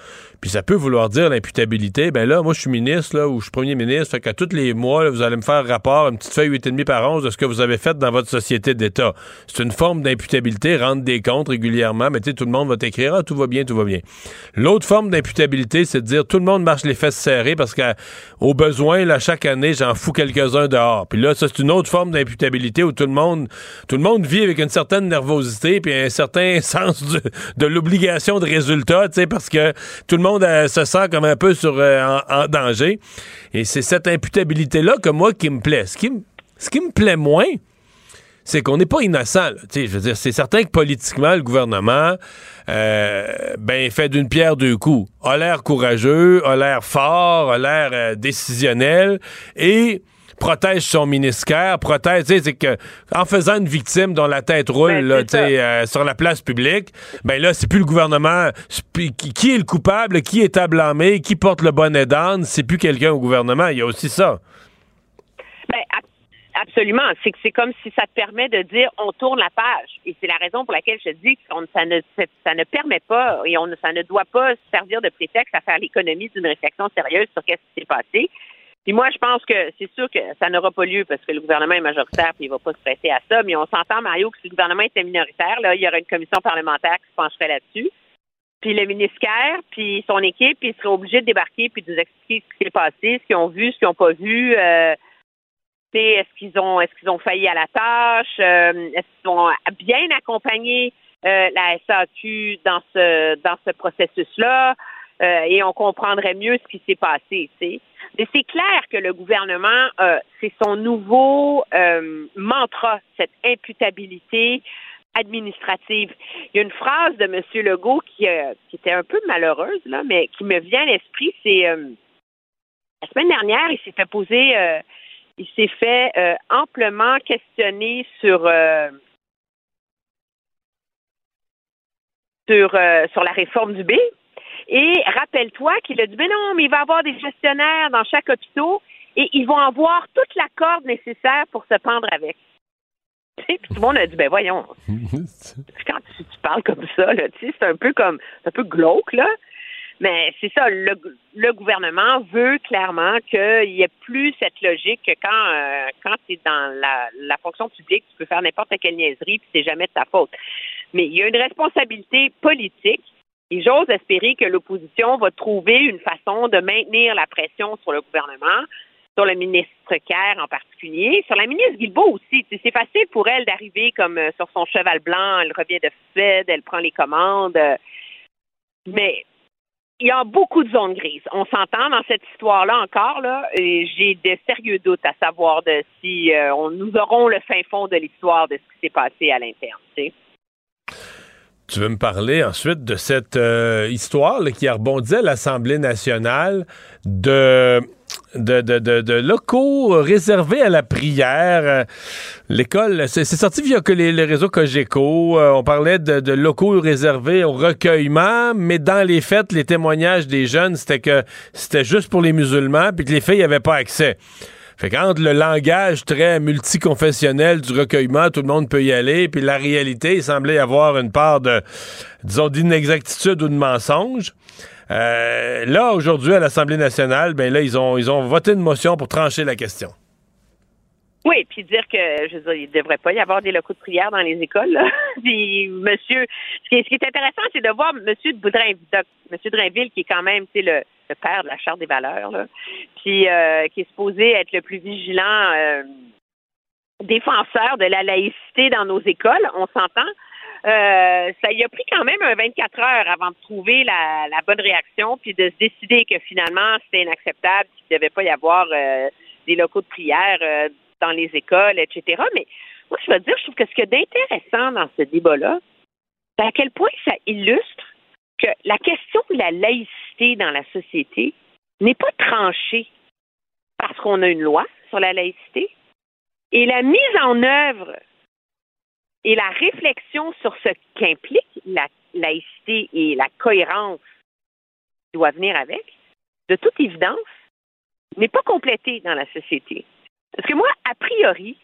Puis ça peut vouloir dire l'imputabilité. Ben là, moi, je suis ministre, là, ou je suis premier ministre. Fait qu'à tous les mois, vous allez me faire rapport, une petite feuille 8,5 par 11 de ce que vous avez fait dans votre société d'État. C'est une forme d'imputabilité, rendre des comptes régulièrement. Mais tu sais, tout le monde va t'écrire, ah, tout va bien, tout va bien. L'autre forme d'imputabilité, c'est de dire tout le monde marche les fesses serrées parce qu'au besoin, là, chaque année, j'en fous quelques-uns dehors. Puis là, ça, c'est une autre forme d'imputabilité où tout le monde, tout le monde vit avec une certaine nervosité puis un certain sens de l'obligation de résultat, parce que tout le monde euh, se sent comme un peu sur, euh, en, danger. Et c'est cette imputabilité-là que moi qui me plaît. Ce qui, ce qui me plaît moins, c'est qu'on n'est pas innocent. Je veux dire, c'est certain que politiquement, le gouvernement euh, ben, fait d'une pierre deux coups. A l'air courageux, a l'air fort, a l'air décisionnel et protège son ministère, protège, tu sais, c'est que en faisant une victime dont la tête roule ben, là, euh, sur la place publique, ben là, c'est plus le gouvernement. Qui est le coupable, qui est à blâmer, qui porte le bonnet d'âne, c'est plus quelqu'un au gouvernement. Il y a aussi ça. Ben, absolument. C'est que c'est comme si ça te permet de dire on tourne la page. Et c'est la raison pour laquelle je dis que ça ne, ça ne permet pas et on, ça ne doit pas servir de prétexte à faire l'économie d'une réflexion sérieuse sur ce qui s'est passé. Puis moi, je pense que c'est sûr que ça n'aura pas lieu parce que le gouvernement est majoritaire puis il va pas se prêter à ça. Mais on s'entend, Mario, que si le gouvernement était minoritaire, là, il y aurait une commission parlementaire qui se pencherait là-dessus. Puis le ministère, puis son équipe, ils seraient obligés de débarquer puis de nous expliquer ce qui s'est passé, ce qu'ils ont vu, ce qu'ils n'ont pas vu. Euh, est-ce qu'ils ont est-ce qu'ils ont failli à la tâche? Euh, est-ce qu'ils ont bien accompagné euh, la SAQ dans ce dans ce processus-là? Euh, et on comprendrait mieux ce qui s'est passé. Mais c'est clair que le gouvernement, euh, c'est son nouveau euh, mantra, cette imputabilité administrative. Il y a une phrase de M. Legault qui, qui était un peu malheureuse, là, mais qui me vient à l'esprit, c'est la semaine dernière, il s'est fait poser, il s'est fait amplement questionner sur, sur la réforme du B. Et rappelle-toi qu'il a dit, mais non, mais il va y avoir des gestionnaires dans chaque hôpital et ils vont avoir toute la corde nécessaire pour se pendre avec. Puis tout le monde a dit, ben voyons, quand tu, parles comme ça, là, c'est un peu comme, c'est un peu glauque, là. Mais c'est ça, le, le, gouvernement veut clairement qu'il n'y ait plus cette logique que quand, euh, quand tu es dans la, la, fonction publique, tu peux faire n'importe quelle niaiserie, puis c'est jamais de ta faute. Mais il y a une responsabilité politique et j'ose espérer que l'opposition va trouver une façon de maintenir la pression sur le gouvernement, sur le ministre Kerr en particulier, sur la ministre Guilbeault aussi. C'est facile pour elle d'arriver comme euh, sur son cheval blanc, elle revient de Suède, elle prend les commandes. Mais il y a beaucoup de zones grises. On s'entend dans cette histoire-là encore, là, et j'ai de sérieux doutes à savoir de si euh, on, nous aurons le fin fond de l'histoire de ce qui s'est passé à l'interne. Tu veux me parler ensuite de cette euh, histoire qui a rebondi à l'Assemblée nationale de de, de, de, locaux réservés à la prière. L'école, c'est sorti via que les, réseaux Cogeco. Euh, on parlait de, locaux réservés au recueillement, mais dans les fêtes, les témoignages des jeunes, c'était que c'était juste pour les musulmans, puis que les filles n'avaient pas accès. Fait qu'entre le langage très multiconfessionnel du recueillement, tout le monde peut y aller, puis la réalité, il semblait y avoir une part de, disons, d'inexactitude ou de mensonge. Euh, là, aujourd'hui, à l'Assemblée nationale, ben là, ils ont, ils ont voté une motion pour trancher la question. Oui, puis dire que, je veux dire, il ne devrait pas y avoir des locaux de prière dans les écoles. puis, monsieur, ce qui, est, intéressant, c'est de voir monsieur de Boudrin, monsieur Drainville, qui est quand même, tu le, le, père de la Charte des valeurs, là, puis euh, qui est supposé être le plus vigilant euh, défenseur de la laïcité dans nos écoles, on s'entend. Euh, ça y a pris quand même un 24 heures avant de trouver la, la bonne réaction, puis de se décider que finalement c'était inacceptable, qu'il ne devait pas y avoir euh, des locaux de prière euh, dans les écoles, etc. Mais moi, je veux dire, je trouve que ce qu'il y a d'intéressant dans ce débat-là, c'est à quel point ça illustre que la question de la laïcité dans la société n'est pas tranchée parce qu'on a une loi sur la laïcité et la mise en œuvre et la réflexion sur ce qu'implique la laïcité et la cohérence qui doit venir avec, de toute évidence, n'est pas complétée dans la société. Parce que moi, a priori,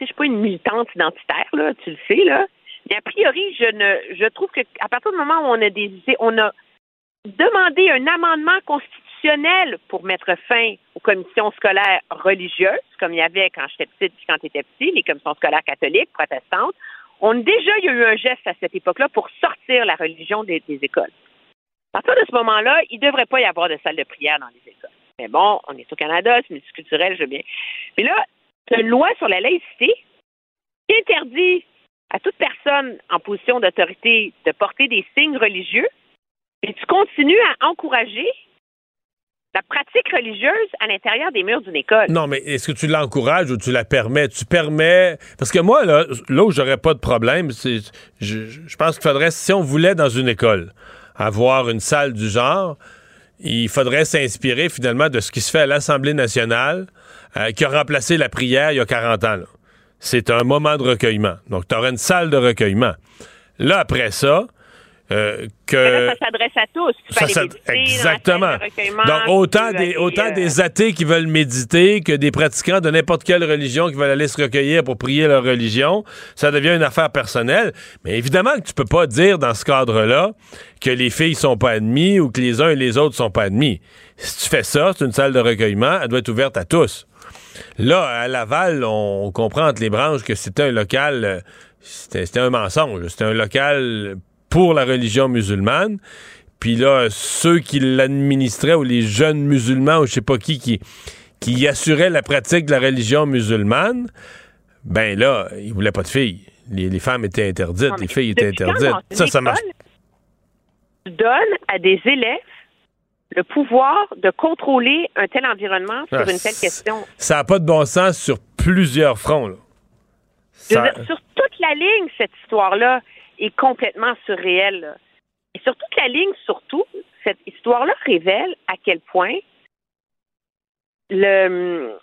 je suis pas une militante identitaire, là, tu le sais, là, mais a priori, je ne je trouve qu'à partir du moment où on a des on a demandé un amendement constitutionnel pour mettre fin aux commissions scolaires religieuses, comme il y avait quand j'étais petite puis quand tu petit, les commissions scolaires catholiques, protestantes. On déjà il y a eu un geste à cette époque-là pour sortir la religion des, des écoles. À partir de ce moment-là, il ne devrait pas y avoir de salle de prière dans les écoles. Mais bon, on est au Canada, c'est multiculturel, je veux bien. Mais là, une loi sur la laïcité qui interdit à toute personne en position d'autorité de porter des signes religieux, et tu continues à encourager la pratique religieuse à l'intérieur des murs d'une école. Non, mais est-ce que tu l'encourages ou tu la permets? Tu permets? Parce que moi, là, là où j'aurais pas de problème, c'est. Je, je pense qu'il faudrait, si on voulait dans une école avoir une salle du genre, il faudrait s'inspirer finalement de ce qui se fait à l'Assemblée nationale, euh, qui a remplacé la prière il y a 40 ans. C'est un moment de recueillement. Donc, tu aurais une salle de recueillement. Là, après ça, euh, que là, ça s'adresse à tous. Ça, exactement. Donc, autant, des, autant euh, des athées qui veulent méditer que des pratiquants de n'importe quelle religion qui veulent aller se recueillir pour prier leur religion, ça devient une affaire personnelle. Mais évidemment que tu peux pas dire dans ce cadre-là que les filles sont pas admis ou que les uns et les autres sont pas admis. Si tu fais ça, c'est une salle de recueillement, elle doit être ouverte à tous. Là, à Laval, on comprend entre les branches que c'était un local, euh, c'était un mensonge. C'était un local pour la religion musulmane. Puis là, ceux qui l'administraient ou les jeunes musulmans ou je sais pas qui qui, qui assuraient la pratique de la religion musulmane, ben là, ils voulaient pas de filles. Les, les femmes étaient interdites, Non, les filles étaient interdites. Ça, ça marche. Tu donnes à des élèves le pouvoir de contrôler un tel environnement sur Ah, une telle question? Ça n'a pas de bon sens sur plusieurs fronts. là. Ça- dire, sur toute la ligne, cette histoire-là est complètement surréelle. là. Et sur toute la ligne, surtout, cette histoire-là révèle à quel point le,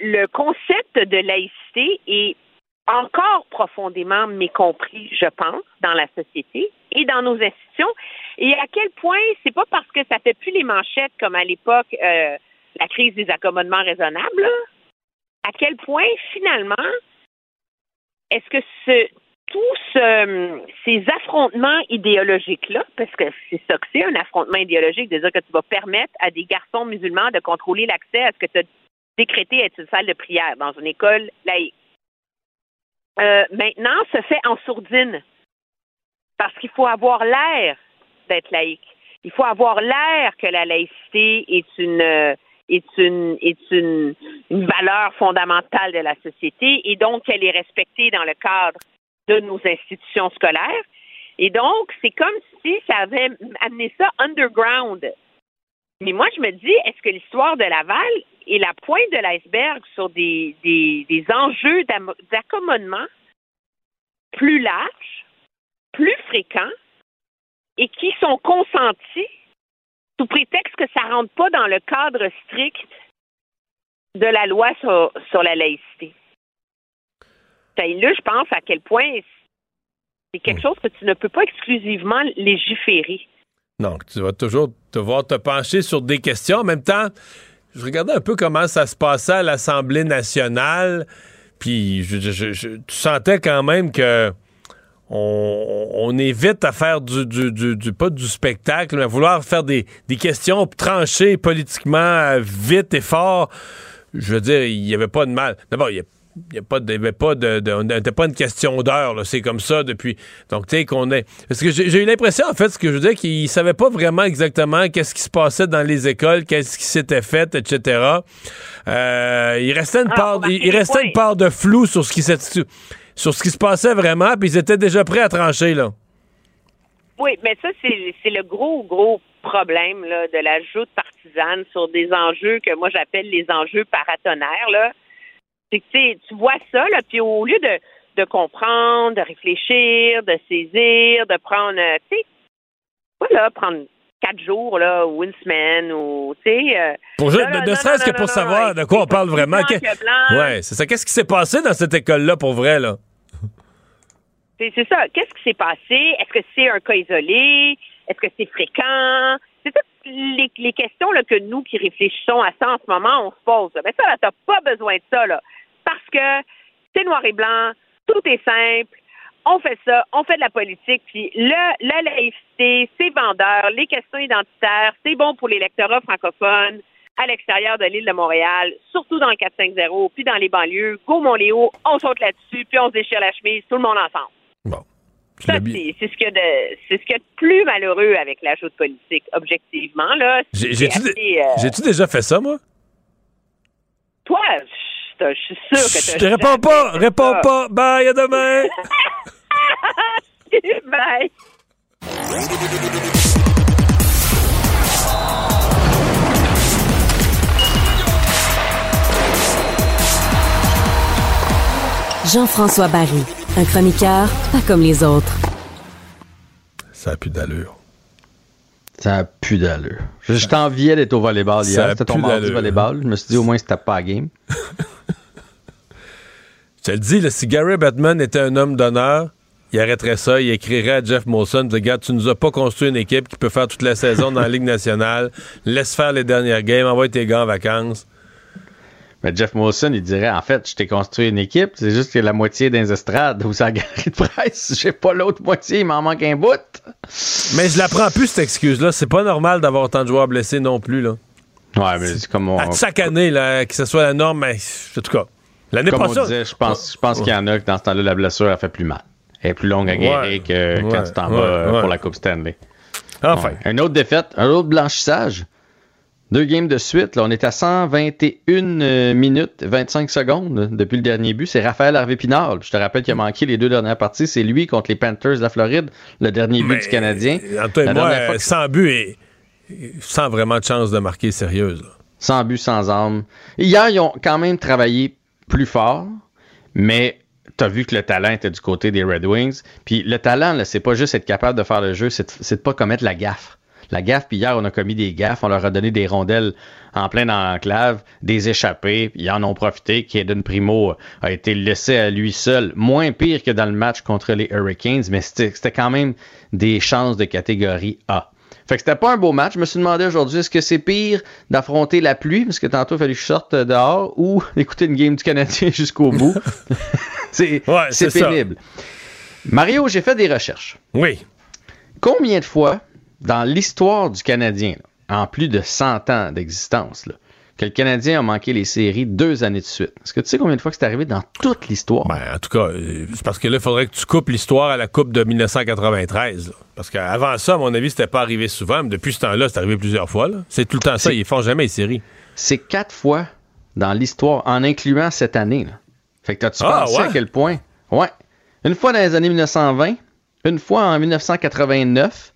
le concept de laïcité est encore profondément mécompris, je pense, dans la société et dans nos institutions. Et à quel point c'est pas parce que ça fait plus les manchettes comme à l'époque euh, la crise des accommodements raisonnables, à quel point finalement est-ce que ce, tous ce- ces affrontements idéologiques-là, parce que c'est ça que c'est, un affrontement idéologique, de dire que tu vas permettre à des garçons musulmans de contrôler l'accès à ce que tu as décrété être une salle de prière dans une école laïque. Euh, maintenant, se fait en sourdine. Parce qu'il faut avoir l'air d'être laïque. Il faut avoir l'air que la laïcité est une euh, est une est une, une valeur fondamentale de la société et donc qu'elle est respectée dans le cadre de nos institutions scolaires. Et donc, c'est comme si ça avait amené ça underground. Mais moi, je me dis, est-ce que l'histoire de Laval est la pointe de l'iceberg sur des, des, enjeux d'accommodement plus larges, plus fréquents et qui sont consentis sous prétexte que ça ne rentre pas dans le cadre strict de la loi sur, sur la laïcité? Ça illustre, je pense, à quel point c'est quelque chose que tu ne peux pas exclusivement légiférer. Donc, tu vas toujours devoir te pencher sur des questions. En même temps, je regardais un peu comment ça se passait à l'Assemblée nationale, puis je, je- je- je- tu sentais quand même que on, on est vite à faire du, du- du- du- pas du spectacle, mais à vouloir faire des, des questions tranchées politiquement euh, vite et fort. Je veux dire, il n'y avait pas de mal. D'abord, il y a il n'y a pas de, il y avait pas de, de- on n'était pas une question d'heure, c'est comme ça depuis. Donc, tu sais, qu'on est. Parce que j'ai eu l'impression, en fait, ce que je veux dire, qu'ils ne savaient pas vraiment exactement qu'est-ce qui se passait dans les écoles, qu'est-ce qui s'était fait, etc. Euh, il restait une Ah, part, il, il restait une part de flou sur ce qui sur ce qui se passait vraiment, puis ils étaient déjà prêts à trancher, là. Oui, mais ça, c'est c'est le gros, gros problème là, de la joute partisane sur des enjeux que moi j'appelle les enjeux paratonnerres. Là. C'est que tu vois ça, là, puis au lieu de, de comprendre, de réfléchir, de saisir, de prendre, euh, tu sais, voilà, prendre quatre jours là, ou une semaine, ou tu sais. euh, ne non, serait-ce que pour non, savoir non, de quoi on parle vraiment. Que-. Ouais, c'est ça. Qu'est-ce qui s'est passé dans cette école-là pour vrai, là? C'est ça. Qu'est-ce qui s'est passé? Est-ce que c'est un cas isolé? Est-ce que c'est fréquent? C'est toutes les, les questions là, que nous qui réfléchissons à ça en ce moment, on se pose. Mais ça, là, t'as pas besoin de ça, là. Parce que c'est noir et blanc, tout est simple. On fait ça, on fait de la politique, puis le, la laïcité, c'est vendeur, les questions identitaires, c'est bon pour l'électorat francophone à l'extérieur de l'île de Montréal, surtout dans le 450, puis dans les banlieues. Go Montléo, on saute là-dessus, puis on se déchire la chemise, tout le monde ensemble. Ça, c'est c'est ce qu'il y a de c'est ce qu'il y a de plus malheureux avec l'ajout de politique, objectivement. Là, J'ai- C'est J'ai-tu assez, euh, j'ai-tu déjà fait ça, moi? Toi, je je suis sûr que Je tu te réponds pas, réponds pas. Bye, à demain. Bye. Jean-François Barry, un chroniqueur pas comme les autres. Ça a plus d'allure. Ça a plus d'allure. Je, t'enviais d'être au volleyball hier. C'était ton mardi volleyball. Je me suis dit au moins c'était pas la game. Je te le dis, là, si Gary Batman était un homme d'honneur, il arrêterait ça, il écrirait à Jeff Molson, regarde, tu nous as pas construit une équipe qui peut faire toute la saison dans la Ligue nationale, laisse faire les dernières games, envoie tes gars en vacances. Mais Jeff Molson, il dirait en fait, je t'ai construit une équipe, c'est juste que la moitié des estrades ou sa galerie de presse, j'ai pas l'autre moitié, il m'en manque un bout. Mais je la prends plus, cette excuse-là. C'est pas normal d'avoir autant de joueurs blessés non plus, là. Ouais, mais c'est comme on, À chaque année, là, que ce soit la norme, mais en tout cas, l'année comme on passée. disait, je pense, je pense qu'il y en a que dans ce temps-là, la blessure a fait plus mal. Elle est plus longue à guérir Ouais. que quand tu t'en vas pour la Coupe Stanley. Enfin. Une autre défaite, un autre blanchissage. Deux games de suite. Là, on est à 121 euh, minutes 25 secondes depuis le dernier but. C'est Raphaël Harvey-Pinard. Je te rappelle qu'il a manqué les deux dernières parties. C'est lui contre les Panthers de la Floride, le dernier but du Canadien. Antoine, moi, que- sans but et sans vraiment de chance de marquer sérieuse. là. Sans but, sans arme. Hier, ils ont quand même travaillé plus fort, mais tu as vu que le talent était du côté des Red Wings. Puis le talent, c'est pas juste être capable de faire le jeu, c'est de, de pas commettre la gaffe. La gaffe, puis hier, on a commis des gaffes, on leur a donné des rondelles en plein dans l'enclave, des échappées, puis ils en ont profité. Kaden Primo a été laissé à lui seul, moins pire que dans le match contre les Hurricanes, mais c'était quand même des chances de catégorie A. Fait que c'était pas un beau match. Je me suis demandé aujourd'hui, est-ce que c'est pire d'affronter la pluie, parce que tantôt il fallait que je sorte dehors, ou d'écouter une game du Canadien jusqu'au bout? c'est ça. pénible. Mario, j'ai fait des recherches. Oui. Combien de fois, dans l'histoire du Canadien, là, en plus de 100 ans d'existence, que le Canadien a manqué les séries deux années de suite? Est-ce que tu sais combien de fois que c'est arrivé dans toute l'histoire? Ben, en tout cas, euh, c'est parce que là, il faudrait que tu coupes l'histoire à la Coupe de 1993. là. Parce qu'avant ça, à mon avis, c'était pas arrivé souvent. Mais depuis ce temps-là, c'est arrivé plusieurs fois. C'est tout le temps ça. Ils font jamais les séries. C'est quatre fois dans l'histoire, en incluant cette année. là. Fait que t'as-tu Ah, pensé ouais? à quel point? Ouais. Une fois dans les années 1920, une fois en 1989,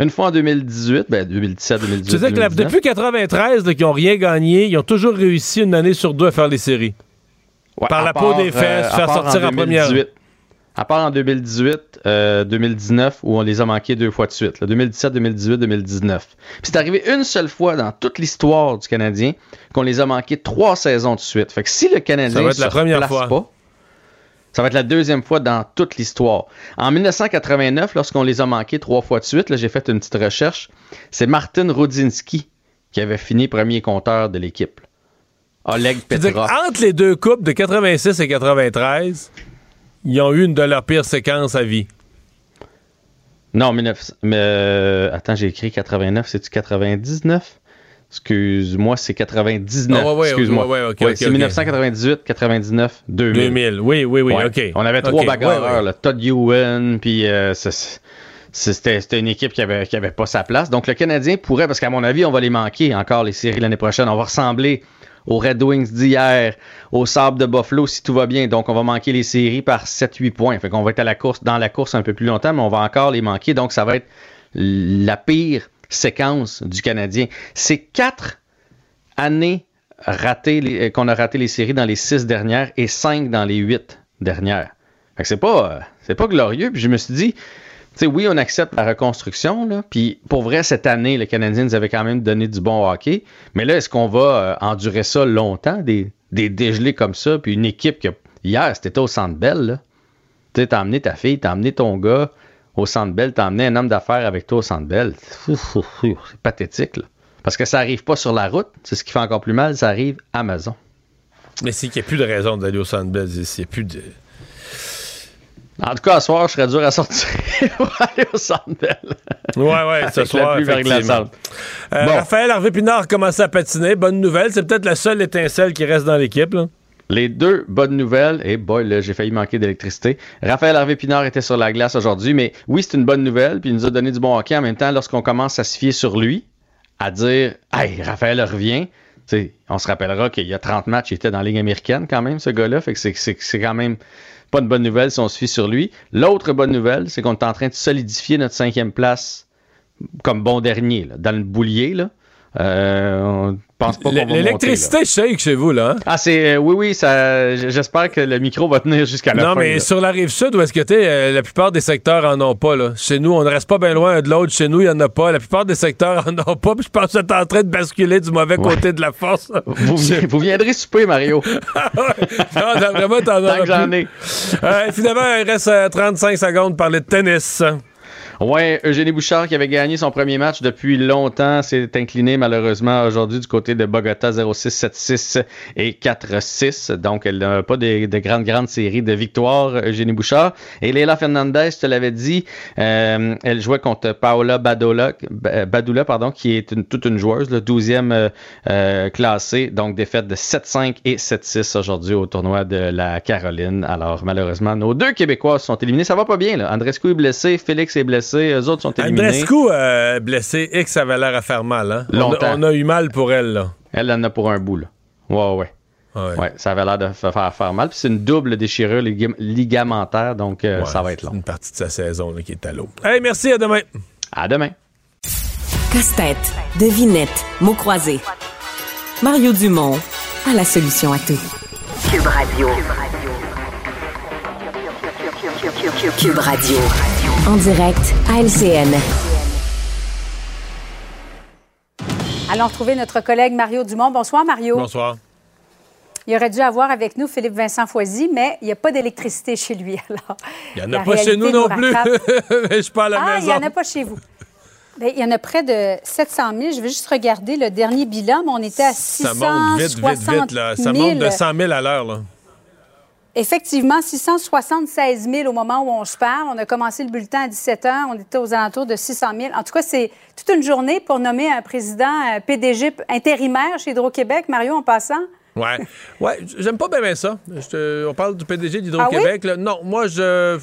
une fois en 2018, ben 2017, 2018. Tu sais que la- 2019. depuis 93, là, qu'ils n'ont rien gagné, ils ont toujours réussi une année sur deux à faire les séries. Ouais, Par la part, peau des euh, fesses, à faire sortir en, première. 2018. À part en 2018, euh, 2019, où on les a manqués deux fois de suite. là. 2017, 2018, 2019. Puis c'est arrivé une seule fois dans toute l'histoire du Canadien qu'on les a manqués trois saisons de suite. Fait que si le Canadien Ça va être la se première fois. pas, ça va être la deuxième fois dans toute l'histoire. En 1989, lorsqu'on les a manqués trois fois de suite, là, j'ai fait une petite recherche, c'est Martin Rodzinski qui avait fini premier compteur de l'équipe. Oleg Petrov. Entre les deux coupes de 86 et 93, ils ont eu une de leurs pires séquences à vie. Non, 19... mais, euh, attends, j'ai écrit 89, c'est-tu 99? Excuse-moi, c'est 99. Ah ouais, ouais, Excuse-moi. ouais, c'est ok. 1998, 99, 2000. 2000, oui, oui, oui. OK. On avait trois bagarreurs, là, Todd Ewan, puis euh, c'était une équipe qui avait, qui avait pas sa place. Donc le Canadien pourrait, parce qu'à mon avis, on va les manquer encore les séries l'année prochaine. On va ressembler aux Red Wings d'hier, au Sable de Buffalo si tout va bien. Donc, on va manquer les séries par 7-8 points. Fait qu'on va être à la course, dans la course un peu plus longtemps, mais on va encore les manquer. Donc, ça va être la pire séquence du Canadien. C'est quatre années euh, qu'on a raté les séries dans les six dernières et cinq dans les huit dernières. Euh, c'est pas glorieux. Puis je me suis dit, oui, on accepte la reconstruction. Puis pour vrai, cette année, les Canadiens nous avaient quand même donné du bon hockey. Mais là, est-ce qu'on va euh, endurer ça longtemps, des, des dégelés comme ça? Puis une équipe que hier, c'était au Centre Bell, là. Tu sais, emmené ta fille, t'as emmené ton gars au Centre Bell, t'as emmené un homme d'affaires avec toi au Centre Bell. C'est pathétique, là. Parce que ça arrive pas sur la route. C'est ce qui fait encore plus mal, ça arrive à Amazon. Mais c'est qu'il n'y a plus de raison d'aller au Centre Bell. Il n'y a plus de... En tout cas, ce soir, je serais dur à sortir pour aller au Centre Bell. Ouais, ouais, ce soir, effectivement. Euh, Bon. Raphaël Harvey Pinard commence à patiner. Bonne nouvelle. C'est peut-être la seule étincelle qui reste dans l'équipe. là. Les deux bonnes nouvelles, et boy, là, j'ai failli manquer d'électricité. Raphaël Harvey Pinard était sur la glace aujourd'hui, mais oui, c'est une bonne nouvelle, puis il nous a donné du bon hockey en même temps lorsqu'on commence à se fier sur lui, à dire Hey, Raphaël revient. On se rappellera qu'il y a 30 matchs, il était dans la Ligue américaine quand même, ce gars-là. Fait que c'est- c'est c'est quand même pas une bonne nouvelle si on se fie sur lui. L'autre bonne nouvelle, c'est qu'on est en train de solidifier notre cinquième place comme bon dernier, dans le boulier. Là. Euh, pense pas qu'on. L'électricité shake chez vous, là. hein? Ah, c'est. euh, oui, oui, ça. J'espère que le micro va tenir jusqu'à la Non, fin. mais là. sur la rive sud, où est-ce que t'es, euh, la plupart des secteurs en ont pas. Là. Chez nous, on ne reste pas bien loin un de l'autre. Chez nous, il n'y en a pas. La plupart des secteurs en ont pas. Puis je pense que t'es en train de basculer du mauvais Ouais. côté de la force. Vous, vi- vous viendrez souper, Mario. non, d'après moi, t'en Tant que j'en ai. Euh, finalement, il reste euh, 35 secondes pour parler de tennis. Ouais, Eugénie Bouchard qui avait gagné son premier match depuis longtemps s'est incliné malheureusement aujourd'hui du côté de Bogota 0-6, 7-6 et 4-6. Donc elle n'a pas de, de grandes grandes séries de victoires, Eugénie Bouchard. Et Leila Fernandez, je te l'avais dit, euh, elle jouait contre Paola Badola, Ba- Badula, pardon, qui est toute une joueuse, le 12e euh, euh, classée. Donc défaite de 7-5 et 7-6 aujourd'hui au tournoi de la Caroline. Alors malheureusement, nos deux Québécois sont éliminés. Ça va pas bien là. Andrescu est blessé, Félix est blessé, eux autres sont éliminés. Andrescu, euh, blessé, et que ça avait l'air à faire mal. Hein? On a-. On, a eu mal pour elle. Là. Elle en a pour un bout, là. Ouais, ouais. Ouais, ça avait l'air de fa- faire, faire mal. Puis c'est une double déchirure ligam- ligamentaire, donc euh, Ouais, ça va être long. Une partie de sa saison là, qui est à l'eau. Hey, merci, à demain. À demain. Casse-tête, devinette, mots croisés. Mario Dumont a la solution à tout. Cube Radio. Cube Radio. En direct à LCN. Allons retrouver notre collègue Mario Dumont. Bonsoir, Mario. Bonsoir. Il aurait dû avoir avec nous Philippe Vincent Foisy, mais il n'y a pas d'électricité chez lui. Alors, Il n'y en a pas chez nous non plus. Je suis pas à la ah, il maison. n'y en a pas chez vous. Bien, il y en a près de 700 000. Je vais juste regarder le dernier bilan, mais on était à Ça 660 monte vite, vite, vite. Là. Ça 000. monte de 100 000 à l'heure. Effectivement, 676 000 au moment où on se parle. On a commencé le bulletin à 17 h. On était aux alentours de 600 000. En tout cas, c'est toute une journée pour nommer un président euh, PDG intérimaire chez Hydro-Québec. Mario, en passant? Ouais. Ouais, j'aime pas bien, ça. Te- On parle du PDG d'Hydro-Québec. là. Non, moi, je.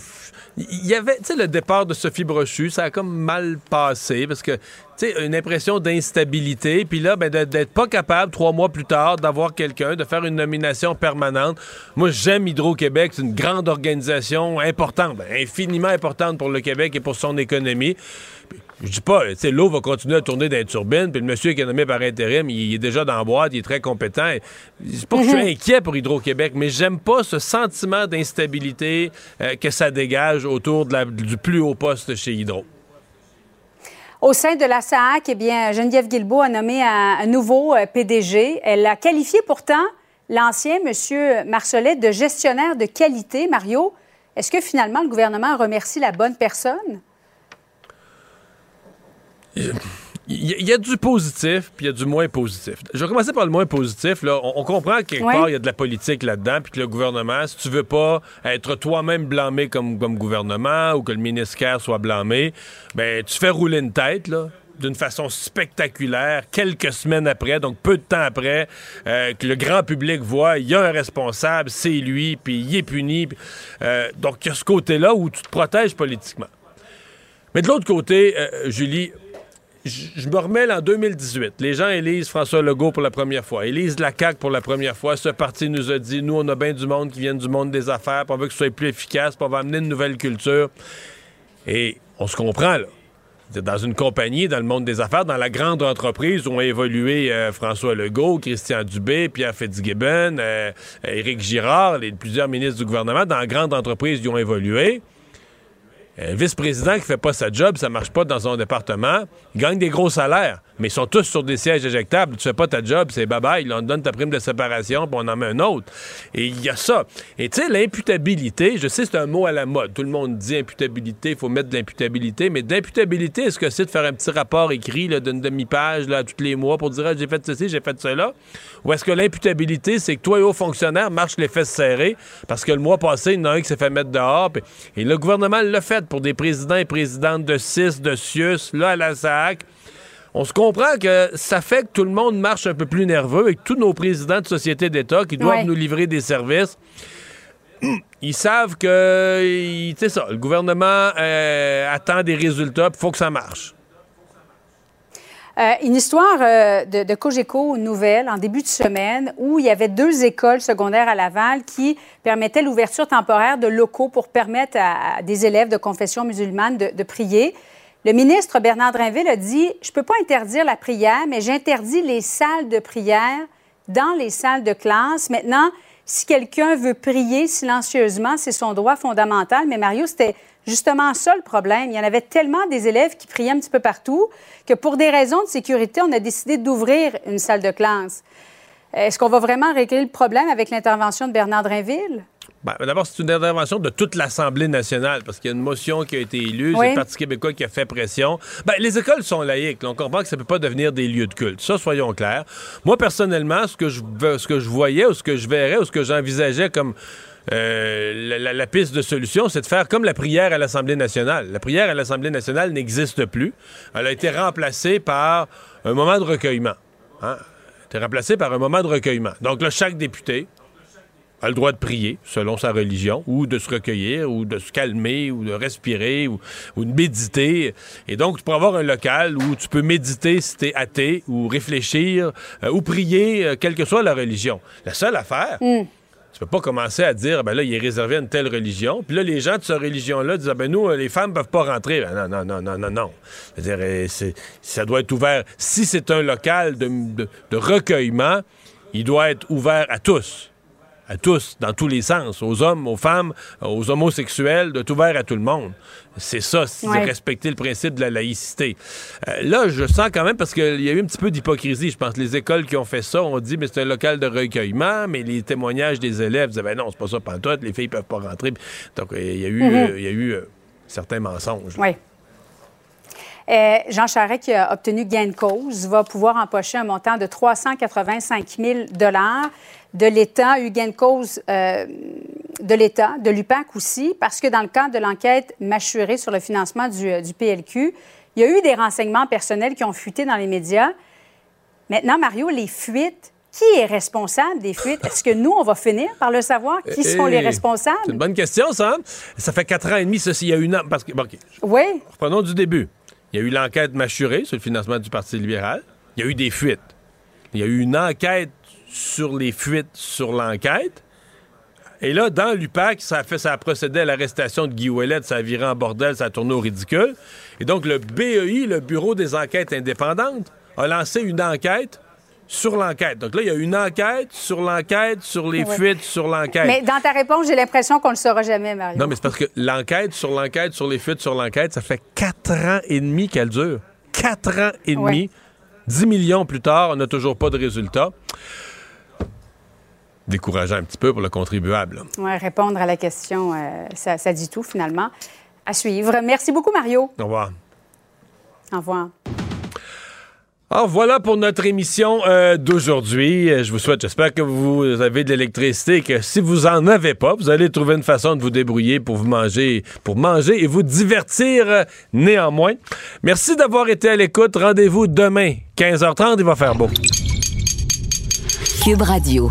Il y avait, tu sais, le départ de Sophie Brochu, ça a comme mal passé parce que, tu sais, une impression d'instabilité. Puis là, ben, d'être pas capable, trois mois plus tard, d'avoir quelqu'un, de faire une nomination permanente. Moi, j'aime Hydro-Québec. C'est une grande organisation importante, ben, infiniment importante pour le Québec et pour son économie. Je dis pas, tu sais, l'eau va continuer à tourner dans les turbines, puis le monsieur qui est nommé par intérim, il est déjà dans la boîte, il est très compétent. C'est pas que je suis inquiet pour Hydro-Québec, mais j'aime pas ce sentiment d'instabilité euh, que ça dégage autour de la- du plus haut poste chez Hydro. Au sein de la SAAC, eh bien, Geneviève Guilbeault a nommé un, un nouveau euh, PDG. Elle a qualifié pourtant l'ancien M. Marcelet de gestionnaire de qualité. Mario, est-ce que finalement le gouvernement remercie la bonne personne? Il y, a du positif, puis il y a du moins positif. Je vais commencer par le moins positif. Là. On, on comprend que quelque Ouais. part, il y a de la politique là-dedans, puis que le gouvernement, si tu veux pas être toi-même blâmé comme, comme gouvernement ou que le ministère soit blâmé, ben tu fais rouler une tête, là d'une façon spectaculaire, quelques semaines après, donc peu de temps après, euh, que le grand public voit, il y a un responsable, c'est lui, puis il est puni. euh, donc, il y a ce côté-là où tu te protèges politiquement. Mais de l'autre côté, euh, Julie, je me remets en 2018. Les gens élisent François Legault pour la première fois, élisent la CAQ pour la première fois. Ce parti nous a dit, nous, on a bien du monde qui vient du monde des affaires, on veut que ce soit plus efficace, on va amener une nouvelle culture. Et on se comprend, là. Dans une compagnie, dans le monde des affaires, dans la grande entreprise où ont évolué euh, François Legault, Christian Dubé, Pierre Fitzgibbon, euh, Éric Girard, les plusieurs ministres du gouvernement, dans la grande entreprise, ils ont évolué. Un vice-président qui fait pas sa job, ça marche pas dans son département, il gagne des gros salaires, mais ils sont tous sur des sièges éjectables. Tu fais pas ta job, c'est bye-bye, on te donne ta prime de séparation, puis on en met un autre. Et il y a ça. Et tu sais, l'imputabilité, je sais, c'est un mot à la mode. Tout le monde dit imputabilité, il faut mettre de l'imputabilité, mais d'imputabilité, est-ce que c'est de faire un petit rapport écrit d'une demi-page tous les mois pour dire Ah, j'ai fait ceci, j'ai fait cela? Ou est-ce que l'imputabilité, c'est que toi et hauts fonctionnaires marchent les fesses serrées parce que le mois passé, il y en a un qui s'est fait mettre dehors, et le gouvernement l'a fait pour des présidents et présidentes de CIS, de CIUS, là, à la SAC. On se comprend que ça fait que tout le monde marche un peu plus nerveux et que tous nos présidents de sociétés d'État qui doivent Ouais. nous livrer des services, ils savent que, sais ça, le gouvernement euh, attend des résultats, il faut que ça marche. Euh, une histoire euh, de, de Cogeco Nouvelle en début de semaine où il y avait deux écoles secondaires à Laval qui permettaient l'ouverture temporaire de locaux pour permettre à, à des élèves de confession musulmane de, de prier. Le ministre Bernard Drinville a dit Je ne peux pas interdire la prière, mais j'interdis les salles de prière dans les salles de classe. Maintenant, si quelqu'un veut prier silencieusement, c'est son droit fondamental. Mais Mario, c'était justement ça le problème. Il y en avait tellement des élèves qui priaient un petit peu partout que pour des raisons de sécurité, on a décidé d'ouvrir une salle de classe. Est-ce qu'on va vraiment régler le problème avec l'intervention de Bernard Drinville? Ben, D'abord, c'est une intervention de toute l'Assemblée nationale parce qu'il y a une motion qui a été élue, Oui. c'est le Parti québécois qui a fait pression. Ben, les écoles sont laïques. là. On comprend que ça peut pas devenir des lieux de culte. Ça, soyons clairs. Moi, personnellement, ce que je, veux- ce que je voyais ou ce que je verrais ou ce que j'envisageais comme euh, la, la- la piste de solution, c'est de faire comme la prière à l'Assemblée nationale. La prière à l'Assemblée nationale n'existe plus. Elle a été remplacée par un moment de recueillement. Hein? Elle a été remplacée par un moment de recueillement. Donc là, chaque député a le droit de prier selon sa religion, ou de se recueillir, ou de se calmer, ou de respirer, ou, ou de méditer. Et donc, tu peux avoir un local où tu peux méditer si tu es athée, ou réfléchir, euh, ou prier, euh, quelle que soit la religion. La seule affaire, tu peux pas commencer à dire, ben là, il est réservé à une telle religion. Puis là, les gens de cette religion-là disent, Ah, ben nous, euh, les femmes peuvent pas rentrer. Ben non, non, non, non, non, non. Je veux dire, euh, c'est- ça doit être ouvert. Si c'est un local de, de- de recueillement, il doit être ouvert à tous. À tous, dans tous les sens, aux hommes, aux femmes, aux homosexuels, de tout ouvert à tout le monde. C'est ça, c'est Ouais. respecter le principe de la laïcité. Euh, là, je sens quand même, parce qu'il y a eu un petit peu d'hypocrisie, je pense. Les écoles qui ont fait ça ont dit, mais c'est un local de recueillement, mais les témoignages des élèves disaient, ben non, c'est pas ça pantoute, les filles peuvent pas rentrer. Donc, euh, il y a eu, Mhm. euh, y a eu euh, certains mensonges. Oui. Euh, Jean Charest, qui a obtenu gain de cause, va pouvoir empocher un montant de 385 000 de l'État, eu gain de cause euh, de l'État, de l'UPAC aussi, parce que dans le cadre de l'enquête mâchurée sur le financement du, euh, du PLQ, il y a eu des renseignements personnels qui ont fuité dans les médias. Maintenant, Mario, les fuites, qui est responsable des fuites? Est-ce que nous, on va finir par le savoir? Qui sont les Hey, responsables? C'est une bonne question, ça. hein? Ça fait quatre ans et demi, ceci, il y a une an. Parce que, bon, OK, Oui. Reprenons du début. Il y a eu l'enquête mâchurée sur le financement du Parti libéral. Il y a eu des fuites. Il y a eu une enquête sur les fuites sur l'enquête. Et là, dans l'UPAC, ça a, fait, ça a procédé à l'arrestation de Guy Ouellet, ça a viré en bordel, ça a tourné au ridicule. Et donc, le BEI, le Bureau des enquêtes indépendantes, a lancé une enquête sur l'enquête. Donc là, il y a une enquête sur l'enquête, sur les Ouais. fuites, sur l'enquête. Mais dans ta réponse, j'ai l'impression qu'on ne le saura jamais, Mario. Non, mais c'est parce que l'enquête sur l'enquête sur les fuites sur l'enquête, ça fait quatre ans et demi qu'elle dure. Quatre ans et demi. Ouais. 10 millions plus tard, on n'a toujours pas de résultat. Décourageant un petit peu pour le contribuable. Ouais, répondre à la question, euh, ça, ça dit tout finalement. À suivre. Merci beaucoup, Mario. Au revoir. Au revoir. Alors voilà pour notre émission euh, d'aujourd'hui. Euh, Je vous souhaite, j'espère que vous avez de l'électricité et que si vous en avez pas, vous allez trouver une façon de vous débrouiller pour vous manger, pour manger et vous divertir euh, néanmoins. Merci d'avoir été à l'écoute. Rendez-vous demain, 15h30, il va faire beau. Cube Radio.